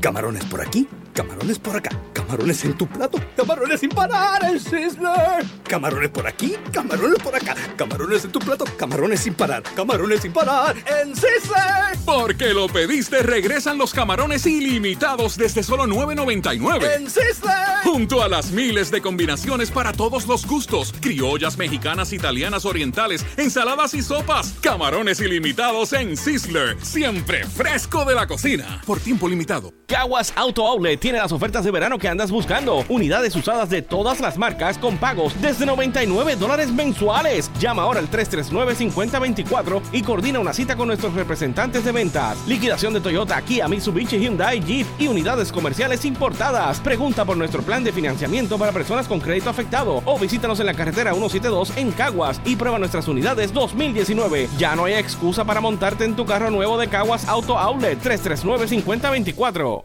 S32: Camarones por aquí, camarones por acá, camarones en tu plato, camarones sin parar en Sizzler. Camarones por aquí, camarones por acá, camarones en tu plato, camarones sin parar, camarones sin parar en Sizzler.
S2: Porque lo pediste, regresan los camarones ilimitados desde solo $9.99.
S32: En Sizzler.
S2: Junto a las miles de combinaciones para todos los gustos, criollas, mexicanas, italianas, orientales, ensaladas y sopas. Camarones ilimitados en Sizzler, siempre fresco de la cocina. Por tiempo limitado.
S26: Caguas Auto Outlet tiene las ofertas de verano que andas buscando. Unidades usadas de todas las marcas con pagos desde 99 dólares mensuales. Llama ahora al 339-5024 y coordina una cita con nuestros representantes de ventas. Liquidación de Toyota, Kia, Mitsubishi, Hyundai, Jeep y unidades comerciales importadas. Pregunta por nuestro plan de financiamiento para personas con crédito afectado o visítanos en la carretera 172 en Caguas y prueba nuestras unidades 2019. Ya no hay excusa para montarte en tu carro nuevo de Caguas Auto Outlet 339-5024.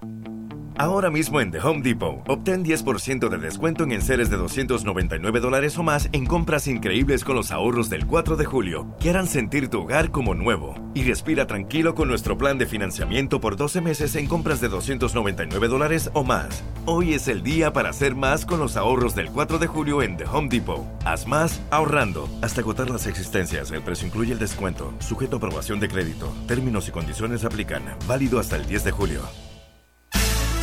S21: Ahora mismo en The Home Depot, obtén 10% de descuento en enseres de 299 dólares o más en compras increíbles con los ahorros del 4 de julio, que harán sentir tu hogar como nuevo. Y respira tranquilo con nuestro plan de financiamiento por 12 meses en compras de 299 dólares o más. Hoy es el día para hacer más con los ahorros del 4 de julio en The Home Depot. Haz más ahorrando. Hasta agotar las existencias, el precio incluye el descuento, sujeto a aprobación de crédito. Términos y condiciones aplican. Válido hasta el 10 de julio.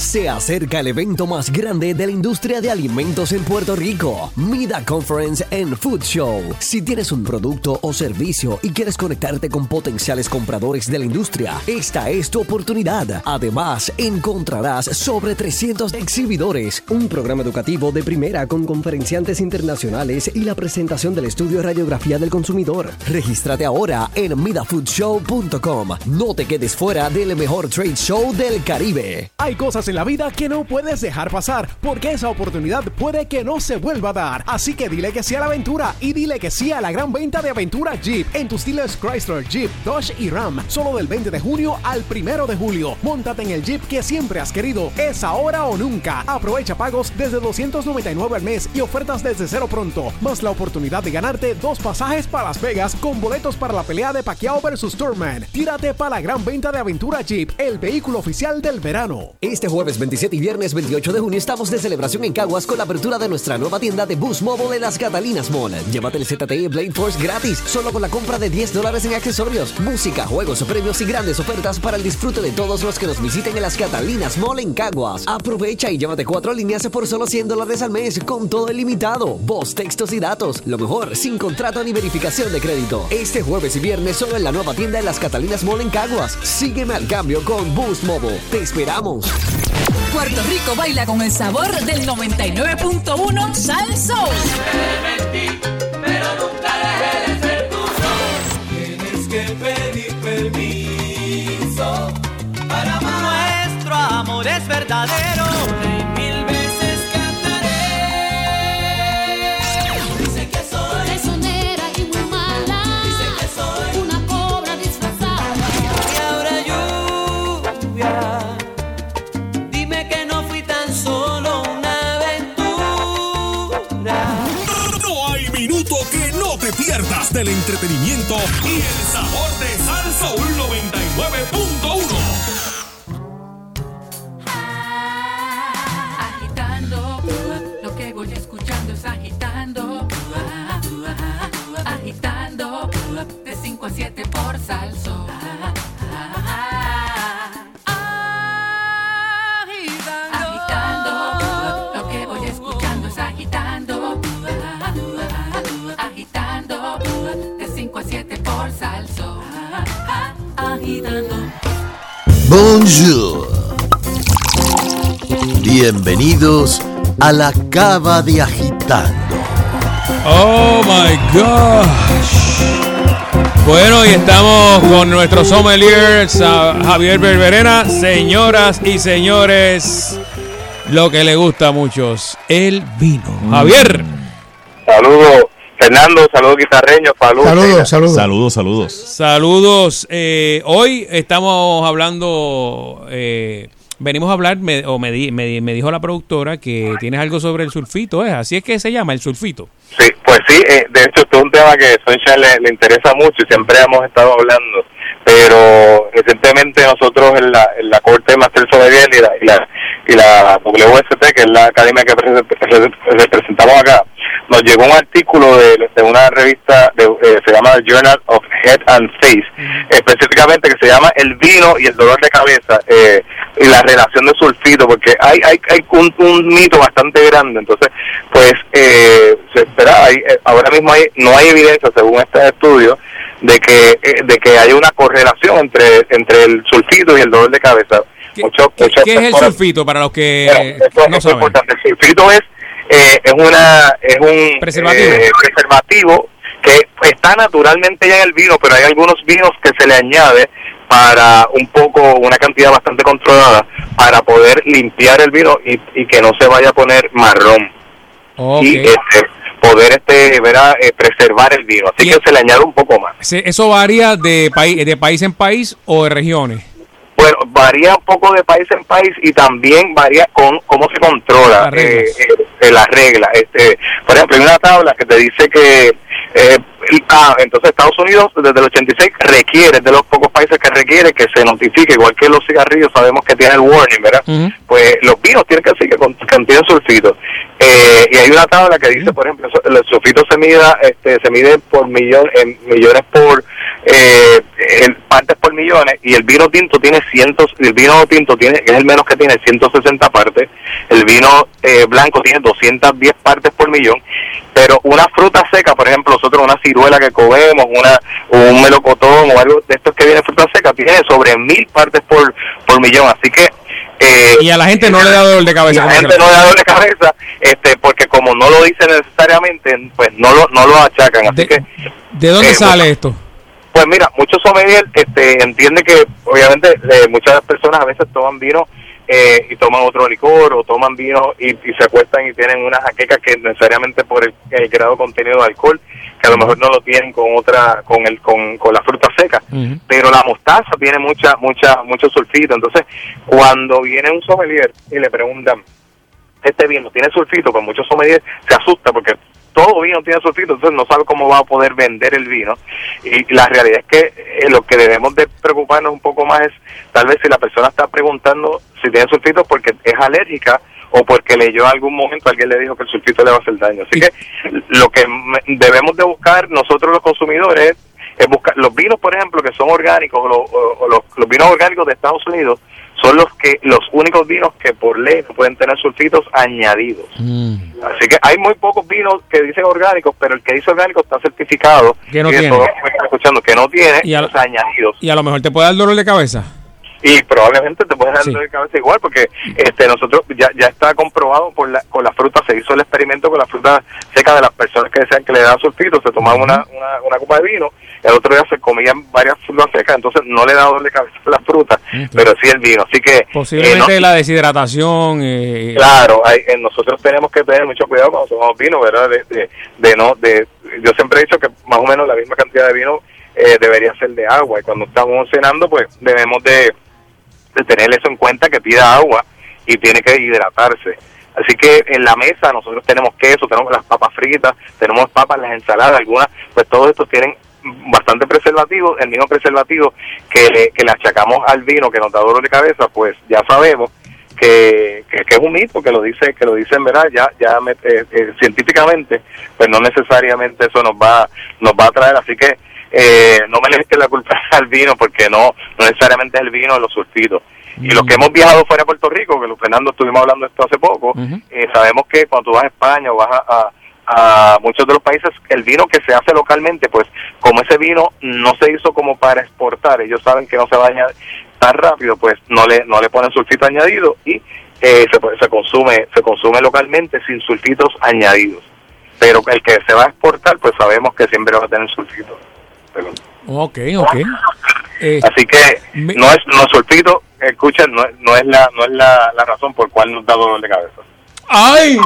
S27: Se acerca el evento más grande de la industria de alimentos en Puerto Rico, Mida Conference and Food Show. Si tienes un producto o servicio y quieres conectarte con potenciales compradores de la industria, esta es tu oportunidad. Además, encontrarás sobre 300 exhibidores, un programa educativo de primera con conferenciantes internacionales y la presentación del estudio radiografía del consumidor. Regístrate ahora en midafoodshow.com. No te quedes fuera del mejor trade show del Caribe.
S46: Hay cosas en la vida que no puedes dejar pasar, porque esa oportunidad puede que no se vuelva a dar. Así que dile que sí a la aventura y dile que sí a la gran venta de aventura Jeep en tus dealers Chrysler, Jeep, Dodge y Ram. Solo del 20 de junio al 1 de julio. Móntate en el Jeep que siempre has querido. Es ahora o nunca. Aprovecha pagos desde 299 al mes y ofertas desde cero pronto. Más la oportunidad de ganarte dos pasajes para Las Vegas con boletos para la pelea de Pacquiao versus Turman. Tírate para la gran venta de aventura Jeep, el vehículo oficial del verano.
S27: Este jueves 27 y viernes 28 de junio estamos de celebración en Caguas con la apertura de nuestra nueva tienda de Boost Mobile en las Catalinas Mall. Llévate el ZTE Blade Force gratis, solo con la compra de 10 dólares en accesorios, música, juegos, premios y grandes ofertas para el disfrute de todos los que nos visiten en las Catalinas Mall en Caguas. Aprovecha y llévate cuatro líneas por solo 100 dólares al mes con todo ilimitado, voz, textos y datos. Lo mejor, sin contrato ni verificación de crédito. Este jueves y viernes solo en la nueva tienda en las Catalinas Mall en Caguas. Sígueme al cambio con Boost Mobile. Te esperamos.
S47: Puerto Rico baila con el sabor del 99.1 Sal Soul.
S23: pero nunca dejé de ser tuyo. Tienes que pedir permiso para amar. Nuestro amor es verdadero.
S1: Del entretenimiento y el sabor de Salsa 99.1.
S18: Agitando, de 5 a 7 por salso. Agitando.
S48: Bonjour. Bienvenidos a la cava de agitando.
S3: Oh my gosh. Bueno, y estamos con nuestro sommelier Javier Berberena. Señoras y señores, lo que le gusta a muchos, el vino. Javier.
S49: Saludos, Fernando, saludos guitarreños, saludos.
S3: Saludos,
S49: saludos.
S6: Saludos, saludos.
S3: Saludos. eh, hoy estamos hablando, eh, venimos a hablar, me, o me, di- me di- me dijo la productora que tienes algo sobre el sulfito, ¿es? Así es que se llama el sulfito.
S49: Sí, pues sí, eh, de hecho esto es un tema que Sunshine le, le interesa mucho y siempre hemos estado hablando, pero recientemente nosotros en la, en la Corte de Master Sommelier y la, y la, y la WST, que es la academia que repre- repre- representamos acá, nos llegó un artículo de, de una revista, de, eh, se llama Journal of Head and Face, específicamente que se llama El vino y el dolor de cabeza eh, y la relación de sulfito, porque hay, hay, hay un, un mito bastante grande, entonces, pues, eh, se espera, hay, eh, ahora mismo hay, no hay evidencia, según este estudio, de que eh, de que hay una correlación entre entre el sulfito y el dolor de cabeza. Muchas
S3: ¿Qué es el sulfito para los que
S49: Bueno, esto-
S3: no
S49: esto es importante. El sulfito es eh, es una es un
S3: Preservativo.
S49: eh, preservativo que está naturalmente ya en el vino, pero hay algunos vinos que se le añade para un poco una cantidad bastante controlada para poder limpiar el vino y, y que no se vaya a poner marrón y este, poder este verá, eh, preservar el vino. Así que se le añade un poco más.
S3: ¿Eso varía de, país de país en país o de regiones?
S49: Varía un poco de país en país y también varía con cómo se controla
S3: Las reglas.
S49: eh, eh, eh, las reglas. Este, por ejemplo, hay una tabla que te dice que eh, ah, entonces Estados Unidos desde el 86 requiere, de los pocos países que requiere que se notifique, igual que los cigarrillos sabemos que tiene el warning, ¿verdad? Pues los vinos tienen que decir que con- contienen sulfito. Eh, y hay una tabla que dice, por ejemplo, el sulfito se mide, este, se mide por millón, en millones por eh, el- partes por millones y el vino tinto tiene cientos, el vino tinto tiene, es el menos que tiene 160 partes, el vino eh, blanco tiene 210 partes por millón, pero una fruta seca, por ejemplo, nosotros una ciruela que comemos, una, un melocotón o algo de estos que viene fruta seca, tiene sobre mil partes por, por millón, así que eh,
S3: Y a la gente no le da dolor de cabeza.
S49: la gente no le da dolor de cabeza, este, porque como no lo dicen necesariamente, pues no lo, no lo achacan, así que
S3: ¿De dónde
S49: Eh,
S3: sale esto?
S49: Pues mira, muchos sommeliers este, entiende que obviamente eh, muchas personas a veces toman vino eh, y toman otro licor o toman vino y, y se acuestan y tienen una jaqueca que necesariamente por el, el grado contenido de alcohol que a lo mejor no lo tienen con otra con el con, con la fruta seca. Pero la mostaza tiene mucha mucha mucho sulfito. Entonces cuando viene un sommelier y le preguntan este vino tiene sulfito pues muchos sommeliers se asusta porque todo vino tiene sulfito entonces no sabe cómo va a poder vender el vino. Y la realidad es que eh, lo que debemos de preocuparnos un poco más es tal vez si la persona está preguntando si tiene sulfito porque es alérgica o porque leyó en algún momento alguien le dijo que el sulfito le va a hacer daño. Así que lo que debemos de buscar nosotros los consumidores es buscar los vinos por ejemplo que son orgánicos los vinos orgánicos de Estados Unidos son los que los únicos vinos que por ley no pueden tener sulfitos añadidos Así que hay muy pocos vinos que dicen orgánicos, pero el que dice orgánico está certificado.
S3: Que no
S49: y
S3: tiene.
S49: que escuchando que no tiene
S3: Y a-
S49: los añadidos.
S3: Y a lo mejor te puede dar dolor de cabeza.
S49: Y probablemente te puedes dar dolor de cabeza igual, porque este nosotros ya, ya está comprobado por la, con la fruta, se hizo el experimento con la fruta seca de las personas que decían que le daban sulfito, se tomaban una, una, una copa de vino, el otro día se comían varias frutas secas, entonces no le da dolor de cabeza a la fruta, pero sí el vino. Así que... eh,
S3: Posiblemente
S49: no-
S3: la deshidratación. eh,
S49: Claro, hay- eh, nosotros tenemos que tener mucho cuidado cuando tomamos vino, ¿verdad? De, de, de no, de, yo siempre he dicho que más o menos la misma cantidad de vino eh, debería ser de agua y cuando estamos cenando, pues debemos de, de tener eso en cuenta que pida agua y tiene que hidratarse. Así que en la mesa nosotros tenemos queso, tenemos las papas fritas, tenemos papas, las ensaladas, algunas, pues todos estos tienen bastante preservativo, el mismo preservativo que le, que le achacamos al vino que nos da dolor de cabeza, pues ya sabemos que, que, es un mito, que lo dice, que lo dicen, ¿verdad? Ya, ya eh, eh, científicamente, pues no necesariamente eso nos va, nos va a traer, así que eh, no me le echen la culpa al vino porque no, no necesariamente es el vino de los sulfitos. Y los que hemos viajado fuera de Puerto Rico, que los Fernando estuvimos hablando de esto hace poco, eh, sabemos que cuando tú vas a España o vas a, a- a muchos de los países, el vino que se hace localmente, pues como ese vino no se hizo como para exportar, ellos saben que no se va a añadir tan rápido, pues no le no le ponen sulfito añadido y eh, se, se consume se consume localmente sin sulfitos añadidos. Pero el que se va a exportar, pues sabemos que siempre va a tener sulfitos. Pero-
S3: Ok, ok. Eh,
S49: Así que no es no es sulfito, escuchen, no, es- no es la no es la, la razón por cual nos da dolor de cabeza.
S3: ¡Ay!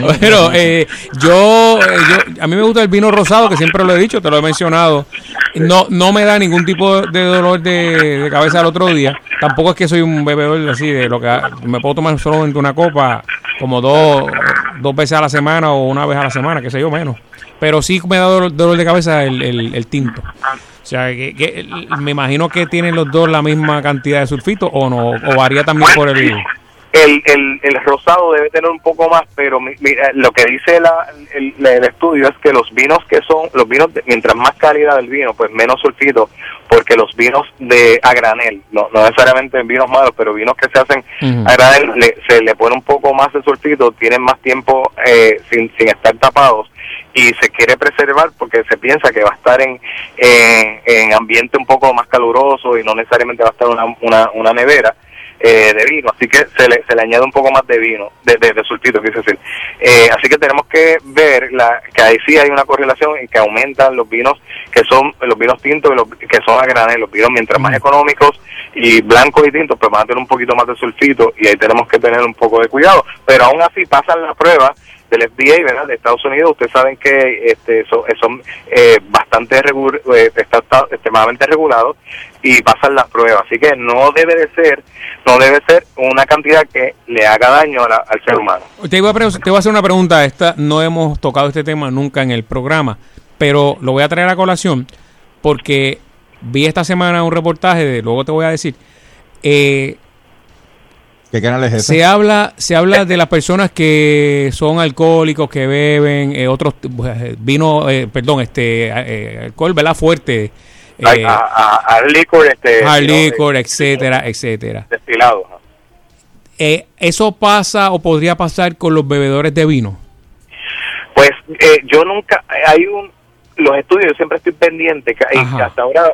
S3: Bueno, eh, yo, eh, yo, a mí me gusta el vino rosado, que siempre lo he dicho, te lo he mencionado. No, no me da ningún tipo de dolor de, de cabeza al otro día. Tampoco es que soy un bebedor así de lo que me puedo tomar solamente una copa, como dos, dos veces a la semana o una vez a la semana, que sé yo menos. Pero sí me da dolor, dolor de cabeza el, el, el tinto. O sea, que, que me imagino que tienen los dos la misma cantidad de sulfito o no, o varía también por el...
S49: El, el, el rosado debe tener un poco más, pero mi- mira, lo que dice la, el, el estudio es que los vinos que son, los vinos, de- mientras más calidad del vino, pues menos sulfito, porque los vinos de a granel, no, no necesariamente vinos malos, pero vinos que se hacen
S50: Ujú.
S49: a granel, le- se le pone un poco más de sulfito, tienen más tiempo eh, sin, sin estar tapados y se quiere preservar porque se piensa que va a estar en, en, en ambiente un poco más caluroso y no necesariamente va a estar una, una, una nevera eh, de vino, así que se le, se le añade un poco más de vino, de, de, de sulfito, quise decir. Eh, así que tenemos que ver la, que ahí sí hay una correlación en que aumentan los vinos que son los vinos tintos y los que son a granel, los vinos mientras más económicos y blancos y tintos, pues van a tener un poquito más de sulfito y ahí tenemos que tener un poco de cuidado, pero aún así pasan la prueba del FDA, ¿verdad? De Estados Unidos, ustedes saben que este, son, son eh, bastante regu- eh, está, está extremadamente regulados y pasan las pruebas, así que no debe de ser, no debe ser una cantidad que le haga daño a la- al ser humano.
S3: Te iba, a te voy a hacer una pregunta. Esta no hemos tocado este tema nunca en el programa, pero lo voy a traer a colación porque vi esta semana un reportaje de, luego te voy a decir, eh,
S6: ¿Qué canal es ese?
S3: Se habla, se habla de las personas que son alcohólicos, que beben eh, otros eh, vino, eh, perdón, este eh, alcohol, ¿verdad? Fuerte,
S49: Hay-
S3: eh,
S49: a, a- liquor, este,
S3: hard
S49: you know,
S3: liquor, etcétera, etcétera.
S49: destilado.
S3: Eh, ¿Eso pasa o podría pasar con los bebedores de vino?
S49: Pues eh, yo nunca, hay un, los estudios, yo siempre estoy pendiente, que hay- hasta ahora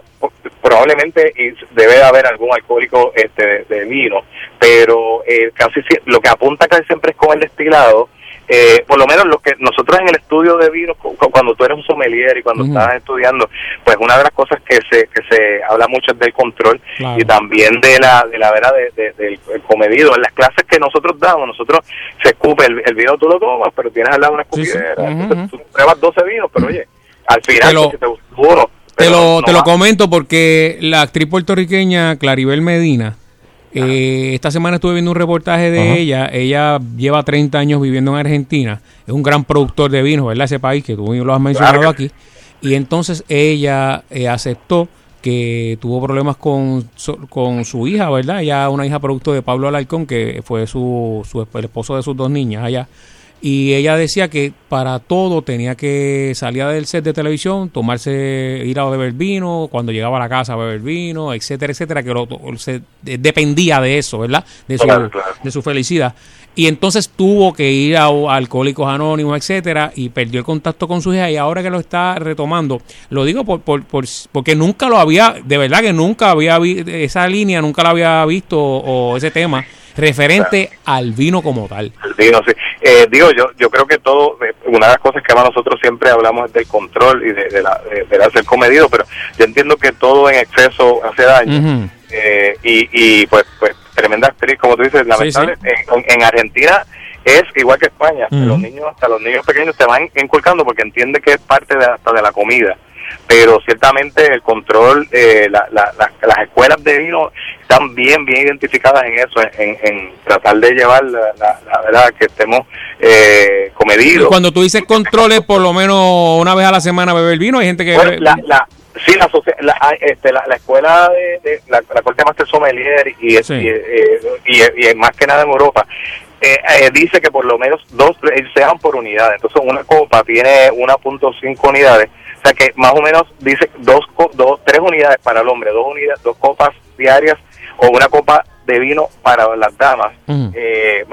S49: probablemente debe de haber algún alcohólico este de, de vino, pero eh, casi lo que apunta casi siempre es con el destilado, eh, por lo menos lo que nosotros en el estudio de vino, cu- cu- cuando tú eres un sommelier y cuando
S50: Ujú.
S49: estás estudiando, pues una de las cosas que se que se habla mucho es del control
S50: Claro.
S49: y también de la de la verdad de- de- del el comedido. En las clases que nosotros damos, nosotros se escupe el, el vino, tú lo tomas, pero tienes al lado una
S3: Sí, sí.
S49: escupidera.
S3: Ujú,
S49: Entonces, tú pruebas 12 vinos, pero oye, al final
S3: Te lo-
S49: pues, si te gustó uno,
S3: Te
S49: pero
S3: lo,
S49: no
S3: te lo comento porque la actriz puertorriqueña Claribel Medina, eh, esta semana estuve viendo un reportaje de
S6: Ajá.
S3: ella. Ella lleva 30 años viviendo en Argentina. Es un gran productor de vinos, ¿verdad? Ese país que tú lo has mencionado
S50: Claro.
S3: aquí. Y entonces ella eh, aceptó que tuvo problemas con, su- con su hija, ¿verdad? Ella una hija producto de Pablo Alarcón, que fue su, su el esposo de sus dos niñas allá. Y ella decía que para todo tenía que salir del set de televisión, tomarse, ir a beber vino, cuando llegaba a la casa a beber vino, etcétera, etcétera, que lo- se de- dependía de eso, ¿verdad? De su,
S49: Claro, claro.
S3: de su felicidad. Y entonces tuvo que ir a, a Alcohólicos Anónimos, etcétera, y perdió el contacto con su hija. Y ahora que lo está retomando, lo digo por, por, por- porque nunca lo había, de verdad que nunca había visto esa línea, nunca la había visto o ese tema referente al vino como tal.
S49: El vino, sí. Eh, digo, yo yo creo que todo, eh, una de las cosas que más nosotros siempre hablamos es del control y de, de la, de, hacer comedido, pero yo entiendo que todo en exceso hace daño. Eh, y, y pues, pues tremenda actriz, como tú dices, lamentable. En, en Argentina es igual que España, los niños, hasta los niños pequeños se van inculcando porque entiende que es parte de, hasta de la comida. Pero ciertamente el control, eh, la- la- la- las escuelas de vino están bien, bien identificadas en eso, en, en tratar de llevar la, verdad que estemos eh,
S3: Y
S49: comedidos.
S3: cuando tú dices controles, por lo menos una vez a la semana beber vino, hay gente que...
S49: Bueno, la, la, sí, la, la, ah, este, la, la escuela de, de- la, la Corte Master Sommelier y, es-
S3: Sí.
S49: y, eh, y, y más que nada en Europa eh, eh, dice que por lo menos dos eh, se dan por unidad. Entonces una copa tiene 1.5 unidades. O sea que más o menos dice dos, co- dos tres unidades para el hombre, dos unidades, dos copas diarias o una copa de vino para las damas. Eh,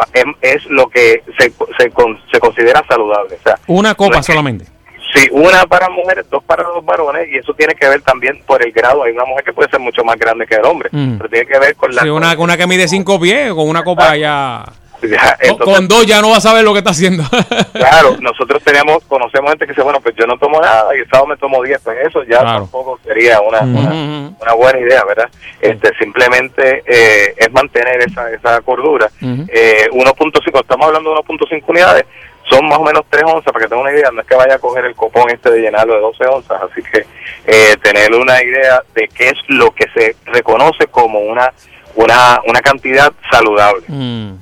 S49: es lo que se, se, con- se considera saludable. O sea,
S3: Una
S49: no
S3: copa
S49: es que-
S3: solamente.
S49: Sí, una para mujeres, dos para los varones, y eso tiene que ver también por el grado. Hay una mujer que puede ser mucho más grande que el hombre, pero tiene que ver con la.
S3: Sí, una, una que mide cinco pies, con una copa ya...
S49: Ya,
S3: con-
S49: entonces,
S3: con dos ya no va a saber lo que está haciendo.
S49: Claro, nosotros tenemos, conocemos gente que dice, bueno, pues yo no tomo nada y el sábado me tomo 10, pues eso ya
S3: Claro.
S49: tampoco sería una, una, una buena idea, ¿verdad? Este Simplemente eh, es mantener esa, esa cordura.
S3: Ujú.
S49: Eh, 1.5, estamos hablando de 1.5 unidades, son más o menos 3 onzas, para que tenga una idea, no es que vaya a coger el copón este de llenarlo de 12 onzas, así que eh, tener una idea de qué es lo que se reconoce como una, una, una cantidad saludable.
S3: Mm.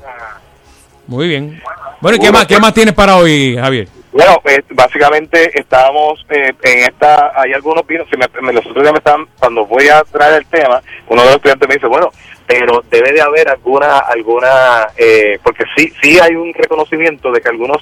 S3: Muy bien. Bueno, ¿y qué más, qué más tienes para hoy, Javier?
S49: Bueno, pues básicamente estábamos eh, en esta, hay algunos vinos, si me, me- los otros días me estaban, cuando voy a traer el tema, uno de los estudiantes me dice, bueno, pero debe de haber alguna, alguna, eh, porque sí, sí hay un reconocimiento de que algunas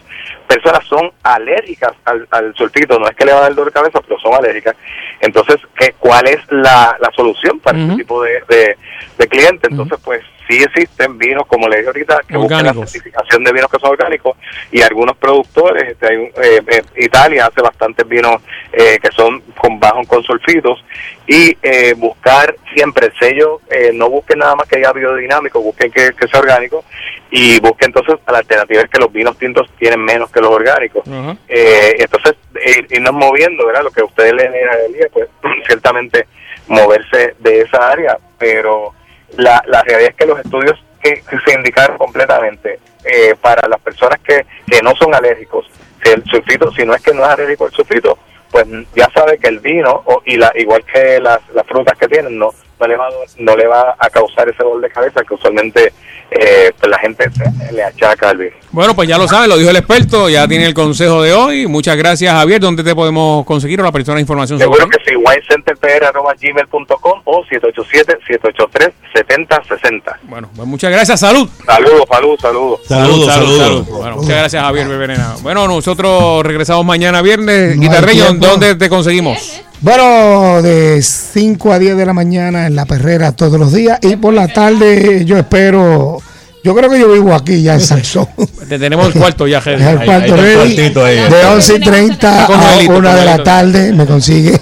S49: personas son alérgicas al, al sulfito, no es que le va a dar dolor de cabeza, pero son alérgicas. Entonces, ¿qué, ¿cuál es la, la solución para este tipo de, de, de cliente? Entonces, pues sí existen vinos, como le dije ahorita, que buscan la certificación de vinos que son orgánicos y algunos productores, este, hay eh, eh, Italia hace bastantes vinos eh, que son con bajo con sulfitos y eh, buscar siempre el sello, eh, no busquen nada más que haya biodinámico, busquen que, que sea orgánico y busquen entonces la alternativa es que los vinos tintos tienen menos que los orgánicos. Eh, entonces, ir- irnos moviendo, ¿verdad? Lo que ustedes leen en el día, pues ciertamente moverse de esa área, pero la, la realidad es que los estudios que, se indicaron completamente eh, para las personas que, que no son alérgicos, si el sulfito, si no es que no es alérgico el sulfito, pues ya sabe que el vino, o, y la, igual que las, las frutas que tienen, no, no le va, no le va a causar ese dolor de cabeza que usualmente eh, pues la gente se- le achaca al virus.
S3: Bueno, pues ya lo sabe, lo dijo el experto, ya tiene el consejo de hoy. Muchas gracias, Javier. ¿Dónde te podemos conseguir o la persona de información sobre
S49: Seguro que sí, winecenterpr.gmail.com o 787-783-7060.
S3: Bueno, pues muchas gracias, salud.
S49: Saludos, saludos, saludos.
S3: Saludos, saludos. Bueno, muchas gracias, Javier Bebenena. Bueno, nosotros regresamos mañana viernes. Guitarreño. ¿dónde te conseguimos?
S4: Bueno, de 5 a 10 de la mañana en la perrera todos los días y por la tarde yo espero, yo creo que yo vivo aquí ya en Salsón.
S3: Te tenemos el cuarto ya.
S4: En el cuarto ready, de 11 y 30
S3: Con
S4: a
S3: Joelito,
S4: 1
S3: con
S4: de la tarde me consigue.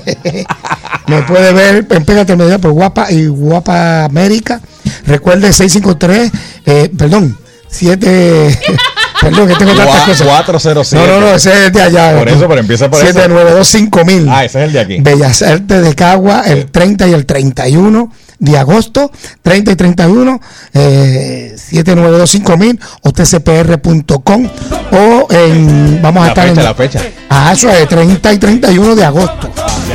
S4: me puede ver en Pégate Media por Guapa y Guapa América. Recuerde 653, eh, perdón, 7. perdón, que tengo tantas cosas.
S6: 407.
S4: No, no, no, ese es de allá.
S6: Por eso, pero empieza por eso.
S4: 7925000.
S6: Ah, ese es el de aquí.
S4: Bellas Artes de Cagua el 30 y el 31 de agosto, 30 y 31, eh, 7925000 o tcpr.com o en, vamos a
S6: La
S4: estar
S6: fecha,
S4: en,
S6: la fecha.
S4: Ah, eso es 30 y 31 de agosto.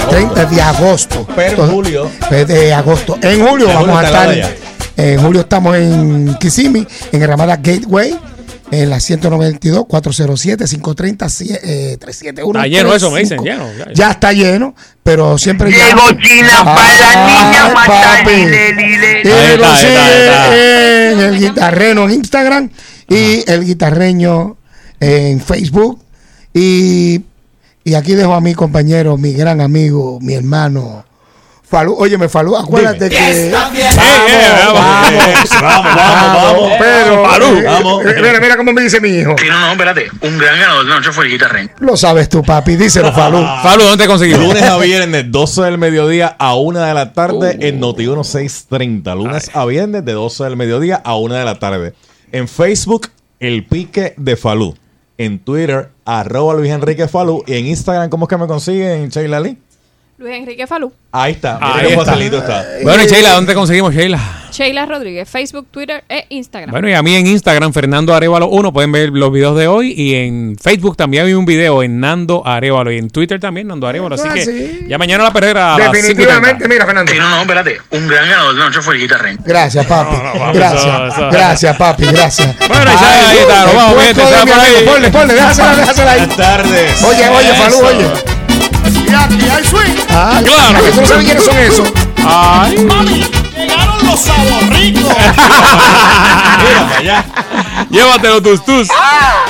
S4: 30 de agosto.
S6: Pero
S4: Entonces,
S6: julio.
S4: pues, De agosto. En julio
S6: En julio
S4: vamos a estar. En julio estamos en Kissimmee, en el Ramada Gateway, en la 192 407 530 eh, 371.
S3: Está lleno eso, me dicen, lleno, ya, ya.
S4: Ya está lleno, pero siempre
S51: Llegó China para la niña matar,
S4: papi.
S51: lile, lile.
S4: Y
S3: Ahí
S4: lo
S3: está, ahí está, ahí está.
S4: sigue en el guitarreno en Instagram y el guitarreño en Facebook. Y, y aquí dejo a mi compañero, mi gran amigo, mi hermano. Falú, óyeme, Falú, acuérdate que.
S51: Está bien.
S4: Vamos,
S6: Vamos, vamos, vamos.
S4: Pero,
S6: Falú,
S4: eh,
S6: vamos.
S4: eh, Mira, mira cómo me dice mi hijo.
S51: No, no, espérate. Un gran ganador de noche fue el guitarreño.
S4: Lo sabes tú, papi, díselo, Falú.
S3: Falú, ¿dónde te conseguimos?
S6: Lunes a viernes, 12 del mediodía a 1 de la tarde en Noti1 630. Lunes a viernes de 12 del mediodía a 1 de la tarde. En Facebook, El Pique de Falú. En Twitter, arroba Luis Enrique Falú. Y en Instagram, ¿cómo es que me consiguen, Sheila Lee?
S7: Luis Enrique Falú.
S6: Ahí está. Mira
S3: Ahí
S6: qué
S3: está.
S6: facilito está.
S3: Bueno, y Sheila, ¿dónde te conseguimos, Sheila?
S7: Sheila Rodríguez, Facebook, Twitter e Instagram.
S3: Bueno, y a mí en Instagram, Fernando Arevalo 1, pueden ver los videos de hoy. Y en Facebook también hay un video en Nando Arevalo. Y en Twitter también, Nando Arevalo. Así
S4: Ah,
S3: que
S4: sí.
S3: ya mañana la perrera a las
S4: Definitivamente, mira, Fernando.
S51: No, no, espérate. Un gran ganador de noche fue el guitarreño.
S4: Gracias, papi. gracias.
S3: eso, eso.
S4: Gracias, papi. Gracias.
S3: Bueno, ya, ahí está, vamos,
S4: mi
S3: por ahí.
S4: Ponle, ponle, déjasela, déjasela ahí.
S6: Buenas tardes.
S4: Oye, oye, Falú, oye.
S51: Y aquí hay swing.
S4: Ah,
S3: Claro.
S4: tú no sabes quiénes son esos.
S3: Ay.
S51: Mami, llegaron los saborricos.
S6: Mira, para allá.
S3: Llévatelo tus tus.
S51: Ah,